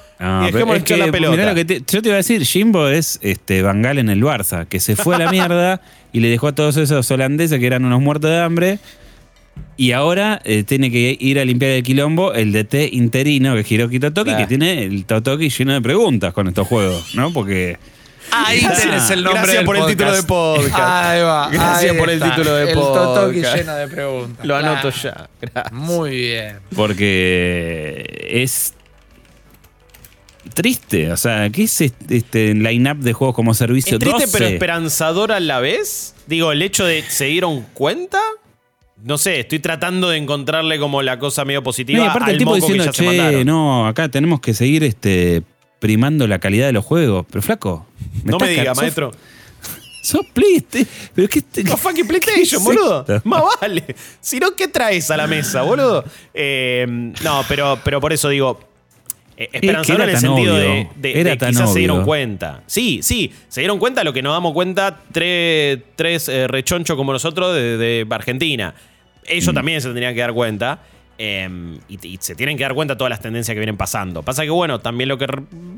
y dejemos echar la pelota. yo te iba a decir, Jimbo es este, Bangal en el Barça, que se fue a la mierda y le dejó a todos esos holandeses que eran unos muertos de hambre. Y ahora eh, tiene que ir a limpiar el quilombo el DT interino, que es Hiroki Totoki, que tiene el Totoki lleno de preguntas con estos juegos, ¿no? Porque Ahí tenés el nombre Gracias por el título de podcast. Ahí va. Gracias por el título de podcast. El Totoki lleno de preguntas. Lo anoto ya. Gracias. Muy bien. Porque es triste. O sea, ¿qué es este, este line-up de juegos como servicio? Es triste pero esperanzador a la vez. Digo, el hecho de se dieron cuenta. No sé, estoy tratando de encontrarle como la cosa medio positiva. No, y aparte el tipo diciendo, che, no, acá tenemos que seguir este primando la calidad de los juegos. Pero flaco. no me diga, maestro. Sos PlayStation. Pero qué no fucking PlayStation, boludo. Más vale. Si no, ¿qué traes a la mesa, boludo? Eh, no, pero, pero por eso digo. Eh, esperanzador en el sentido de, de, quizás se dieron cuenta. Sí, sí, se dieron cuenta lo que nos damos cuenta tres, tres eh, rechonchos como nosotros de, Argentina. Ellos mm. también se tendrían que dar cuenta. Em, y, se tienen que dar cuenta de todas las tendencias que vienen pasando. Pasa que, bueno, también lo que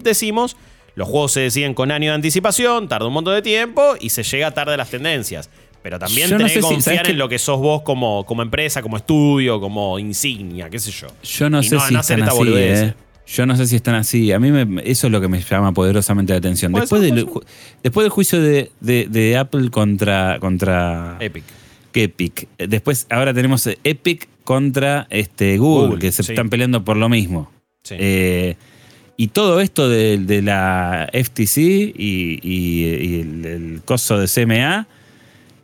decimos, los juegos se deciden con año de anticipación, tarda un montón de tiempo y se llega tarde a las tendencias. Pero también tenés que confiar en lo que sos vos como, como empresa, como estudio, como insignia, qué sé yo. Yo no sé si están así, eh. Yo no sé si están así. A mí eso es lo que me llama poderosamente la atención. Después, del, después del juicio de, Apple contra, contra Epic. Epic. Después, ahora tenemos Epic contra este, Google, que se están peleando por lo mismo. Eh, y todo esto de, la FTC y, el, el, coso de CMA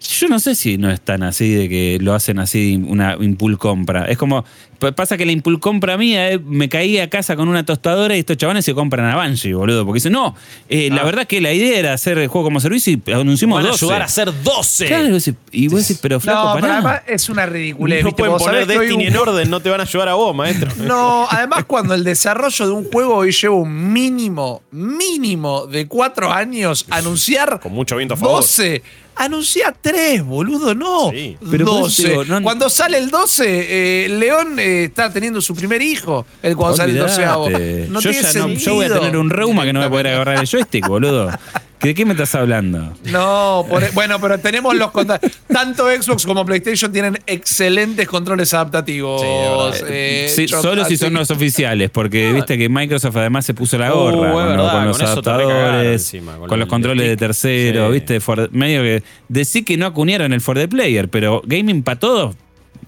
yo no sé si no es tan así de que lo hacen así una impul compra. Es como, pasa que la impul compra mía, eh, me caí a casa con una tostadora y estos chavales se compran a Banshee, boludo. Porque dicen, no, eh, la ah. verdad que la idea era hacer el juego como servicio y anunciamos Van a ayudar a hacer 12. Claro, y vos decís, pero flaco, no, Pero además es una ridiculez. No pueden poner Destiny en orden, no te van a ayudar a vos, maestro. No, además cuando el desarrollo de un juego hoy lleva un mínimo, mínimo de cuatro años, anunciar con mucho viento a favor. 12 Anuncia tres, boludo, no. Pero 12. Cuando sale el 12, eh, León eh, está teniendo su primer hijo. El cuando sale el 12 No yo, tiene no, yo voy a tener un reuma que no voy a poder agarrar el joystick, boludo. ¿De qué me estás hablando? No, e, bueno, pero tenemos los controles. Tanto Xbox como PlayStation tienen excelentes controles adaptativos. Sí, solo si son los oficiales, porque viste que Microsoft además se puso la gorra con, los adaptadores, con, los controles de tercero, viste, medio que decir que no acuñaron el for the player, pero gaming para todos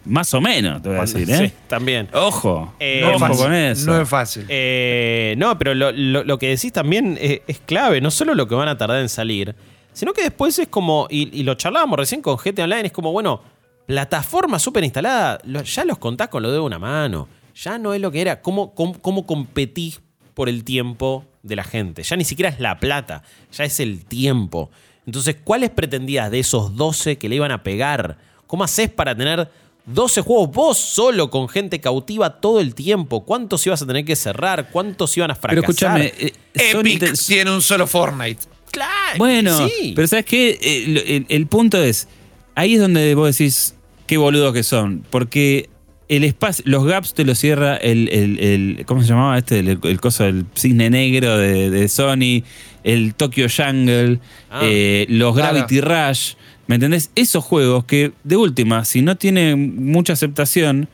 más o menos, te voy a decir, ¿eh? Sí, también. Ojo, eh, ojo con eso. No es fácil. Eh, no, pero lo, que decís también es, clave, no solo lo que van a tardar en salir, sino que después es como, y, lo charlábamos recién con GT Online, es como, bueno, plataforma súper instalada, ya los contás con lo de una mano. Ya no es lo que era. ¿Cómo, cómo, cómo competís por el tiempo de la gente? Ya ni siquiera es la plata, ya es el tiempo. Entonces, ¿cuáles pretendías de esos 12 que le iban a pegar? ¿Cómo haces para tener 12 juegos vos solo con gente cautiva todo el tiempo. ¿Cuántos ibas a tener que cerrar? ¿Cuántos iban a fracasar? Pero escúchame, eh, Epic tiene un solo Fortnite. Claro. Bueno, pero ¿sabes qué? Eh, el, punto es, ahí es donde vos decís qué boludos que son. Porque el espacio, los gaps te lo cierra el, ¿cómo se llamaba este? El, coso del cisne negro de, Sony, el Tokyo Jungle, ah. eh, los Gravity Rush. ¿Me entendés? Esos juegos que, de última, si no tienen mucha aceptación,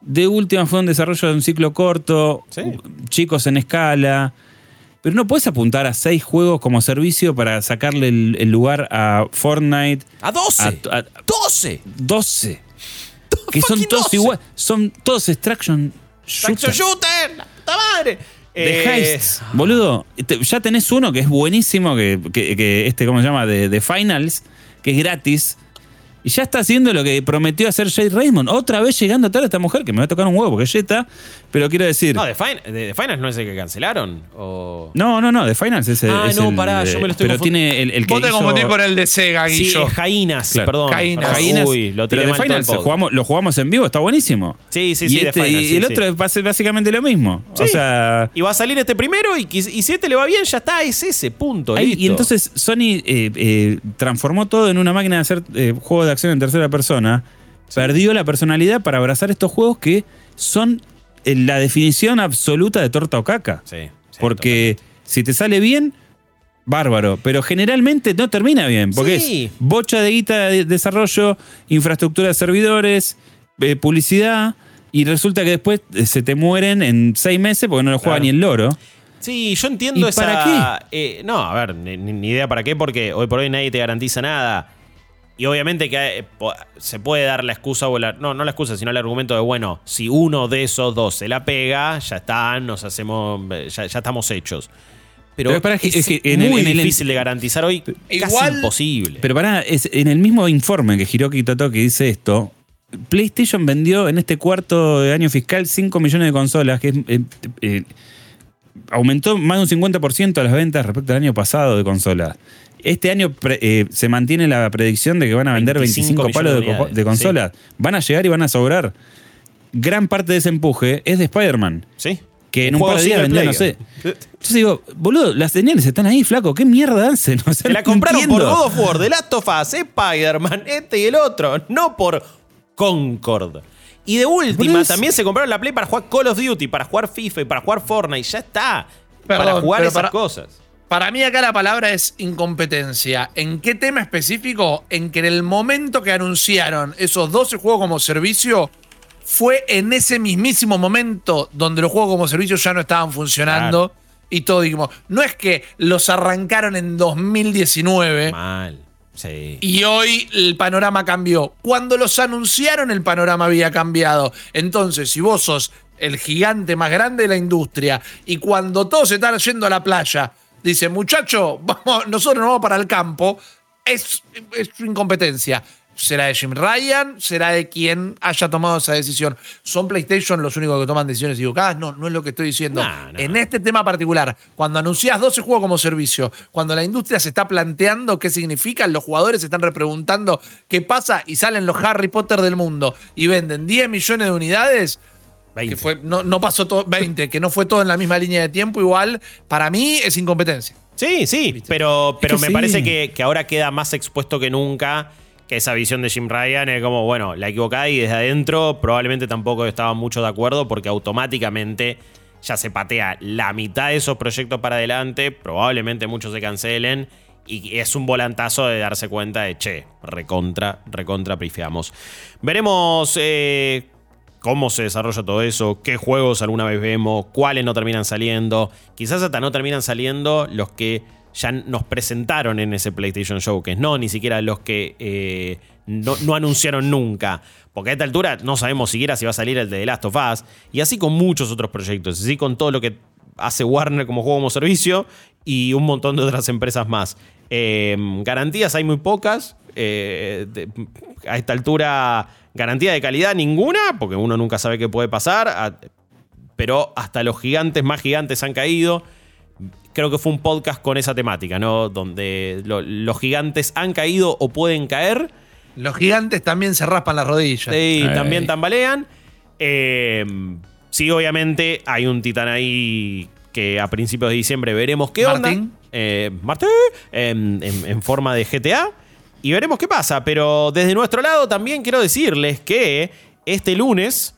de última fue un desarrollo de un ciclo corto, chicos en escala. Pero no puedes apuntar a seis juegos como servicio para sacarle el, lugar a Fortnite. ¡A 12! A, ¡12! 12. Que son todos igual. Son todos extraction shooter. shooter! ¡La puta madre! De eh, boludo. Ya tenés uno que es buenísimo, que, que, este, ¿cómo se llama? De, de Finals que es gratis. Y ya está haciendo lo que prometió hacer Jade Raymond. Otra vez llegando tarde esta mujer, que me va a tocar un huevo porque es Jetta. Pero quiero decir. No, ¿de, Finals no es el que cancelaron? O... No, no, no, de Finals es, ah, es no, pará, yo me lo estoy Pero tiene el, el que. Vos te confundís con el de Sega, Guillo. Sí, Jainas, perdón. Jainas. Uy, lo pero de Finals jugamos, lo jugamos en vivo, está buenísimo. Sí, sí, y sí. Este, de Finals, y el otro va a ser básicamente lo mismo. O sea. Y va a salir este primero y, y, si este le va bien, ya está, es ese, punto. listo. Y entonces Sony eh, eh, transformó todo en una máquina de hacer eh, juegos de acción en tercera persona perdió la personalidad para abrazar estos juegos que son eh, la definición absoluta de torta o caca. Sí. porque si te sale bien, bárbaro. Pero generalmente no termina bien. Porque es bocha de guita de desarrollo, infraestructura de servidores, eh, publicidad. Y resulta que después eh, se te mueren en seis meses porque no lo juega ni el loro. Sí, yo entiendo ¿Y esa. para qué? no, a ver, ni, idea para qué, porque hoy por hoy nadie te garantiza nada. Y obviamente que eh, se puede dar la excusa, o la, no, no la excusa, sino el argumento de, bueno, si uno de esos dos se la pega, ya está, nos hacemos, ya, estamos hechos. Pero, es, muy difícil de garantizar hoy, casi imposible. Pero para, es, en el mismo informe que Hiroki Totoki dice esto, PlayStation vendió en este cuarto de año fiscal 5 millones de consolas, que eh, eh, aumentó más de un 50% las ventas respecto al año pasado de consolas. Este año eh, se mantiene la predicción de que van a vender 25, palos de, consolas. Van a llegar y van a sobrar. Gran parte de ese empuje es de Spider-Man. Sí. Que en un par de días vendía, no sé. Yo digo, boludo, las señales están ahí, flaco. ¿Qué mierda hacen? O la compraron por God of War, The Last of Us, Spider-Man, este y el otro. No por Concord. Y de última, también se compraron la Play para jugar Call of Duty, para jugar FIFA y para jugar Fortnite. Ya está. para jugar esas cosas. Para mí acá la palabra es incompetencia. ¿En qué tema específico? En que en el momento que anunciaron esos 12 juegos como servicio, fue en ese mismísimo momento donde los juegos como servicio ya no estaban funcionando. Y todo, dijimos, no es que los arrancaron en 2019. Mal. Sí. Y hoy el panorama cambió. Cuando los anunciaron, el panorama había cambiado. Entonces, si vos sos el gigante más grande de la industria y cuando todos se están yendo a la playa, dice, muchacho, vamos, nosotros nos vamos para el campo, es, es incompetencia. ¿Será de Jim Ryan? ¿Será de quien haya tomado esa decisión? ¿Son PlayStation los únicos que toman decisiones equivocadas? No, no es lo que estoy diciendo. En este tema particular, cuando anuncias 12 juegos como servicio, cuando la industria se está planteando qué significan, los jugadores se están repreguntando qué pasa y salen los Harry Potter del mundo y venden 10 millones de unidades, que fue, no, pasó todo, 20, que no fue todo en la misma línea de tiempo, igual, para mí es incompetencia. Sí, sí, pero, pero me parece que, que, ahora queda más expuesto que nunca que esa visión de Jim Ryan es como, bueno, la equivocada y desde adentro probablemente tampoco estaban mucho de acuerdo porque automáticamente ya se patea la mitad de esos proyectos para adelante, probablemente muchos se cancelen y es un volantazo de darse cuenta de, che, recontra, recontra prifiamos. Veremos eh, cómo se desarrolla todo eso, qué juegos alguna vez vemos, cuáles no terminan saliendo. Quizás hasta no terminan saliendo los que ya nos presentaron en ese PlayStation Showcase, no ni siquiera los que eh, no, anunciaron nunca. Porque a esta altura no sabemos siquiera si va a salir el de The Last of Us. Y así con muchos otros proyectos, así con todo lo que hace Warner como juego como servicio y un montón de otras empresas más. Eh, garantías hay muy pocas. Eh, a esta altura garantía de calidad ninguna, porque uno nunca sabe qué puede pasar, pero hasta los gigantes más gigantes han caído. Creo que fue un podcast con esa temática, ¿no? Donde los gigantes han caído o pueden caer. Los gigantes también se raspan las rodillas. Sí, también tambalean. Eh, sí, obviamente hay un titán ahí que a principios de diciembre veremos qué onda. Eh, Martín. en forma de GTA y veremos qué pasa. Pero desde nuestro lado también quiero decirles que este lunes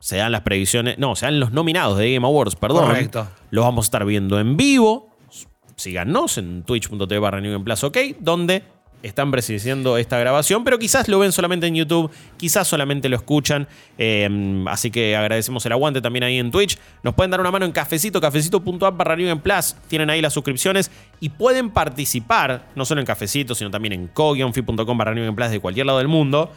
se dan las previsiones, no, se dan los nominados de Game Awards, perdón. Correcto. Los vamos a estar viendo en vivo. Síganos en twitch.tv barra New en Plaza OK, donde están presenciando esta grabación, pero quizás lo ven solamente en YouTube, quizás solamente lo escuchan. Em, así que agradecemos el aguante también ahí en Twitch. Nos pueden dar una mano en cafecito, cafecito.app barra en Plus. Tienen ahí las suscripciones y pueden participar, no solo en cafecito, sino también en co-fi.com barra en Plus de cualquier lado del mundo.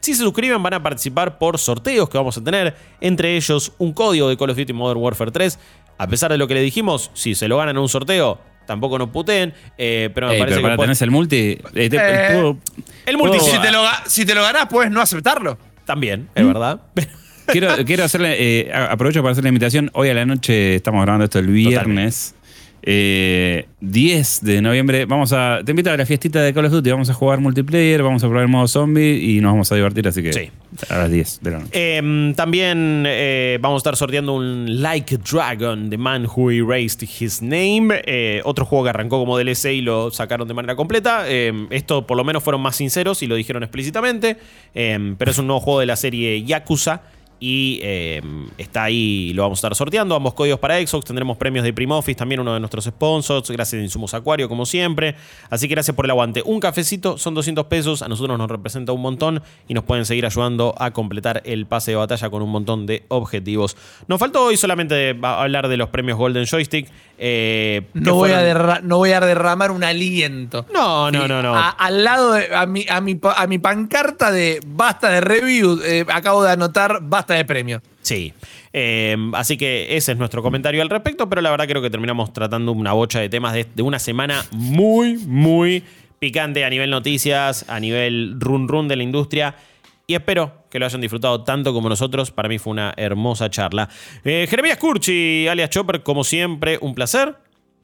Si se suscriben van a participar por sorteos que vamos a tener, entre ellos un código de Call of Duty Modern Warfare 3. A pesar de lo que le dijimos, si se lo ganan en un sorteo, tampoco nos puteen. Eh, pero me parece pero para que el multi. Eh, eh, el multi, si te, lo, si te lo ganás, puedes no aceptarlo. También, es ¿Mm? verdad. quiero, quiero hacerle, aprovecho para hacer la invitación. Hoy a la noche estamos grabando esto el viernes. 10 de noviembre vamos a te invito a la fiestita de Call of Duty vamos a jugar multiplayer vamos a probar el modo zombie y nos vamos a divertir así que sí A las 10 de la noche. Em, también eh, vamos a estar sorteando un Like Dragon, The Man Who Erased His Name. Eh, otro juego que arrancó como DLC y lo sacaron de manera completa. Em, esto por lo menos fueron más sinceros y lo dijeron explícitamente. Em, pero es un nuevo juego de la serie Yakuza y em, está ahí, lo vamos a estar sorteando. Ambos códigos para Xbox. Tendremos premios de Primoffice, también uno de nuestros sponsors. Gracias a Insumos Acuario, como siempre. Así que gracias por el aguante. Un cafecito son 200 pesos. A nosotros nos representa un montón y nos pueden seguir ayudando a completar el pase de batalla con un montón de objetivos. Nos faltó hoy solamente hablar de los premios Golden Joystick. Eh, no, voy a no voy a derramar un aliento. No, no, no, no. al lado de a mi, a, mi, a mi pancarta de basta de review, eh, acabo de anotar basta de premio. Sí. Eh, así que ese es nuestro comentario al respecto, pero la verdad creo que terminamos tratando una bocha de temas de, de una semana muy, muy picante a nivel noticias, a nivel run run de la industria. Y espero que lo hayan disfrutado tanto como nosotros. Para mí fue una hermosa charla. Eh, Jeremías Curchi, alias Chopper, como siempre, un placer.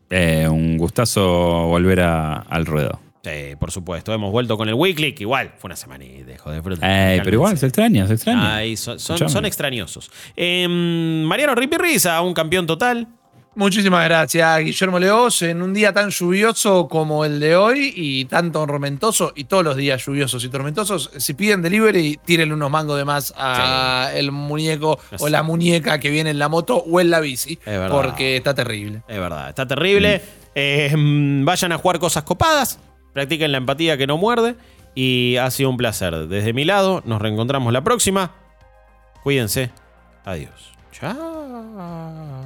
Eh, un gustazo volver al ruedo. Sí, por supuesto. Hemos vuelto con el Weekly, que igual fue una semana y dejo de fruta. pero igual se extraña, se extraña. son, son, extrañosos. Em, Mariano Ripirriza, un campeón total. Muchísimas gracias, Guillermo Leos. En un día tan lluvioso como el de hoy y tan tormentoso, y todos los días lluviosos y tormentosos, si piden delivery, tírenle unos mangos de más a el muñeco o la muñeca que viene en la moto o en la bici. Porque está terrible. Es verdad, está terrible. Eh, vayan a jugar cosas copadas, practiquen la empatía que no muerde. Y ha sido un placer. Desde mi lado, nos reencontramos la próxima. Cuídense. Adiós. Chao.